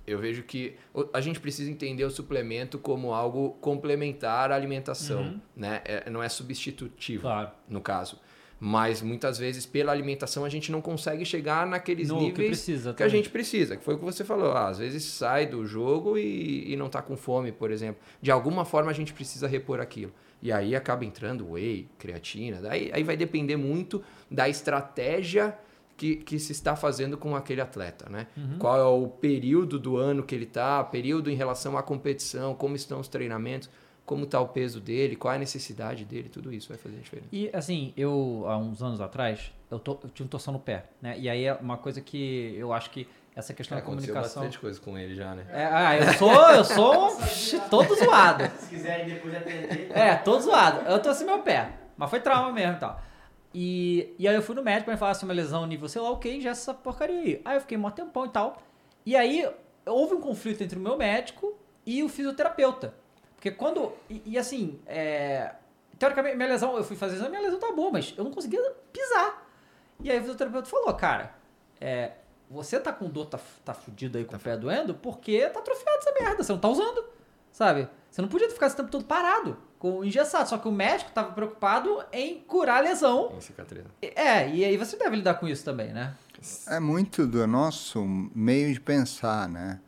S3: eu vejo que a gente precisa entender o suplemento como algo complementar à alimentação, né? É- não é substitutivo,
S1: Claro.
S3: no caso. Mas muitas vezes pela alimentação a gente não consegue chegar naqueles
S1: No que
S3: níveis
S1: precisa
S3: que a gente precisa, que foi o que você falou. Ah, às vezes sai do jogo e, e não tá com fome, por exemplo. De alguma forma a gente precisa repor aquilo. E aí acaba entrando whey, creatina. Daí, aí vai depender muito da estratégia que, que se está fazendo com aquele atleta, né? Qual é o período do ano que ele tá, período em relação à competição, como estão os treinamentos, como está o peso dele, qual é a necessidade dele, tudo isso vai fazer diferença.
S1: E assim, eu há uns anos atrás, eu, to, eu tinha um torção no pé, né? E aí é uma coisa que eu acho que essa questão da comunicação.
S3: coisa com ele já, né?
S1: É, ah, eu sou, eu sou um todo zoado.
S5: Se quiserem depois atender.
S1: É, todo zoado. Eu torci meu pé. Mas foi trauma mesmo e tal. E, e aí eu fui no médico pra me falar assim, uma lesão nível, sei lá o que, ingesta essa porcaria aí. Aí eu fiquei mó tempão e tal. E aí houve um conflito entre o meu médico e o fisioterapeuta. Porque quando. E, e assim, é, teoricamente, minha lesão, eu fui fazer exame, minha lesão tá boa, mas eu não conseguia pisar. E aí o fisioterapeuta falou, cara, é, você tá com dor, tá, tá fudido aí com o pé doendo, porque tá atrofiado essa merda, você não tá usando, sabe? Você não podia ficar esse tempo todo parado, com engessado. Só que o médico tava preocupado em curar a lesão.
S3: Em cicatriz.
S1: É, e aí você deve lidar com isso também, né?
S4: É muito do nosso meio de pensar, né?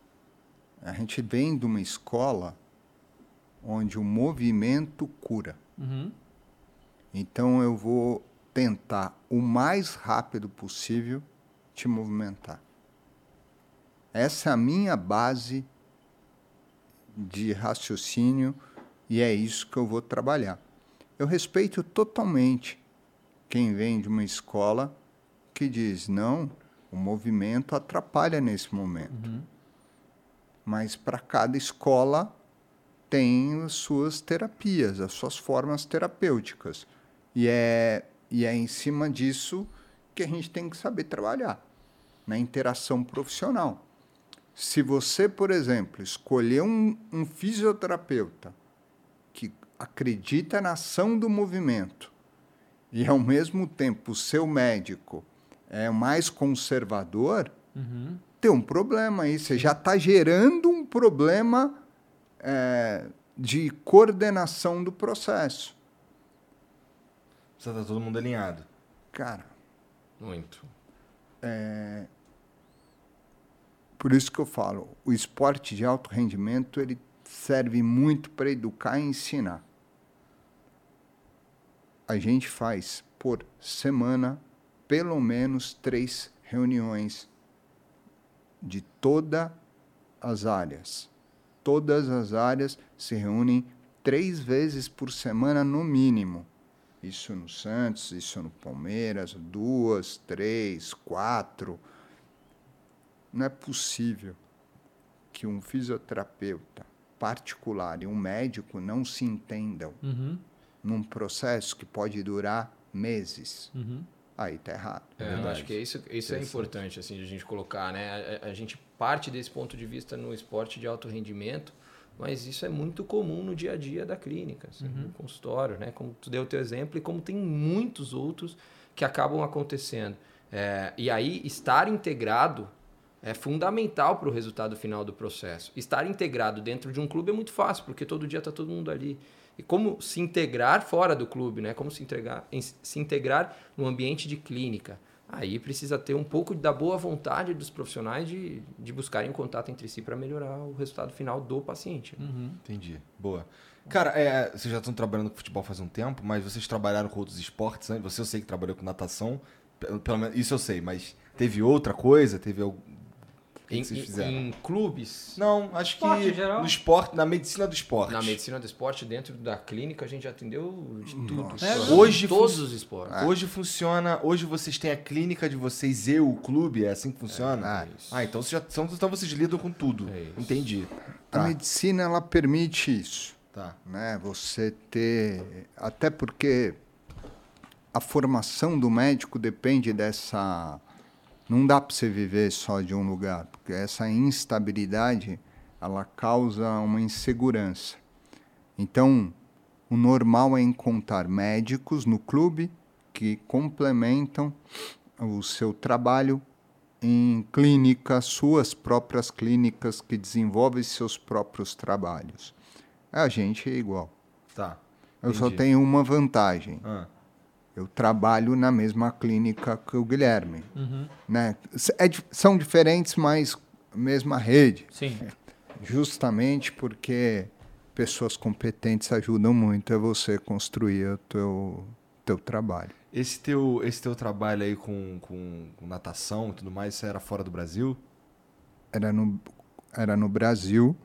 S4: A gente vem de uma escola onde o movimento cura.
S1: Uhum.
S4: Então eu vou tentar o mais rápido possível te movimentar. Essa é a minha base de raciocínio e é isso que eu vou trabalhar. Eu respeito totalmente quem vem de uma escola que diz: não, o movimento atrapalha nesse momento. Mas para cada escola tem as suas terapias, as suas formas terapêuticas. E é, e é em cima disso que a gente tem que saber trabalhar, na interação profissional. Se você, por exemplo, escolher um, um fisioterapeuta acredita na ação do movimento e, ao mesmo tempo, o seu médico é mais conservador, tem um problema aí. Você já está gerando um problema é, de coordenação do processo.
S2: Você tá todo mundo alinhado.
S4: Cara,
S3: Muito.
S4: por isso que eu falo, o esporte de alto rendimento ele serve muito para educar e ensinar. A gente faz por semana pelo menos três reuniões de todas as áreas. Todas as áreas se reúnem três vezes por semana no mínimo. Isso no Santos, isso no Palmeiras, duas, três, quatro. Não é possível que um fisioterapeuta particular e um médico não se entendam.
S1: Uhum.
S4: Num processo que pode durar meses,
S1: Uhum.
S4: aí tá errado.
S3: É, eu acho que isso, isso é importante assim de a gente colocar, né? A, a- gente parte desse ponto de vista no esporte de alto rendimento, mas isso é muito comum no dia a dia da clínica, assim, no consultório, né? Como tu deu o teu exemplo e como tem muitos outros que acabam acontecendo. É, e aí estar integrado é fundamental para o resultado final do processo. Estar integrado dentro de um clube é muito fácil, porque todo dia está todo mundo ali. E como se integrar fora do clube, né? Como se integrar, em- se integrar no ambiente de clínica. Aí precisa ter um pouco da boa vontade dos profissionais de, de buscarem contato entre si para melhorar o resultado final do paciente. né?
S2: Entendi. Boa. Cara, é, vocês já estão trabalhando com futebol faz um tempo, mas vocês trabalharam com outros esportes antes? Você eu sei que trabalhou com natação, pelo, pelo menos isso eu sei, mas teve outra coisa? Teve algum.
S3: Em,
S2: que vocês fizeram?
S3: em clubes,
S2: Não, acho
S1: Esporte
S2: que
S1: geral?
S2: no esporte, na medicina do esporte.
S3: na medicina do esporte, dentro da clínica, a gente já atendeu de tudo.
S1: É,
S2: Hoje
S3: todos os esportes.
S2: Hoje funciona. Hoje vocês têm a clínica de vocês e o clube, é assim que funciona?
S4: É,
S2: ah, então vocês, já, são- então vocês lidam com tudo.
S3: É isso.
S2: Entendi.
S4: A
S2: Tá,
S4: medicina ela permite isso,
S2: tá.
S4: né? Você ter, até porque a formação do médico depende dessa, não dá para você viver só de um lugar, porque essa instabilidade ela causa uma insegurança. Então, o normal é encontrar médicos no clube que complementam o seu trabalho em clínicas, suas próprias clínicas que desenvolvem seus próprios trabalhos. A gente é igual.
S2: Tá.
S4: Eu só
S2: Entendi.
S4: tenho uma vantagem.
S2: Ah,
S4: Eu trabalho na mesma clínica que o Guilherme.
S1: Uhum.
S4: Né? É são diferentes, mas mesma rede.
S1: Sim.
S4: Justamente porque pessoas competentes ajudam muito a você construir o teu, teu trabalho.
S2: Esse teu, esse teu trabalho aí com, com, com natação e tudo mais, isso era fora do Brasil?
S4: Era no, era no Brasil,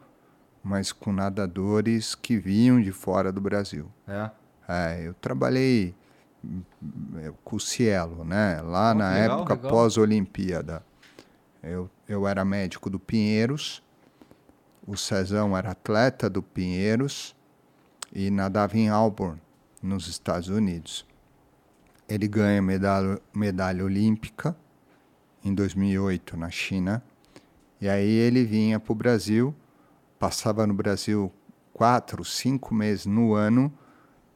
S4: mas com nadadores que vinham de fora do Brasil.
S2: É.
S4: É, eu trabalhei hum, hum, com o Cielo, né? Lá
S2: Oh,
S4: na
S2: legal,
S4: época pós-Olimpíada. Eu, eu era médico do Pinheiros, o Cezão era atleta do Pinheiros e nadava em Auburn, nos Estados Unidos. Ele ganha medalha, medalha olímpica em 2008 na China. E aí ele vinha para o Brasil, passava no Brasil quatro, cinco meses no ano,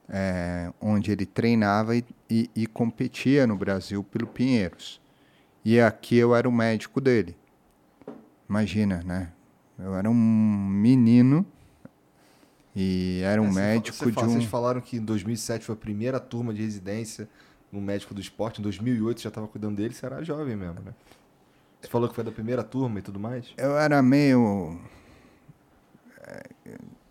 S4: eh, onde ele treinava e, e- e competia no Brasil pelo Pinheiros. E aqui eu era o médico dele. Imagina, né? Eu era um menino e era um
S2: É,
S4: médico
S2: você
S4: de um...
S2: Vocês falaram que em 2007 foi a primeira turma de residência no médico do esporte. Em 2008 você já estava cuidando dele, você era jovem mesmo, né? Você falou que foi da primeira turma e tudo mais?
S4: Eu era meio.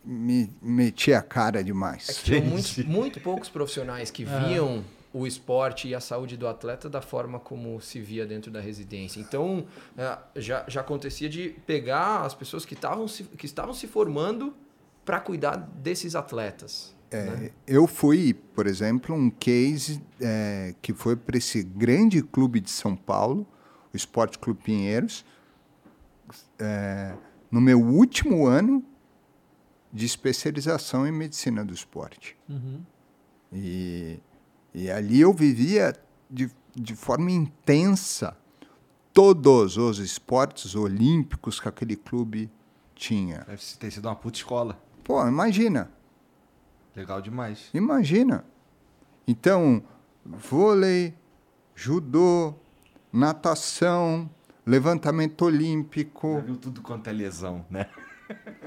S4: Me meti a cara demais.
S3: É que tinham muitos, muito poucos profissionais que viam o esporte e a saúde do atleta da forma como se via dentro da residência. Então, eh, já, já acontecia de pegar as pessoas que estavam se, que estavam se formando para cuidar desses atletas. né?
S4: Eu fui, por exemplo, um case eh, que foi para esse grande clube de São Paulo, o Esporte Clube Pinheiros, no meu último ano de especialização em medicina do esporte. E, e ali eu vivia de, de forma intensa todos os esportes olímpicos que aquele clube tinha.
S2: Deve ter sido uma puta escola.
S4: Pô, imagina,
S2: Legal demais.
S4: imagina. Então, vôlei, judô, natação, levantamento
S2: Já
S4: olímpico,
S2: viu tudo quanto é lesão, né?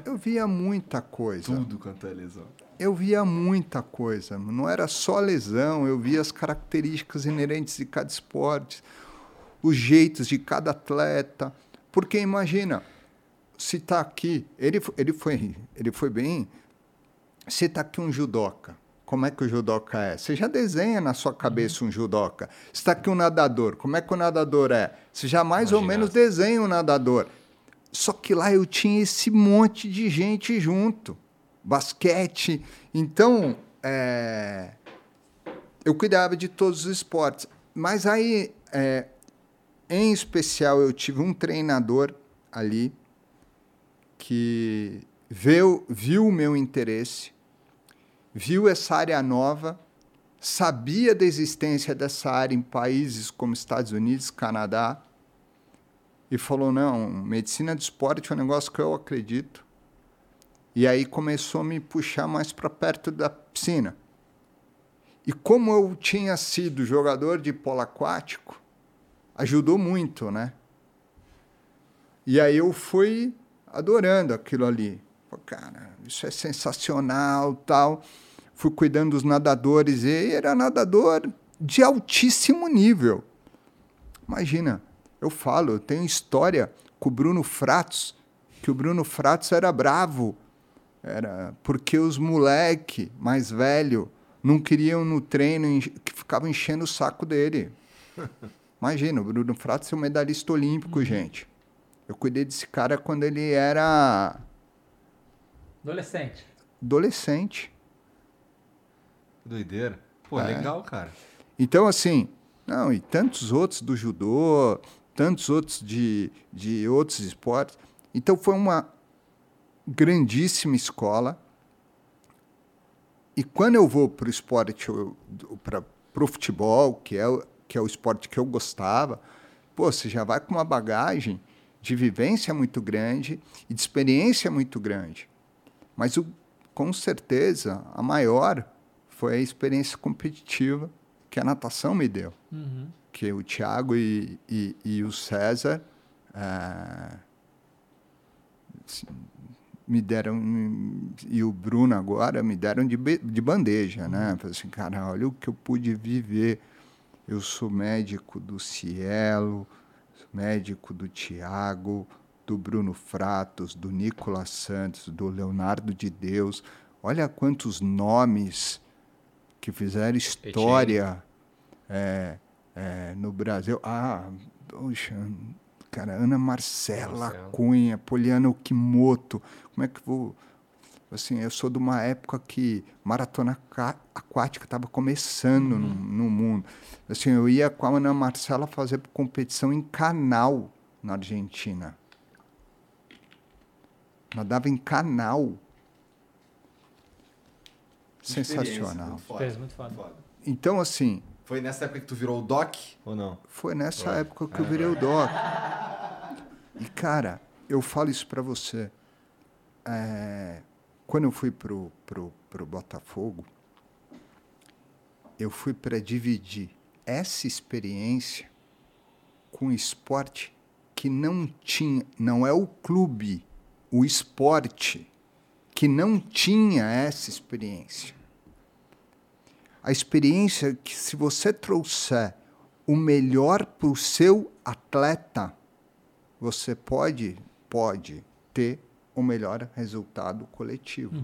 S4: Eu via muita coisa.
S2: Tudo quanto é lesão.
S4: Eu via muita coisa. Não era só lesão, eu via as características inerentes de cada esporte, os jeitos de cada atleta. Porque imagina, se está aqui, ele, ele, foi, ele foi bem. Se está aqui um judoca, como é que o judoca é? Você já desenha na sua cabeça um judoca. Se está aqui um nadador, como é que o nadador é? Você já mais ou menos desenha um nadador. Só que lá eu tinha esse monte de gente junto. Basquete. Então, é, eu cuidava de todos os esportes. Mas aí, é, em especial, eu tive um treinador ali que viu, viu o meu interesse viu essa área nova, sabia da existência dessa área em países como Estados Unidos, Canadá, e falou: não, medicina do esporte é um negócio que eu acredito. E aí começou a me puxar mais para perto da piscina. E como eu tinha sido jogador de polo aquático, ajudou muito, né? E aí eu fui adorando aquilo ali. Pô, cara, isso é sensacional, tal. Fui cuidando dos nadadores e era nadador de altíssimo nível. Imagina, eu falo, eu tenho história com o Bruno Fratos, que o Bruno Fratos era bravo. Era porque os moleque mais velho não queriam no treino que ficavam enchendo o saco dele. Imagina, o Bruno Fratos é um medalhista olímpico, gente. Eu cuidei desse cara quando ele era
S1: Adolescente.
S4: adolescente.
S2: Doideira. Pô,
S4: É.
S2: legal, cara.
S4: Então, assim, não, e tantos outros do judô, tantos outros de, de outros esportes. Então, foi uma grandíssima escola. E quando eu vou para o esporte, para o futebol, que é, que é o esporte que eu gostava, pô, você já vai com uma bagagem de vivência muito grande e de experiência muito grande. Mas, o, com certeza, a maior foi a experiência competitiva que a natação me deu. Que o Thiago e, e, e o César se- me deram, e o Bruno agora me deram de, de bandeja, né? Falei assim, cara, olha o que eu pude viver. Eu sou médico do Cielo, médico do Tiago, do Bruno Fratos, do Nicolas Santos, do Leonardo de Deus. Olha quantos nomes que fizeram história é, é, no Brasil. Ah, poxa, cara, Ana Marcela
S3: Marcela.
S4: Cunha, Poliana Okimoto. Como é que eu vou. Assim, eu sou de uma época que maratona ca- aquática estava começando no, no mundo. Assim, eu ia com a Ana Marcela fazer competição em canal na Argentina. Nadava em canal. Sensacional.
S1: Muito foda.
S4: Então, assim,
S2: Foi nessa época que tu virou o Doc ou não?
S4: foi nessa época que eu virei o doc. E, cara, eu falo isso para você. É, quando eu fui pro, pro, pro Botafogo, eu fui para dividir essa experiência com esporte que não tinha, não é o clube, o esporte que não tinha essa experiência. A experiência que se você trouxer o melhor para o seu atleta, você pode, pode ter o melhor resultado coletivo.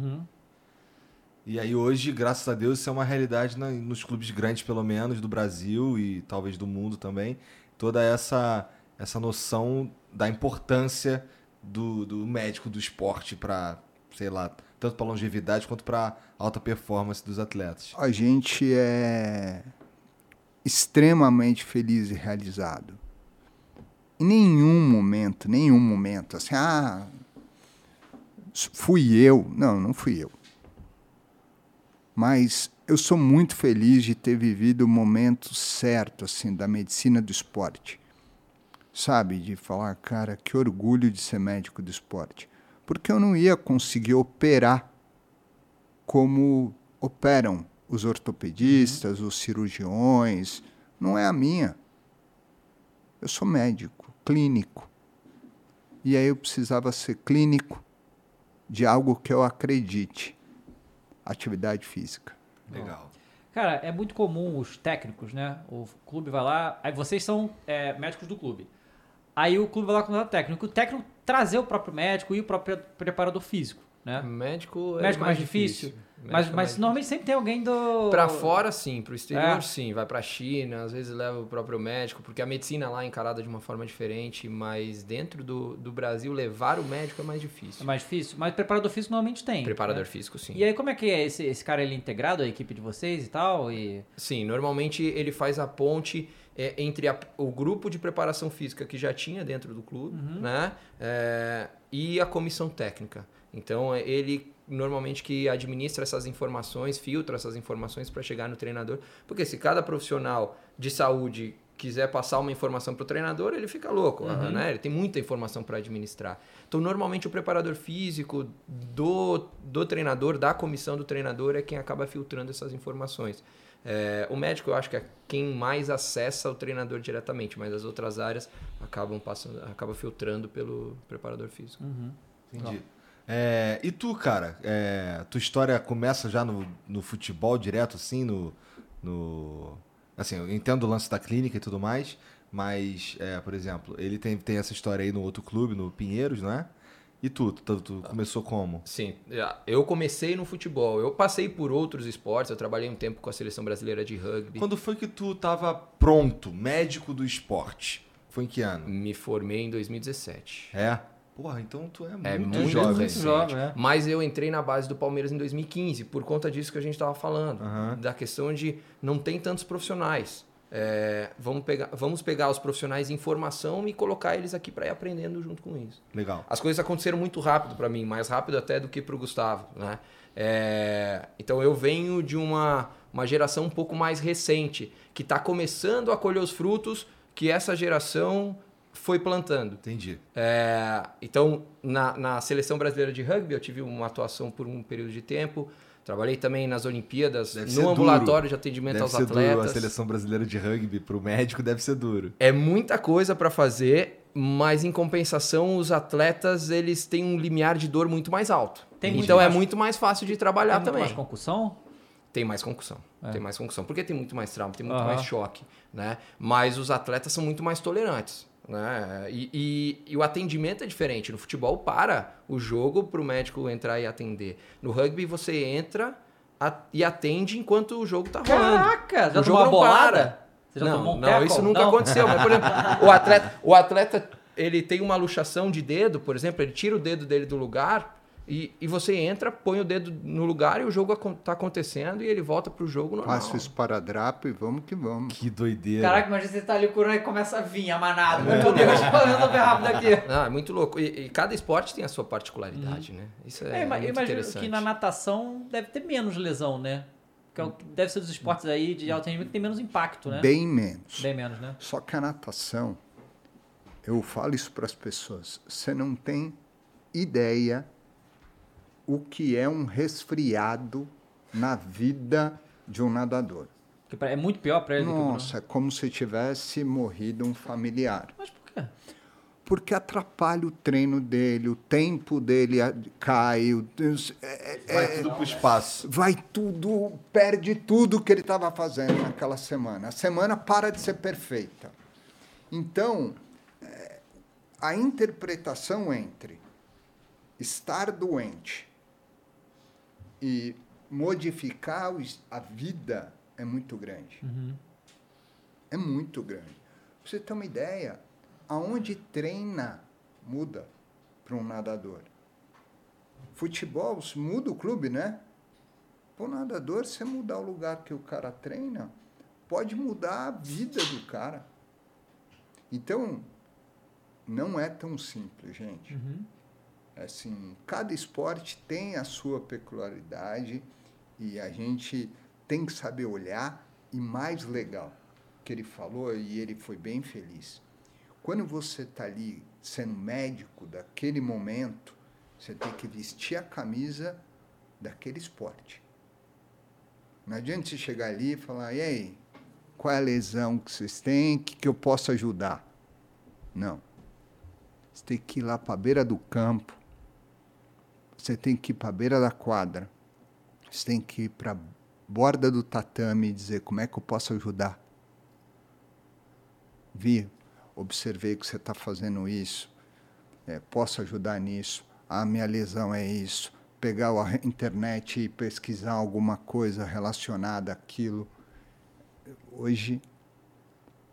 S2: E aí hoje, graças a Deus, isso é uma realidade na- nos clubes grandes, pelo menos, do Brasil e talvez do mundo também. Toda essa, essa noção da importância do, do médico do esporte para, sei lá, tanto para longevidade quanto para alta performance dos atletas.
S4: A gente é extremamente feliz e realizado. Em nenhum momento, nenhum momento, assim, ah, fui eu. Não, não fui eu. Mas eu sou muito feliz de ter vivido o momento certo, assim, da medicina do esporte. Sabe? De falar, cara, que orgulho de ser médico do esporte. Porque eu não ia conseguir operar como operam os ortopedistas, os cirurgiões. Não é a minha. Eu sou médico, clínico. E aí eu precisava ser clínico de algo que eu acredite. Atividade física.
S2: Legal.
S1: Cara, é muito comum os técnicos, né? O clube vai lá, aí vocês são é, médicos do clube. Aí o clube vai lá contratar técnico. O técnico trazer o próprio médico e o próprio preparador físico, né?
S3: Médico é
S1: médico é mais difícil. Mas,
S3: Médico é
S1: mas
S3: mais
S1: normalmente sempre tem alguém do.
S3: Pra fora, sim. Pro exterior,
S1: É.
S3: sim. Vai pra China, às vezes leva o próprio médico, porque a medicina lá é encarada de uma forma diferente, mas dentro do, do Brasil, levar o médico é mais difícil.
S1: É mais difícil. Mas preparador físico normalmente tem.
S3: Preparador
S1: né?
S3: físico, sim.
S1: E aí, como é que é? Esse, esse cara ele é integrado à equipe de vocês e tal? E...
S3: Sim, normalmente ele faz a ponte é, entre a- o grupo de preparação física que já tinha dentro do clube, né? É, e a comissão técnica. Então, é ele normalmente que administra essas informações, filtra essas informações para chegar no treinador. Porque se cada profissional de saúde quiser passar uma informação para o treinador, ele fica louco,
S1: Uhum.
S3: né? Ele tem muita informação para administrar. Então, normalmente, o preparador físico do, do treinador, da comissão do treinador, é quem acaba filtrando essas informações. É, o médico, eu acho que é quem mais acessa o treinador diretamente, mas as outras áreas acabam passando, acabam filtrando pelo preparador físico.
S2: Entendi. É, e tu, cara? É, tua história começa já no, no futebol direto, assim, no, no. Assim, eu entendo o lance da clínica e tudo mais, mas, é, por exemplo, ele tem, tem essa história aí no outro clube, no Pinheiros, não é? E tu? Tu, tu começou como?
S3: Sim, eu comecei no futebol. Eu passei por outros esportes, eu trabalhei um tempo com a seleção brasileira de rugby.
S2: Quando foi que tu tava pronto, médico do esporte? Foi em que ano?
S3: Me formei em 2017.
S2: É? Porra, então tu é muito,
S3: É muito,
S2: jovem.
S3: recente.
S1: jovem, é.
S3: Mas eu entrei na base do Palmeiras em 2015, por conta disso que a gente estava falando.
S2: Aham.
S3: Da questão de não tem tantos profissionais. É, vamos, pegar, vamos pegar os profissionais em formação e colocar eles aqui para ir aprendendo junto com isso.
S2: Legal.
S3: As coisas aconteceram muito rápido para mim, mais rápido até do que para o Gustavo, né? É, então eu venho de uma, uma geração um pouco mais recente, que está começando a colher os frutos que essa geração foi plantando.
S2: Entendi.
S3: É, então, na, na seleção brasileira de rugby, eu tive uma atuação por um período de tempo. Trabalhei também nas Olimpíadas,
S2: Deve
S3: no
S2: duro.
S3: ambulatório de atendimento
S2: Deve
S3: aos
S2: ser duro a
S3: atletas.
S2: seleção brasileira de rugby pro médico deve ser duro.
S3: É muita coisa para fazer, mas em compensação, os atletas eles têm um limiar de dor muito mais alto.
S1: Tem muito
S3: então é
S1: mais-
S3: muito mais fácil de trabalhar
S1: Tem muito
S3: também.
S1: mais concussão?
S3: Tem mais concussão. Tem mais concussão. Porque tem muito mais trauma, tem muito mais choque, né? Mas os atletas são muito mais tolerantes, né? E, e- e o atendimento é diferente. No futebol, para o jogo para o médico entrar e atender. No rugby, você entra a- e atende enquanto o jogo tá rolando.
S1: Caraca, já
S3: o jogo não
S1: bolada?
S3: para.
S1: Você já
S3: não,
S1: um
S3: não, isso nunca
S1: Não?
S3: aconteceu. Mas, por exemplo, o atleta, o atleta, ele tem uma luxação de dedo, por exemplo, ele tira o dedo dele do lugar e, e você entra, põe o dedo no lugar e o jogo acon- tá acontecendo e ele volta pro jogo normal.
S4: Passa o esparadrapo e vamos que vamos.
S2: Que doideira.
S1: Caraca, imagina você tá ali curando e começa a vir a manada. Meu Deus, eu tô bem rápido aqui.
S3: Ah, é muito louco. E, e cada esporte tem a sua particularidade, né? Isso é,
S1: É,
S3: muito
S1: imagino
S3: interessante.
S1: que na natação deve ter menos lesão, né? Que é o que deve ser dos esportes aí de alto rendimento que tem menos impacto, né?
S4: Bem menos.
S1: Bem menos, né?
S4: Só que a natação, eu falo isso para as pessoas, você não tem ideia o que é um resfriado na vida de um nadador.
S1: É muito pior pra ele do que
S4: Nossa, é como se tivesse morrido um familiar.
S1: Mas por quê?
S4: Porque atrapalha o treino dele, o tempo dele cai, o- é- é-
S2: Vai tudo pro espaço.
S4: vai tudo, perde tudo que ele estava fazendo naquela semana. A semana para de ser perfeita. Então, eh, a interpretação entre estar doente e modificar a vida é muito grande. É muito grande. Pra você ter uma ideia, aonde treina muda para um nadador. Futebol se muda o clube, né? Para o nadador, você mudar o lugar que o cara treina, pode mudar a vida do cara. Então, não é tão simples, gente. Assim, cada esporte tem a sua peculiaridade e a gente tem que saber olhar. E mais legal, que ele falou, e ele foi bem feliz. Quando você está ali sendo médico daquele momento, você tem que vestir a camisa daquele esporte. Não adianta você chegar ali e falar, e aí, qual é a lesão que vocês têm, que, que eu posso ajudar? Não. Você tem que ir lá para a beira do campo, você tem que ir para a beira da quadra, você tem que ir para a borda do tatame e dizer como é que eu posso ajudar. Vi, observei que você está fazendo isso, é, posso ajudar nisso, a minha lesão é isso. Pegar a internet e pesquisar alguma coisa relacionada àquilo. Hoje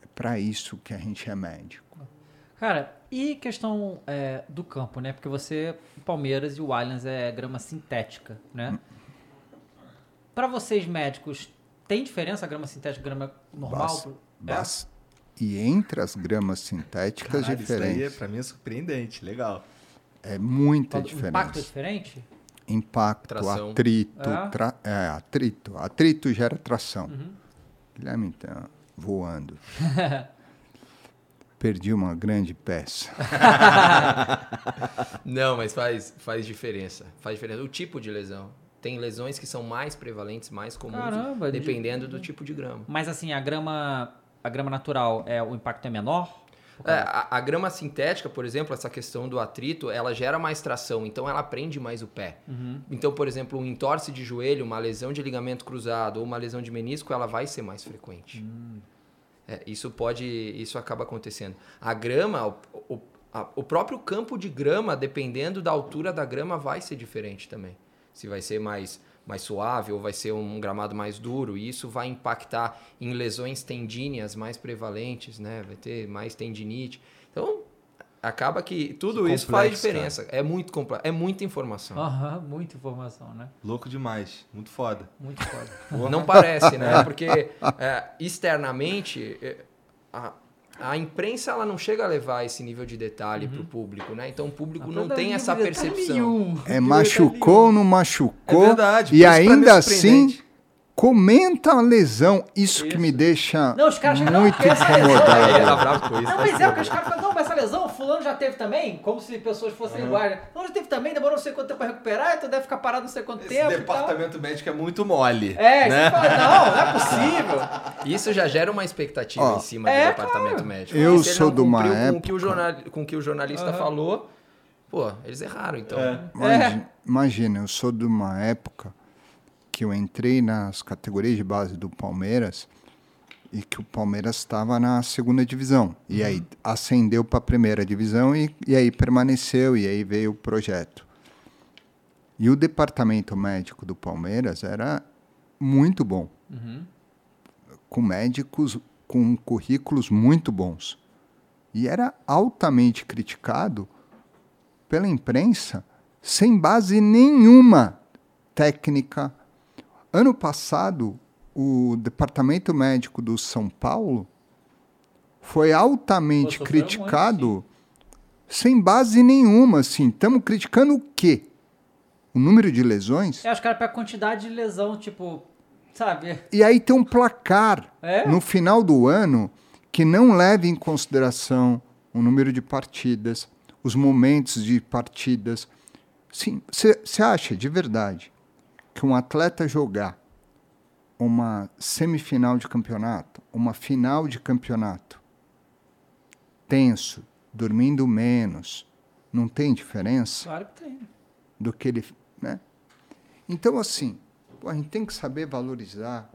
S4: é para isso que a gente é médico.
S1: Cara, e questão é, do campo, né? Porque você, o Palmeiras e o Allianz é grama sintética, né? Pra vocês médicos, tem diferença a grama sintética e grama normal?
S4: Bas-
S1: É?
S4: bas- E entre as gramas sintéticas
S2: Caralho, isso daí é, pra mim é surpreendente. Legal.
S4: É muita
S1: O
S4: diferença.
S1: impacto é diferente?
S4: Impacto,
S3: Tração.
S4: atrito,
S1: É?
S4: tra- é, atrito. Atrito gera tração.
S1: Uhum.
S4: Guilherme então, voando. Perdi uma grande peça.
S3: Não, mas faz, faz diferença. Faz diferença. O tipo de lesão. Tem lesões que são mais prevalentes, mais comuns,
S1: Caramba, de-
S3: dependendo do tipo de grama.
S1: Mas assim, a grama, a grama natural, é, o impacto é menor?
S3: É, a, a grama sintética, por exemplo, essa questão do atrito, ela gera mais tração, então ela prende mais o pé. Então, por exemplo, um entorse de joelho, uma lesão de ligamento cruzado ou uma lesão de menisco, ela vai ser mais frequente. É, isso pode, isso acaba acontecendo. A grama, o, o, a- o próprio campo de grama, dependendo da altura da grama, vai ser diferente também. Se vai ser mais, mais suave ou vai ser um gramado mais duro, e isso vai impactar em lesões tendíneas mais prevalentes, né? Vai ter mais tendinite. Então, acaba que tudo
S2: Que
S3: isso faz diferença. É muito complexo, é muita informação.
S1: Aham, muita informação, né?
S2: Louco demais. Muito foda.
S1: Muito foda.
S3: Não parece, né? Porque é, externamente é, a, a imprensa ela não chega a levar esse nível de detalhe para o público, né? Então o público não tem essa percepção.
S4: É machucou, não machucou.
S2: É verdade,
S4: E
S2: isso mim é
S4: ainda assim, comenta a lesão. Isso, que me deixa
S1: Não, os caras
S4: muito incomodado.
S3: Tá isso.
S1: Não, mas é, porque os caras falam, não, lesão, fulano já teve também, como se pessoas fossem iguais. né? Não, já teve também, demorou não sei quanto tempo pra recuperar, então deve ficar parado não sei quanto
S2: Esse
S1: tempo e
S2: departamento médico é muito mole.
S1: É,
S2: né?
S1: você fala, não, não é possível.
S3: Isso já gera uma expectativa
S4: Ó,
S3: em cima
S1: é,
S3: do departamento médico.
S4: Eu sou de uma
S3: cumpriu com o que o,
S4: época-
S3: jornal, com o que o jornalista
S1: Aham.
S3: falou, pô, eles erraram, então.
S4: Imagina, imagina, eu sou de uma época que eu entrei nas categorias de base do Palmeiras e que o Palmeiras estava na segunda divisão. E aí ascendeu para a primeira divisão e, e aí permaneceu, e aí veio o projeto. E o departamento médico do Palmeiras era muito bom. Com médicos com currículos muito bons. E era altamente criticado pela imprensa sem base nenhuma técnica. Ano passado, o departamento médico do São Paulo foi altamente
S1: Pô,
S4: criticado sem base nenhuma. Assim, estamos criticando o quê? O número de lesões?
S1: É, os caras pegam quantidade de lesão, tipo, sabe?
S4: E aí tem um placar
S1: É?
S4: no final do ano que não leva em consideração o número de partidas, os momentos de partidas. Sim, você acha de verdade que um atleta jogar uma semifinal de campeonato, uma final de campeonato, tenso, dormindo menos, não tem diferença?
S1: Claro que tem.
S4: do que ele, né? Então assim, a gente tem que saber valorizar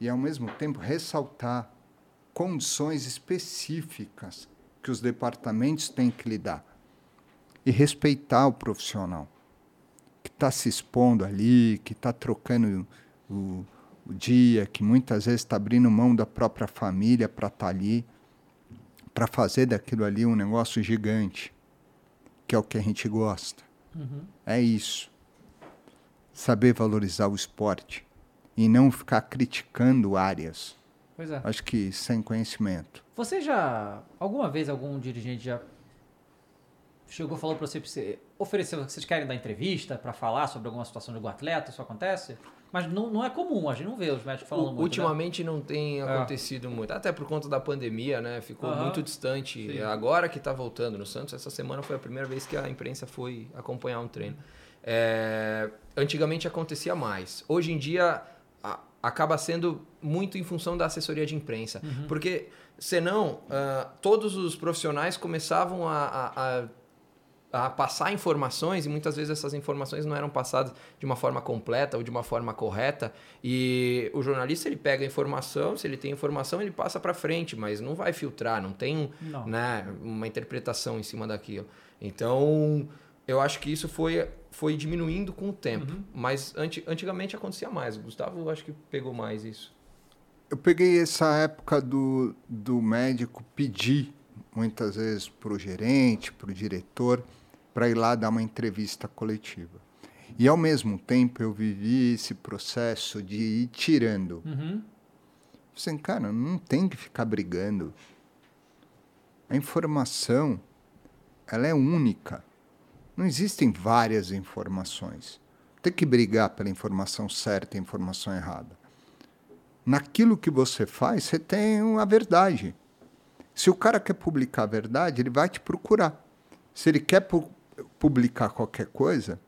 S4: e ao mesmo tempo ressaltar condições específicas que os departamentos têm que lidar e respeitar o profissional que está se expondo ali, que está trocando o, o dia, que muitas vezes está abrindo mão da própria família para estar ali, para fazer daquilo ali um negócio gigante, que é o que a gente gosta. É isso. Saber valorizar o esporte e não ficar criticando áreas.
S1: Pois é.
S4: Acho que sem conhecimento.
S1: Você já. Alguma vez algum dirigente já chegou e falou pra você, ofereceu que vocês querem dar entrevista pra falar sobre alguma situação de algum atleta? Isso acontece? Mas não, não é comum, a gente não vê os médicos falando muito. né?
S3: Ultimamente não tem
S1: É.
S3: acontecido muito, até por conta da pandemia, né? Ficou muito distante.
S1: Sim.
S3: Agora que tá voltando no Santos, essa semana foi a primeira vez que a imprensa foi acompanhar um treino. É, antigamente acontecia mais. Hoje em dia a- acaba sendo muito em função da assessoria de imprensa,
S1: Uhum.
S3: porque senão ah, todos os profissionais começavam a- a- a a passar informações e muitas vezes essas informações não eram passadas de uma forma completa ou de uma forma correta e o jornalista ele pega a informação se ele tem informação ele passa para frente mas não vai filtrar não tem
S1: Não.
S3: né, uma interpretação em cima daquilo. Então eu acho que isso foi foi diminuindo com o tempo mas anti, antigamente acontecia mais. O Gustavo eu acho que pegou mais isso.
S4: Eu peguei essa época do, do médico pedir, muitas vezes, para o gerente, para o diretor, para ir lá dar uma entrevista coletiva. E, ao mesmo tempo, eu vivi esse processo de ir tirando.
S1: Uhum.
S4: Assim, cara, não tem que ficar brigando. A informação, ela é única. Não existem várias informações. Tem que brigar pela informação certa e informação errada. Naquilo que você faz, você tem a verdade. Se o cara quer publicar a verdade, ele vai te procurar. Se ele quer publicar qualquer coisa,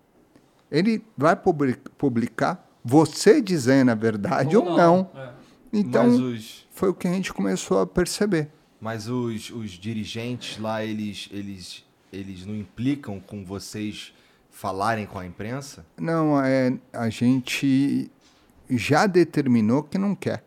S4: ele vai publi- publicar você dizendo a verdade ou, não.
S1: É.
S4: Então,
S2: os,
S4: foi o que a gente começou a perceber.
S2: mas os, os dirigentes lá, eles, eles, eles não implicam com vocês falarem com a imprensa?
S4: Não, é, a gente já determinou que não quer.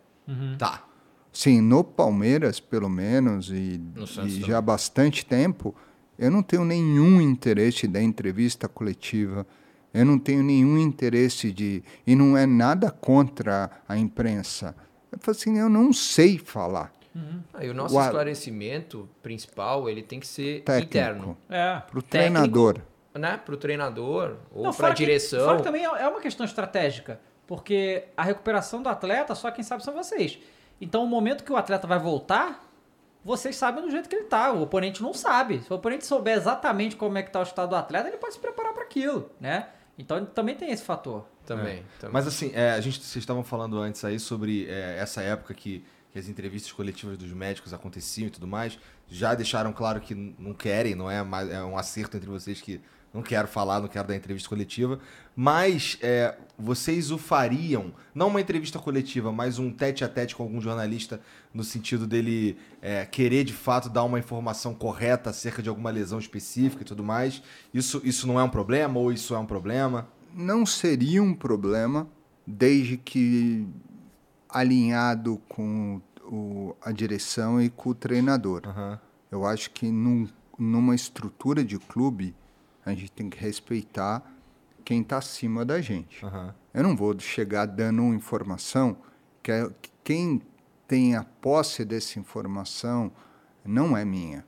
S2: Tá.
S4: Sim, no Palmeiras, pelo menos, e, e já há bastante tempo, eu não tenho nenhum interesse da entrevista coletiva. Eu não tenho nenhum interesse de. E não é nada contra a imprensa. Eu falo assim, eu não sei falar.
S3: Ah, e o nosso
S4: O a-
S3: esclarecimento principal, ele tem que ser
S4: Técnico.
S3: interno.
S1: É.
S4: Para o treinador.
S3: Né? Para o treinador ou para a
S1: que-
S3: direção.
S1: fora que também é uma questão estratégica, porque a recuperação do atleta, só quem sabe são vocês. Então, o momento que o atleta vai voltar, vocês sabem do jeito que ele tá. O oponente não sabe. Se o oponente souber exatamente como é que tá o estado do atleta, ele pode se preparar para aquilo, né? Então, também tem esse fator.
S3: Também. também.
S2: Mas assim, é, a gente, vocês estavam falando antes aí sobre é, essa época que, que as entrevistas coletivas dos médicos aconteciam e tudo mais. Já deixaram claro que não querem, não é, mais, é um acerto entre vocês que não quero falar, não quero dar entrevista coletiva. Mas é, vocês o fariam, não uma entrevista coletiva, mas um tete a tete com algum jornalista, no sentido dele é, querer de fato dar uma informação correta acerca de alguma lesão específica e tudo mais. Isso, isso não é um problema ou isso é um problema?
S4: não seria um problema desde que alinhado com o- a direção e com o treinador.
S2: Aham.
S4: Eu acho que num- numa estrutura de clube a gente tem que respeitar quem está acima da gente.
S2: Aham.
S4: Eu não vou chegar dando uma informação que, é- que quem tem a posse dessa informação não é minha.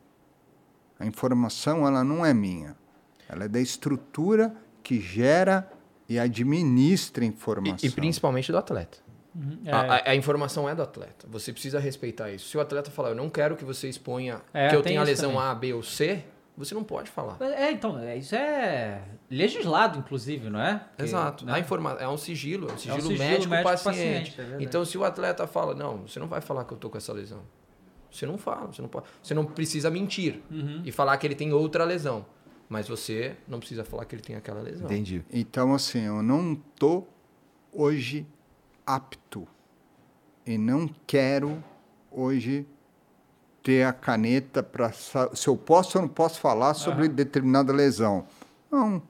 S4: A informação ela não é minha. Ela é da estrutura que gera e administra a informação.
S3: E, e principalmente do atleta.
S1: É.
S3: A, a- a informação é do atleta. Você precisa respeitar isso. Se o atleta falar, eu não quero que você exponha
S1: É,
S3: que eu
S1: tem
S3: tenho a
S1: isso
S3: lesão
S1: também.
S3: A, B ou C, você não pode falar.
S1: É, então, é, isso é legislado, inclusive, não é? Porque,
S3: Exato.
S1: né?
S3: A informa é um sigilo, é um sigilo,
S1: sigilo
S3: médico,
S1: médico
S3: paciente.
S1: paciente, é
S3: então, se o atleta fala, não, você não vai falar que eu tô com essa lesão. Você não fala, você não pode. Você não precisa mentir
S1: Uhum.
S3: e falar que ele tem outra lesão. Mas você não precisa falar que ele tem aquela lesão.
S2: Entendi.
S4: Então, assim, eu não tô hoje apto e não quero hoje ter a caneta para se eu posso ou não posso falar sobre determinada lesão. Não,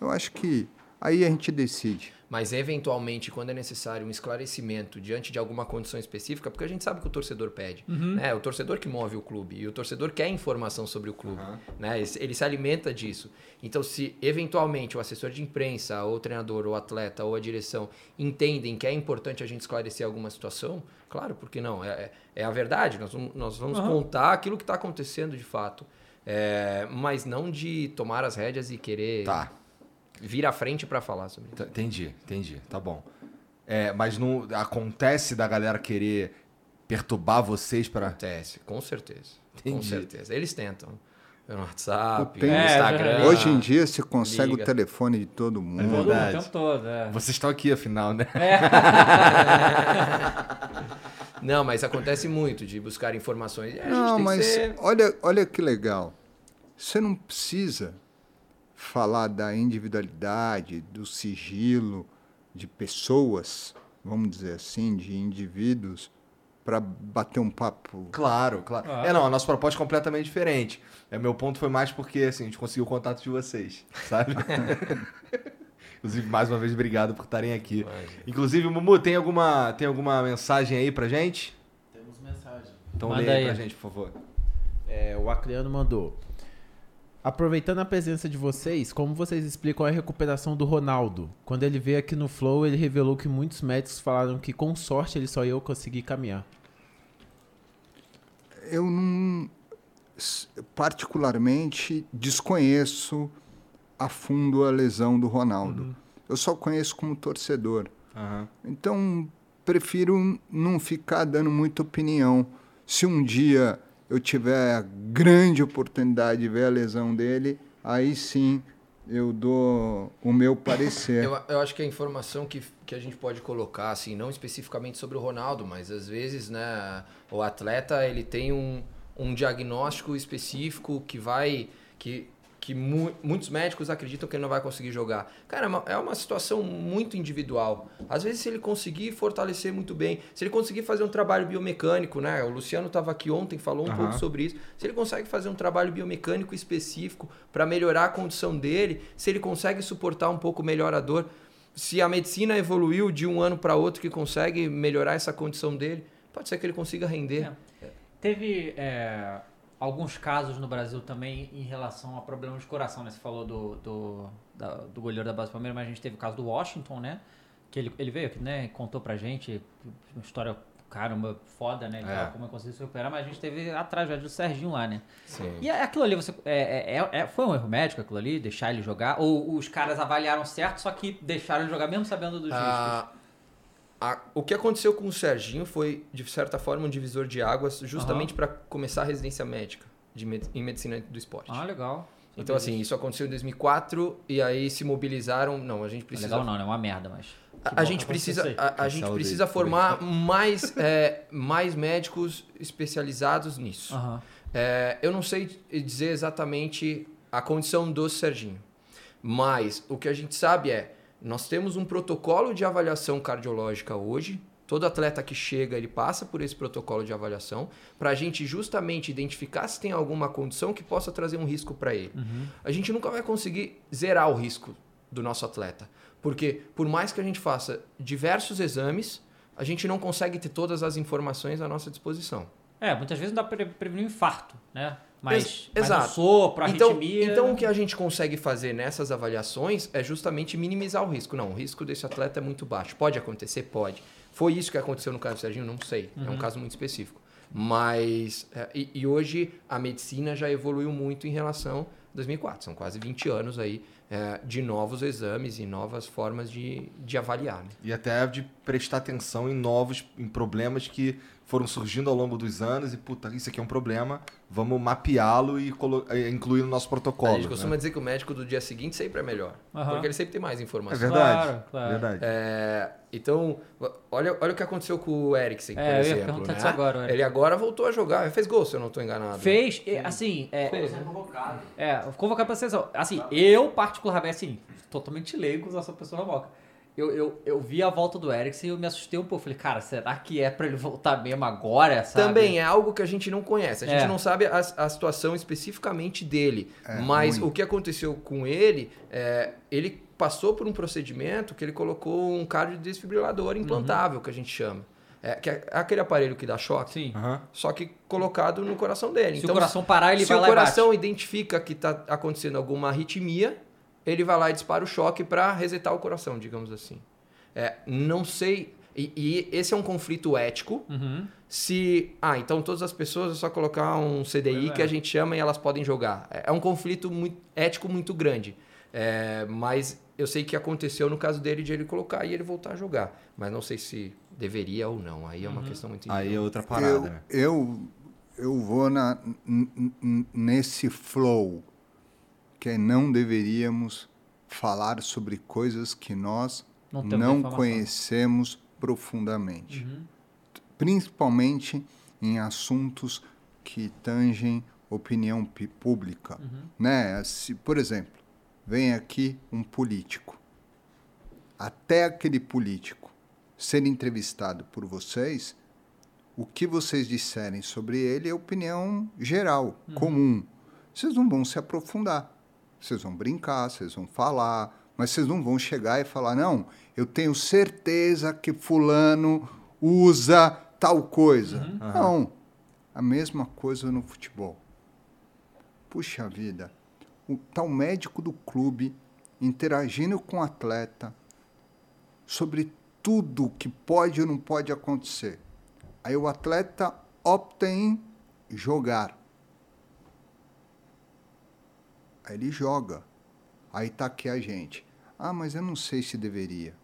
S4: eu acho que aí a gente decide.
S3: Mas eventualmente, quando é necessário um esclarecimento diante de alguma condição específica, porque a gente sabe que o torcedor pede. Né? É o torcedor que move o clube. E o torcedor quer informação sobre o clube. Né? Ele, ele se alimenta disso. Então, se eventualmente o assessor de imprensa, ou o treinador, ou o atleta, ou a direção entendem que é importante a gente esclarecer alguma situação, claro, porque não? É, é- é a verdade. Nós vamos, nós vamos contar aquilo que está acontecendo de fato. É, mas não de tomar as rédeas e querer
S2: Tá.
S3: Vir à frente para falar sobre isso.
S2: Entendi, entendi. Tá bom. É, mas não acontece da galera querer perturbar vocês para
S3: Acontece, com certeza. Com
S2: Entendi.
S3: certeza. Eles tentam. No WhatsApp,
S4: Tem-
S3: no
S1: É,
S3: Instagram.
S4: Hoje em dia você consegue
S3: liga.
S4: o telefone de todo mundo.
S1: Todo,
S2: verdade.
S1: o tempo todo, é.
S2: Vocês estão aqui, afinal, né?
S3: Não, mas acontece muito de buscar informações. A gente
S4: Não,
S3: tem
S4: mas
S3: que ser...
S4: olha, olha que legal. Você não precisa falar da individualidade, do sigilo de pessoas, vamos dizer assim, de indivíduos, para bater um papo.
S2: Claro, claro.
S1: Ah.
S2: É, não, a nossa proposta é completamente diferente. É, meu ponto foi mais porque, assim, a gente conseguiu o contato de vocês, sabe? Inclusive, mais uma vez, obrigado por estarem aqui. Inclusive, Mumu, tem alguma, tem alguma mensagem aí pra gente?
S5: Temos mensagem.
S2: Então
S1: Manda
S2: leia aí
S1: aí.
S2: pra gente, por favor.
S5: É, o Acreano mandou. Aproveitando a presença de vocês, como vocês explicam a recuperação do Ronaldo? Quando ele veio aqui no Flow, ele revelou que muitos médicos falaram que com sorte ele só ia conseguir caminhar.
S4: Eu não, particularmente, desconheço a fundo a lesão do Ronaldo. Eu só conheço como torcedor.
S2: Aham.
S4: Então, prefiro não ficar dando muita opinião. Se um dia eu tiver a grande oportunidade de ver a lesão dele, aí sim eu dou o meu parecer.
S3: Eu, eu acho que a informação que, que a gente pode colocar, assim, não especificamente sobre o Ronaldo, mas às vezes, né, o atleta ele tem um, um diagnóstico específico que vai. que, que mu muitos médicos acreditam que ele não vai conseguir jogar. Cara, é uma, é uma situação muito individual. Às vezes, se ele conseguir fortalecer muito bem, se ele conseguir fazer um trabalho biomecânico, né? O Luciano estava aqui ontem, falou um
S2: Aham.
S3: pouco sobre isso. Se ele consegue fazer um trabalho biomecânico específico para melhorar a condição dele, se ele consegue suportar um pouco melhor a dor, se a medicina evoluiu de um ano para outro que consegue melhorar essa condição dele, pode ser que ele consiga render.
S1: Teve é, alguns casos no Brasil também em relação a problemas de coração, né? Você falou do, do, da- do goleiro da base do Palmeiras, mas a gente teve o caso do Washington, né? Que ele, ele veio aqui, né? Contou pra gente uma história, caramba, foda, né? De
S2: É.
S1: como ele conseguiu se recuperar, mas a gente teve a tragédia do Serginho lá, né?
S3: Sim.
S1: E aquilo ali, você, é, é- é- foi um erro médico aquilo ali, deixar ele jogar? Ou os caras avaliaram certo, só que deixaram ele jogar mesmo sabendo dos riscos?
S3: A- o que aconteceu com o Serginho foi, de certa forma, um divisor de águas, justamente para começar a residência médica de med- em medicina do esporte.
S1: Ah, legal.
S3: então, assim, isso aconteceu em 2004 e aí se mobilizaram. Não, a gente precisa.
S1: Legal não, né? É uma merda, mas...
S3: A, gente precisa, a, a gente
S2: Saúde
S3: precisa formar mais, é, mais médicos especializados nisso.
S1: Aham.
S3: É, eu não sei dizer exatamente a condição do Serginho, mas o que a gente sabe é nós temos um protocolo de avaliação cardiológica hoje. Todo atleta que chega, ele passa por esse protocolo de avaliação para a gente justamente identificar se tem alguma condição que possa trazer um risco para ele. A gente nunca vai conseguir zerar o risco do nosso atleta, porque por mais que a gente faça diversos exames, a gente não consegue ter todas as informações à nossa disposição.
S1: É, muitas vezes não dá pra pre- prevenir um infarto, né? Mas,
S3: Ex-
S1: sopro,
S3: então,
S1: arritmia...
S3: então o que a gente consegue fazer nessas avaliações é justamente minimizar o risco. Não, o risco desse atleta é muito baixo. Pode acontecer? Pode. Foi isso que aconteceu no caso do Serginho? Não sei. É
S1: Uhum.
S3: um caso muito específico. Mas, é, e, e hoje a medicina já evoluiu muito em relação a 2004. São quase 20 anos aí é, de novos exames e novas formas de, de avaliar. Né?
S2: E até de prestar atenção em novos, em problemas que foram surgindo ao longo dos anos e, puta, isso aqui é um problema, vamos mapeá-lo e eh, incluir no nosso protocolo.
S3: a gente costuma
S2: né?
S3: dizer que o médico do dia seguinte sempre é melhor.
S1: Aham.
S3: Porque ele sempre tem mais
S2: É
S3: informações.
S2: verdade.
S1: Claro, claro.
S2: verdade.
S3: É, então, olha, olha o que aconteceu com o Eriksen, por
S1: É, ia
S3: exemplo.
S1: perguntar
S3: né?
S1: agora, Eriksen.
S3: Ele agora voltou a jogar. Ele fez gol, se eu não estou enganado.
S1: Fez, assim, é,
S3: Fez, né?
S1: é, convocado pra seleção. Assim, eu particularmente, assim, totalmente leigo com essa pessoa na boca. Eu, eu, eu vi a volta do Eriksen e eu me assustei um pouco. Falei, cara, será que é pra ele voltar mesmo agora, sabe?
S3: Também é algo que a gente não conhece. A gente
S1: É.
S3: não sabe a, a situação especificamente dele.
S4: É,
S3: mas
S4: ruim.
S3: o que aconteceu com ele, é, ele passou por um procedimento que ele colocou um cardiodesfibrilador implantável, que a gente chama. É, que é aquele aparelho que dá choque.
S1: Sim.
S2: Aham.
S3: Só que colocado no coração dele.
S1: Se o coração parar, ele
S3: se
S1: vai
S3: o
S1: lá e
S3: coração identifica que está acontecendo alguma arritmia, ele vai lá e dispara o choque para resetar o coração, digamos assim. É, não sei. E, e esse é um conflito ético.
S1: Uhum.
S3: Se. Ah, então todas as pessoas é só colocar um CDI
S1: é.
S3: que a gente chama e elas podem jogar. É é um conflito muito, ético muito grande. É, mas eu sei que aconteceu no caso dele de ele colocar e ele voltar a jogar. Mas não sei se deveria ou não. Aí é
S1: Uhum.
S3: uma questão muito
S2: Aí é outra parada,
S4: eu,
S2: né?
S4: eu, eu vou na, n- n- nesse flow que não deveríamos falar sobre coisas que nós
S1: Não
S4: não, conhecemos profundamente.
S1: Uhum.
S4: Principalmente em assuntos que tangem opinião pi- pública.
S1: Uhum.
S4: Né? Se, por exemplo, vem aqui um político. Até aquele político ser entrevistado por vocês, o que vocês disserem sobre ele é opinião geral, comum. Vocês não vão se aprofundar. Vocês vão brincar, vocês vão falar, mas vocês não vão chegar e falar: não, eu tenho certeza que Fulano usa tal coisa. Não. A mesma coisa no futebol. Puxa vida, o tal médico do clube interagindo com o atleta sobre tudo que pode ou não pode acontecer. Aí o atleta opta em jogar. Aí ele joga. Aí tá aqui a gente. Ah, mas eu não sei se deveria.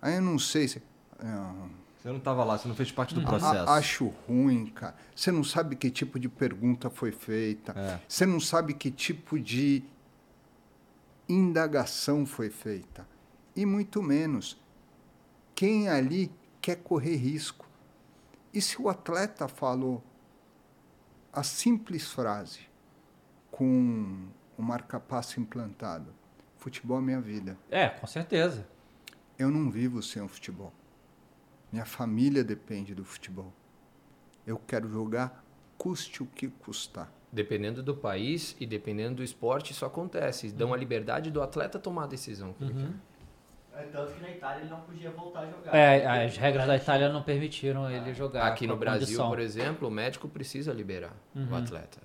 S4: Aí eu não sei se. Ah,
S2: Você não tava lá, você não fez parte do
S4: a-
S2: processo.
S4: acho ruim, cara. Você não sabe que tipo de pergunta foi feita.
S2: É.
S4: Você não sabe que tipo de indagação foi feita. E muito menos quem ali quer correr risco. E se o atleta falou a simples frase com o marca-passo implantado: futebol é minha vida.
S1: É, com certeza.
S4: Eu não vivo sem o futebol. Minha família depende do futebol. Eu quero jogar, custe o que custar.
S3: Dependendo do país e dependendo do esporte, isso acontece. Dão a liberdade do atleta tomar a decisão que ele quer.
S6: É tanto que na Itália ele não podia voltar a jogar.
S1: É, as regras da Itália não permitiram ele jogar.
S3: Aqui no Brasil,
S1: condição.
S3: por exemplo, o médico precisa liberar
S1: Uhum.
S3: o atleta.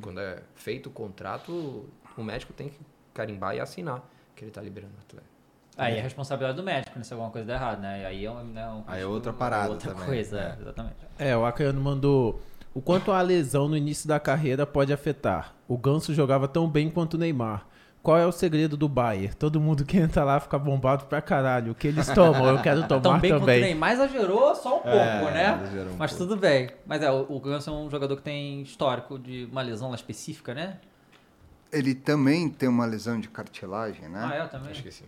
S3: Quando é feito o contrato, o médico tem que carimbar e assinar que ele está liberando o atleta.
S1: Aí é responsabilidade do médico, né? Se alguma coisa der errado, né? Aí é, um, né, um-
S2: Aí é outra parada
S1: outra
S2: também,
S1: coisa,
S2: é.
S1: é, exatamente.
S5: É, o Acaiano mandou. O quanto a lesão no início da carreira pode afetar? O Ganso jogava tão bem quanto o Neymar. Qual é o segredo do Bayern? Todo mundo que entra lá fica bombado pra caralho. O que eles tomam, eu quero tomar
S1: Também
S5: também.
S1: Neymar exagerou só um pouco,
S2: É,
S1: né?
S2: um
S1: Mas
S2: pouco.
S1: tudo bem. Mas é, o, Ganso é um jogador que tem histórico de uma lesão lá específica, né?
S4: Ele também tem uma lesão de cartilagem, né?
S1: Ah, é, também.
S3: Acho que sim.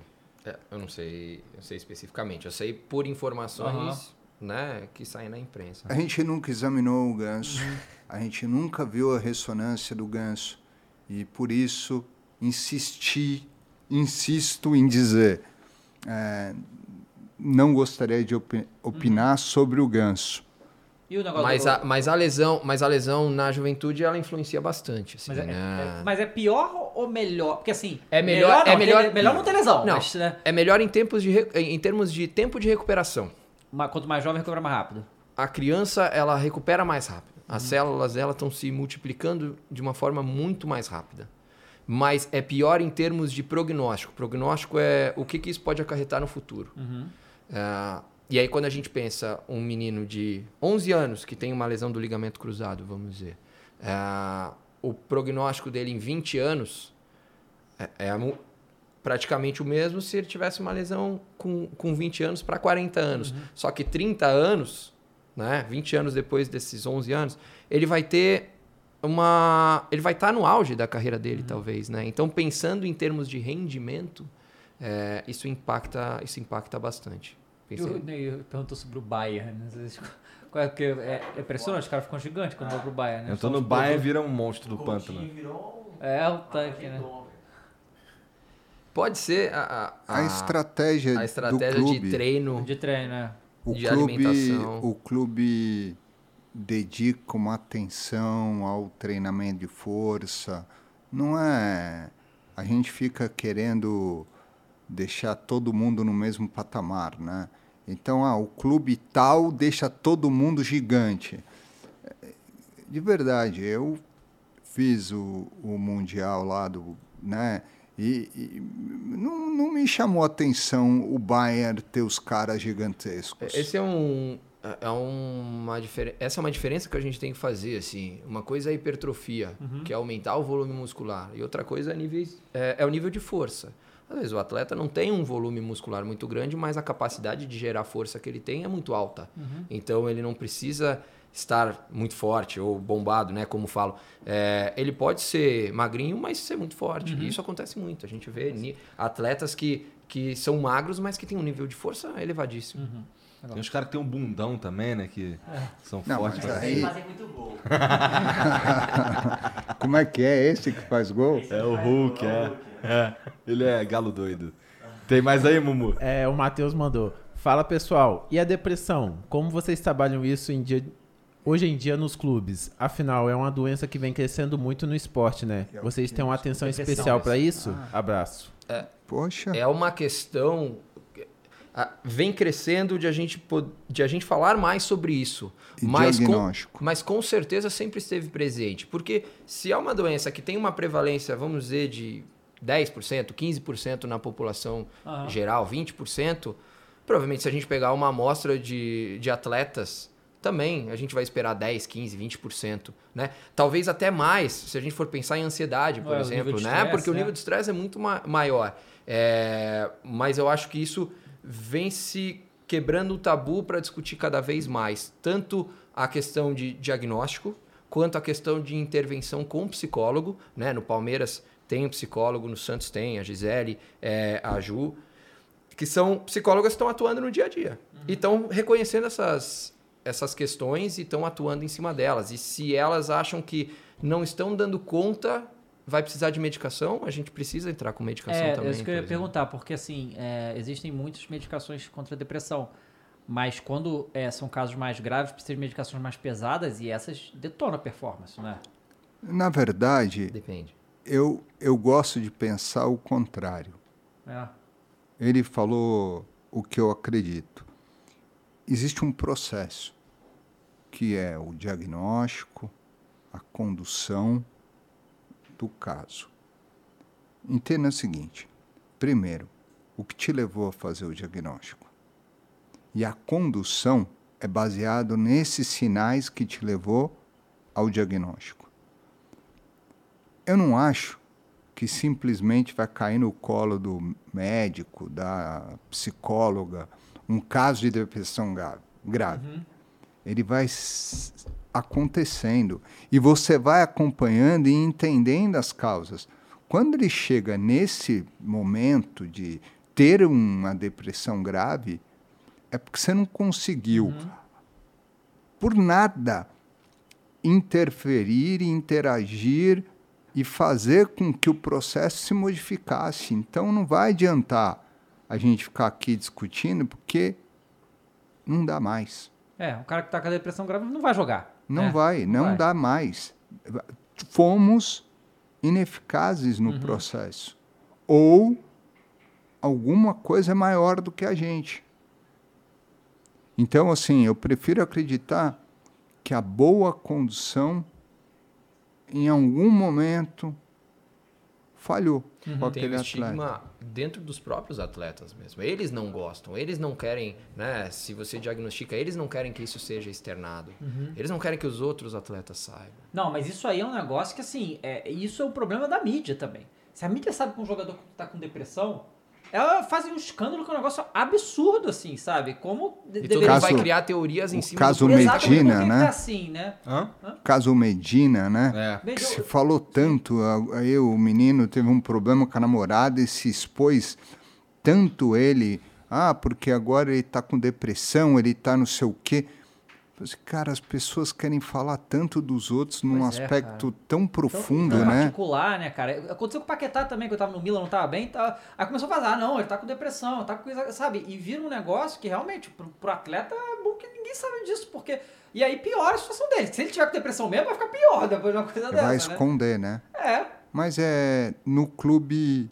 S3: É, eu não sei, eu sei especificamente. Eu sei por informações, né, que saem na imprensa.
S4: A gente nunca examinou o ganso,
S1: Uhum.
S4: a gente nunca viu a ressonância do ganso. E por isso insisti, insisto em dizer, é, não gostaria de opi- opinar
S1: Uhum. sobre
S4: o ganso.
S1: E o
S3: Mas
S1: do-
S3: a, mas a lesão, mas a lesão na juventude ela influencia bastante, assim,
S1: Mas é,
S3: né?
S1: é- mas é pior ou melhor? Porque assim.
S3: É melhor-
S1: não,
S3: é melhor-
S1: ter- melhor não ter lesão.
S3: Não,
S1: Mas, né,
S3: é melhor em tempos de em termos de tempo de recuperação.
S1: quanto mais jovem, recupera mais rápido.
S3: A criança ela recupera mais rápido. As células dela estão se multiplicando de uma forma muito mais rápida. Mas é pior em termos de prognóstico. Prognóstico é o que, que isso pode acarretar no futuro. É, e aí, quando a gente pensa um menino de 11 anos que tem uma lesão do ligamento cruzado, vamos dizer, é, o prognóstico dele em 20 anos é, é praticamente o mesmo se ele tivesse uma lesão com, com 20 anos para 40 anos. Só que 30 anos, né, 20 anos depois desses 11 anos, ele vai ter uma. Ele vai estar no auge da carreira dele, talvez. Né? Então, pensando em termos de rendimento, é, isso, impacta, isso impacta bastante. Pensei-
S1: o Ney perguntou sobre o Bayern. Né? Qual é, porque é, é impressionante, os caras ficam gigantes quando vão pro Bayern. Né?
S2: Entrou
S1: São
S2: no Bayern e vira um monstro do pântano.
S6: Um
S1: É, o tanque, né?
S3: Pode ser a, a,
S4: A, estratégia,
S3: a estratégia
S4: do clube,
S3: de treino.
S1: De treino, né?
S4: o
S3: de
S4: clube,
S3: alimentação.
S4: o clube dedica uma atenção ao treinamento de força. Não é. A gente fica querendo deixar todo mundo no mesmo patamar, né? Então, ah, o clube tal deixa todo mundo gigante. De verdade, eu fiz o, o mundial lá do, né? E, e não, não me chamou a atenção o Bayern ter os caras gigantescos.
S3: Esse é um. É uma diferença. Essa é uma diferença que a gente tem que fazer, assim. Uma coisa é a hipertrofia, que é aumentar o volume muscular. E outra coisa é, níveis, é, é o nível de força. Às vezes o atleta não tem um volume muscular muito grande, mas a capacidade de gerar força que ele tem é muito alta. Então ele não precisa estar muito forte ou bombado, né? Como falo. É, ele pode ser magrinho, mas ser muito forte. E isso acontece muito. A gente vê ni- atletas que, que são magros, mas que têm um nível de força elevadíssimo.
S2: Tem uns caras que tem um bundão também, né? Que são
S4: Não,
S2: fortes.
S4: mas aí-
S6: fazem muito gol.
S4: Como é que é esse que faz gol?
S2: É o Hulk, é. é. Ele é galo doido. Tem mais aí, Mumu?
S5: É, o Matheus mandou. Fala pessoal, e a depressão? Como vocês trabalham isso em dia, hoje em dia nos clubes? Afinal, é uma doença que vem crescendo muito no esporte, né? Vocês têm uma atenção especial para
S1: isso.
S5: isso? Abraço.
S4: Poxa,
S3: É uma questão ah, vem crescendo de a gente de a gente falar mais sobre isso,
S4: E
S3: mas com,
S4: diagnóstico.
S3: mas com certeza sempre esteve presente, porque se é uma doença que tem uma prevalência, vamos dizer de 10%, 15% na população
S1: Aham.
S3: geral, 20%, provavelmente se a gente pegar uma amostra de, de atletas, também a gente vai esperar 10, 15, 20%, né? Talvez até mais, se a gente for pensar em ansiedade, por
S1: É, o
S3: exemplo, né?
S1: estresse,
S3: Porque o
S1: é.
S3: nível de estresse é muito ma- maior. É, mas eu acho que isso vem se quebrando o tabu para discutir cada vez mais, tanto a questão de diagnóstico, quanto a questão de intervenção com psicólogo, né? No Palmeiras tem um psicólogo, no Santos tem, a Gisele, é, a Ju, que são psicólogas que estão atuando no dia a dia. E estão reconhecendo essas, essas questões e estão atuando em cima delas. E se elas acham que não estão dando conta, vai precisar de medicação, a gente precisa entrar com medicação
S1: É,
S3: também.
S1: é isso que eu ia
S3: exemplo.
S1: perguntar, porque assim, é, existem muitas medicações contra a depressão. Mas quando é, são casos mais graves, precisa de medicações mais pesadas e essas detonam a performance, né?
S4: Na verdade,
S3: Depende.
S4: eu, eu gosto de pensar o contrário.
S1: É.
S4: Ele falou o que eu acredito. Existe um processo que é o diagnóstico, a condução do caso. Entenda o seguinte: primeiro, o que te levou a fazer o diagnóstico? E a condução é baseado nesses sinais que te levou ao diagnóstico. Eu não acho que simplesmente vai cair no colo do médico, da psicóloga, um caso de depressão gra- grave. Ele vai acontecendo e você vai acompanhando e entendendo as causas. Quando ele chega nesse momento de ter uma depressão grave, é porque você não conseguiu, por nada, interferir, interagir e fazer com que o processo se modificasse. Então não vai adiantar a gente ficar aqui discutindo, porque não dá mais.
S1: É, o cara que tá com a depressão grave não vai jogar.
S4: Não
S1: né?
S4: vai, não
S1: vai.
S4: dá mais. Fomos ineficazes
S1: Uhum.
S4: no processo. Ou alguma coisa é maior do que a gente. Então, assim, eu prefiro acreditar que a boa condução, em algum momento, falhou com
S3: Tem um
S4: atleta.
S3: estigma dentro dos próprios atletas mesmo. Eles não gostam, eles não querem, né? Se você diagnostica, eles não querem que isso seja externado.
S1: Uhum.
S3: Eles não querem que os outros atletas saibam.
S1: Não, mas isso aí é um negócio que, assim, é, isso é o problema da mídia também. Se a mídia sabe que um jogador tá com depressão, ela faz um escândalo que é um negócio absurdo, assim, sabe? Como de- deveria
S3: mundo vai
S4: Caso-
S3: criar teorias em cima
S4: caso
S3: do
S4: Medina, né?
S1: tá assim, né?
S2: Hã?
S4: Caso Medina, né?
S2: É.
S4: Que se falou tanto, aí o menino teve um problema com a namorada e se expôs tanto ele, ah, porque agora ele está com depressão, ele está não sei o quê. Falei Cara, as pessoas querem falar tanto dos outros num
S1: Pois é,
S4: aspecto
S1: cara.
S4: tão
S1: Então,
S4: profundo,
S1: é
S4: né?
S1: particular, né, cara? Aconteceu com o Paquetá também, que eu tava no Milan, não tava bem, tava... aí começou a vazar, ah, não, ele tá com depressão, tá com coisa, sabe? E vira um negócio que realmente, pro, pro atleta, é bom que ninguém sabe disso, porque... E aí piora a situação dele. Se ele tiver com depressão mesmo, vai ficar pior depois de uma coisa dessa,
S4: Vai
S1: né?
S4: esconder, né?
S1: É,
S4: Mas é no clube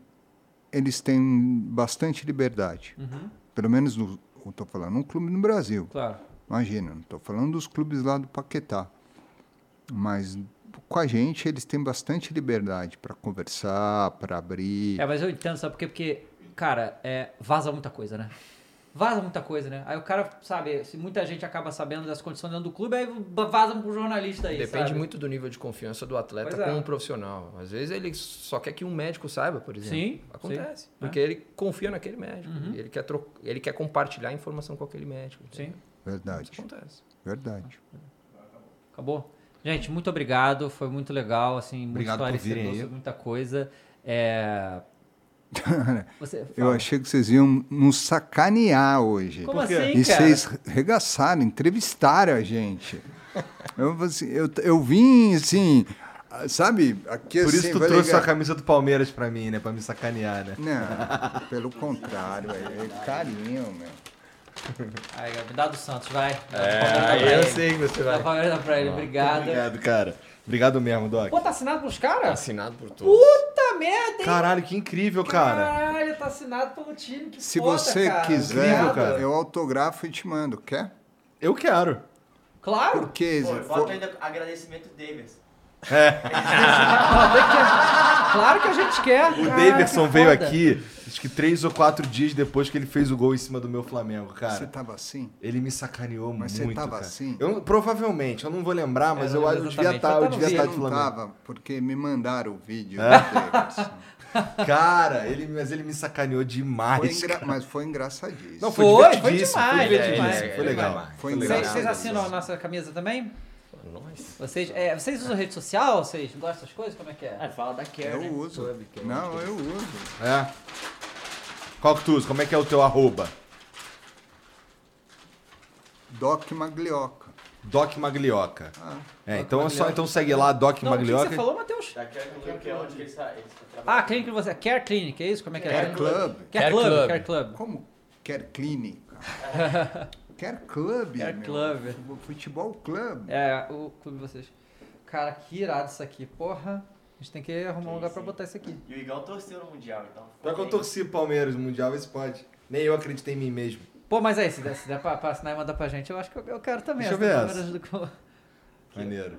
S4: eles têm bastante liberdade.
S1: Uhum.
S4: Pelo menos no, eu tô falando um clube no Brasil.
S1: claro.
S4: Imagina, não estou falando dos clubes lá do Paquetá. Mas com a gente eles têm bastante liberdade para conversar, para abrir.
S1: É, mas eu entendo, sabe por quê? Porque, cara, é, vaza muita coisa, né? Vaza muita coisa, né? Aí o cara, sabe, se muita gente acaba sabendo das condições dentro do clube, aí vaza pro jornalista aí,
S3: Depende
S1: sabe?
S3: muito do nível de confiança do atleta
S1: Pois é.
S3: com um profissional. Às vezes ele só quer que um médico saiba, por exemplo.
S1: Sim,
S3: Acontece.
S1: sim.
S3: Porque ele confia naquele médico.
S1: Uhum.
S3: Ele, quer tro... ele quer compartilhar a informação com aquele médico.
S1: Sim.
S3: entendeu?
S4: Verdade,
S3: Isso acontece.
S4: verdade.
S1: Acabou? Gente, muito obrigado. Foi muito legal, assim, muito
S2: Obrigado por
S1: esclarecedor sobre muita coisa. É... Você
S4: Eu achei que vocês iam nos sacanear hoje.
S1: Como assim,
S4: E
S1: cara?
S4: vocês regaçaram, entrevistaram a gente. Eu, assim, eu, eu vim assim, sabe? Aqui
S2: Por
S4: assim,
S2: isso tu
S4: vai
S2: trouxe
S4: ligar-
S2: a camisa do Palmeiras pra mim, né? Pra me sacanear, né?
S4: Não, pelo contrário, é, é carinho, meu.
S1: Aí, me dá do Santos, vai.
S2: É, eu sei que você
S1: Dá
S2: vai.
S1: pra ele, pra ele. Obrigado.
S2: Obrigado, cara. Obrigado mesmo, Doc.
S1: Pô, tá assinado pros caras?
S3: Assinado por todos.
S1: Puta merda, hein?
S2: Caralho, que incrível, cara.
S1: Caralho, tá assinado pelo time. Que
S4: Se
S1: foda,
S4: você
S1: cara.
S4: quiser,
S2: Incrível, cara.
S4: eu autografo e te mando, quer?
S2: Eu quero.
S1: Claro.
S4: Porque
S6: Pô,
S4: se
S6: falta
S4: for-
S6: ainda agradecimento do Davis.
S1: Claro que a gente quer.
S2: O
S1: Caraca,
S2: Davidson
S1: que
S2: veio
S1: foda.
S2: aqui, acho que três ou quatro dias depois que ele fez o gol em cima do meu Flamengo,
S4: você
S2: cara.
S4: tava assim?
S2: Ele me sacaneou
S4: Mas você
S2: muito,
S4: tava
S2: cara.
S4: assim?
S2: Eu, provavelmente, eu não vou lembrar, mas
S1: É,
S2: eu, eu
S1: lembro
S2: devia estar,
S1: Eu
S2: eu
S1: tava
S2: devia estar
S4: Eu
S2: de
S4: não
S2: Flamengo.
S4: tava, porque me mandaram o vídeo
S2: É?
S4: do Davidson.
S2: Cara, ele, mas ele me sacaneou
S4: Foi
S2: demais.
S4: engra-
S2: cara.
S4: Mas foi engraçadíssimo.
S2: Não, foi,
S1: Foi, foi demais,
S2: Foi
S1: foi
S3: demais.
S2: Foi legal.
S3: Foi
S4: Foi
S2: legal.
S1: Vocês,
S4: engraçado.
S1: vocês assinam a nossa camisa também?
S3: Nós.
S1: Vocês, é, vocês usam rede social? Vocês gostam dessas coisas? Como é que é?
S6: Ah, fala da Care,
S4: Eu
S6: né?
S4: uso.
S6: Club, é
S4: Não, eu uso.
S2: É. Qual que tu usa? Como é que é o teu arroba?
S4: Doc Maglioca.
S2: Doc Maglioca.
S4: Ah,
S2: É, então é só então segue lá, Doc
S1: Não, o que
S2: Maglioca.
S1: você falou, Matheus?
S6: Da Care Club, que é onde eles trabalham.
S1: Ah, clínica você... Care Clinic, é isso? Como é que é?
S4: Care Club.
S1: Care
S3: Care
S1: Club.
S3: Club.
S1: Care Club.
S4: Como Quer Clínica? Quer Club,
S1: Care
S4: meu.
S1: Club.
S4: Fu- Futebol Club.
S1: É, o clube de vocês. Cara, que irado isso aqui. Porra, a gente tem que arrumar um lugar pra botar isso aqui.
S6: E o Igão torceu no Mundial, então.
S2: Pior que eu torci Palmeiras no Mundial, vê se pode. Nem eu acreditei em mim mesmo.
S1: Pô, mas aí, se der, se der pra, pra assinar e mandar pra gente, eu acho que eu, eu quero também.
S2: Deixa eu ver essa.
S1: Do-
S2: Maneiro.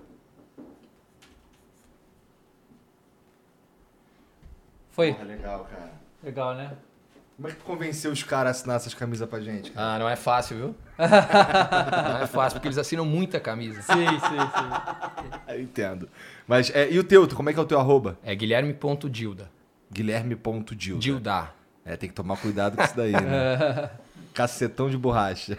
S1: Foi.
S2: Porra, legal, cara.
S1: Legal, né?
S2: Como é que tu convenceu os caras a assinar essas camisas pra gente? cara?
S3: Ah, não é fácil, viu? não é fácil, porque eles assinam muita camisa.
S1: Sim, sim, sim.
S2: Eu entendo. Mas, é, e o teu? Como é que é o teu arroba?
S3: É guilherme.dilda.
S2: Guilherme.dilda.
S3: Dilda.
S2: É, tem que tomar cuidado com isso daí, né? Cacetão de borracha.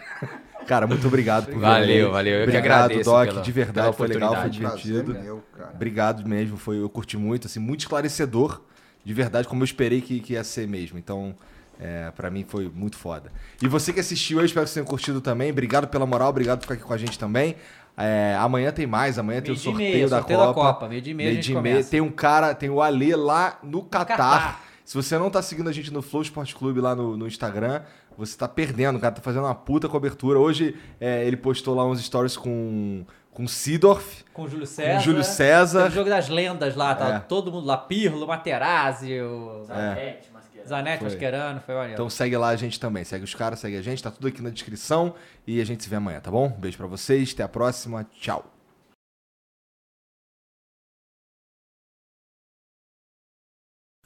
S2: Cara, muito obrigado por vir
S3: Valeu, valeu. Eu que
S2: obrado,
S3: agradeço
S2: Doc,
S3: pela-
S2: de verdade, foi legal, foi divertido.
S4: Prazer meu, cara.
S2: Obrigado mesmo, foi, eu curti muito, assim, muito esclarecedor, de verdade, como eu esperei que, que ia ser mesmo. Então, é, para mim foi muito foda. E você que assistiu, eu espero que você tenha curtido também. Obrigado pela moral, obrigado por ficar aqui com a gente também. É, amanhã tem mais, amanhã tem o sorteio,
S1: meia,
S2: da,
S1: sorteio da
S2: Copa.
S1: Copa, meio-dia e meia a gente
S2: Meio-dia e meia. Tem um cara, tem o Alê lá no Catar.
S1: Catar.
S2: Se você não tá seguindo a gente no Flow Sport Clube lá no, no Instagram, você tá perdendo, o cara tá fazendo uma puta cobertura. Hoje é, ele postou lá uns stories com, com Sidorf.
S1: Com o Júlio César.
S2: Júlio César.
S1: Teve o jogo das lendas lá, tá
S2: É.
S1: todo mundo lá, Pirlo, Materazzi, o
S6: Zanetti, Mascherano.
S1: Zanetti,
S2: Foi.
S1: Mascherano, foi maneiro.
S2: Então segue lá a gente também. Segue os caras, segue a gente. Tá tudo aqui na descrição. E a gente se vê amanhã, tá bom? Beijo pra vocês. Até a próxima. Tchau.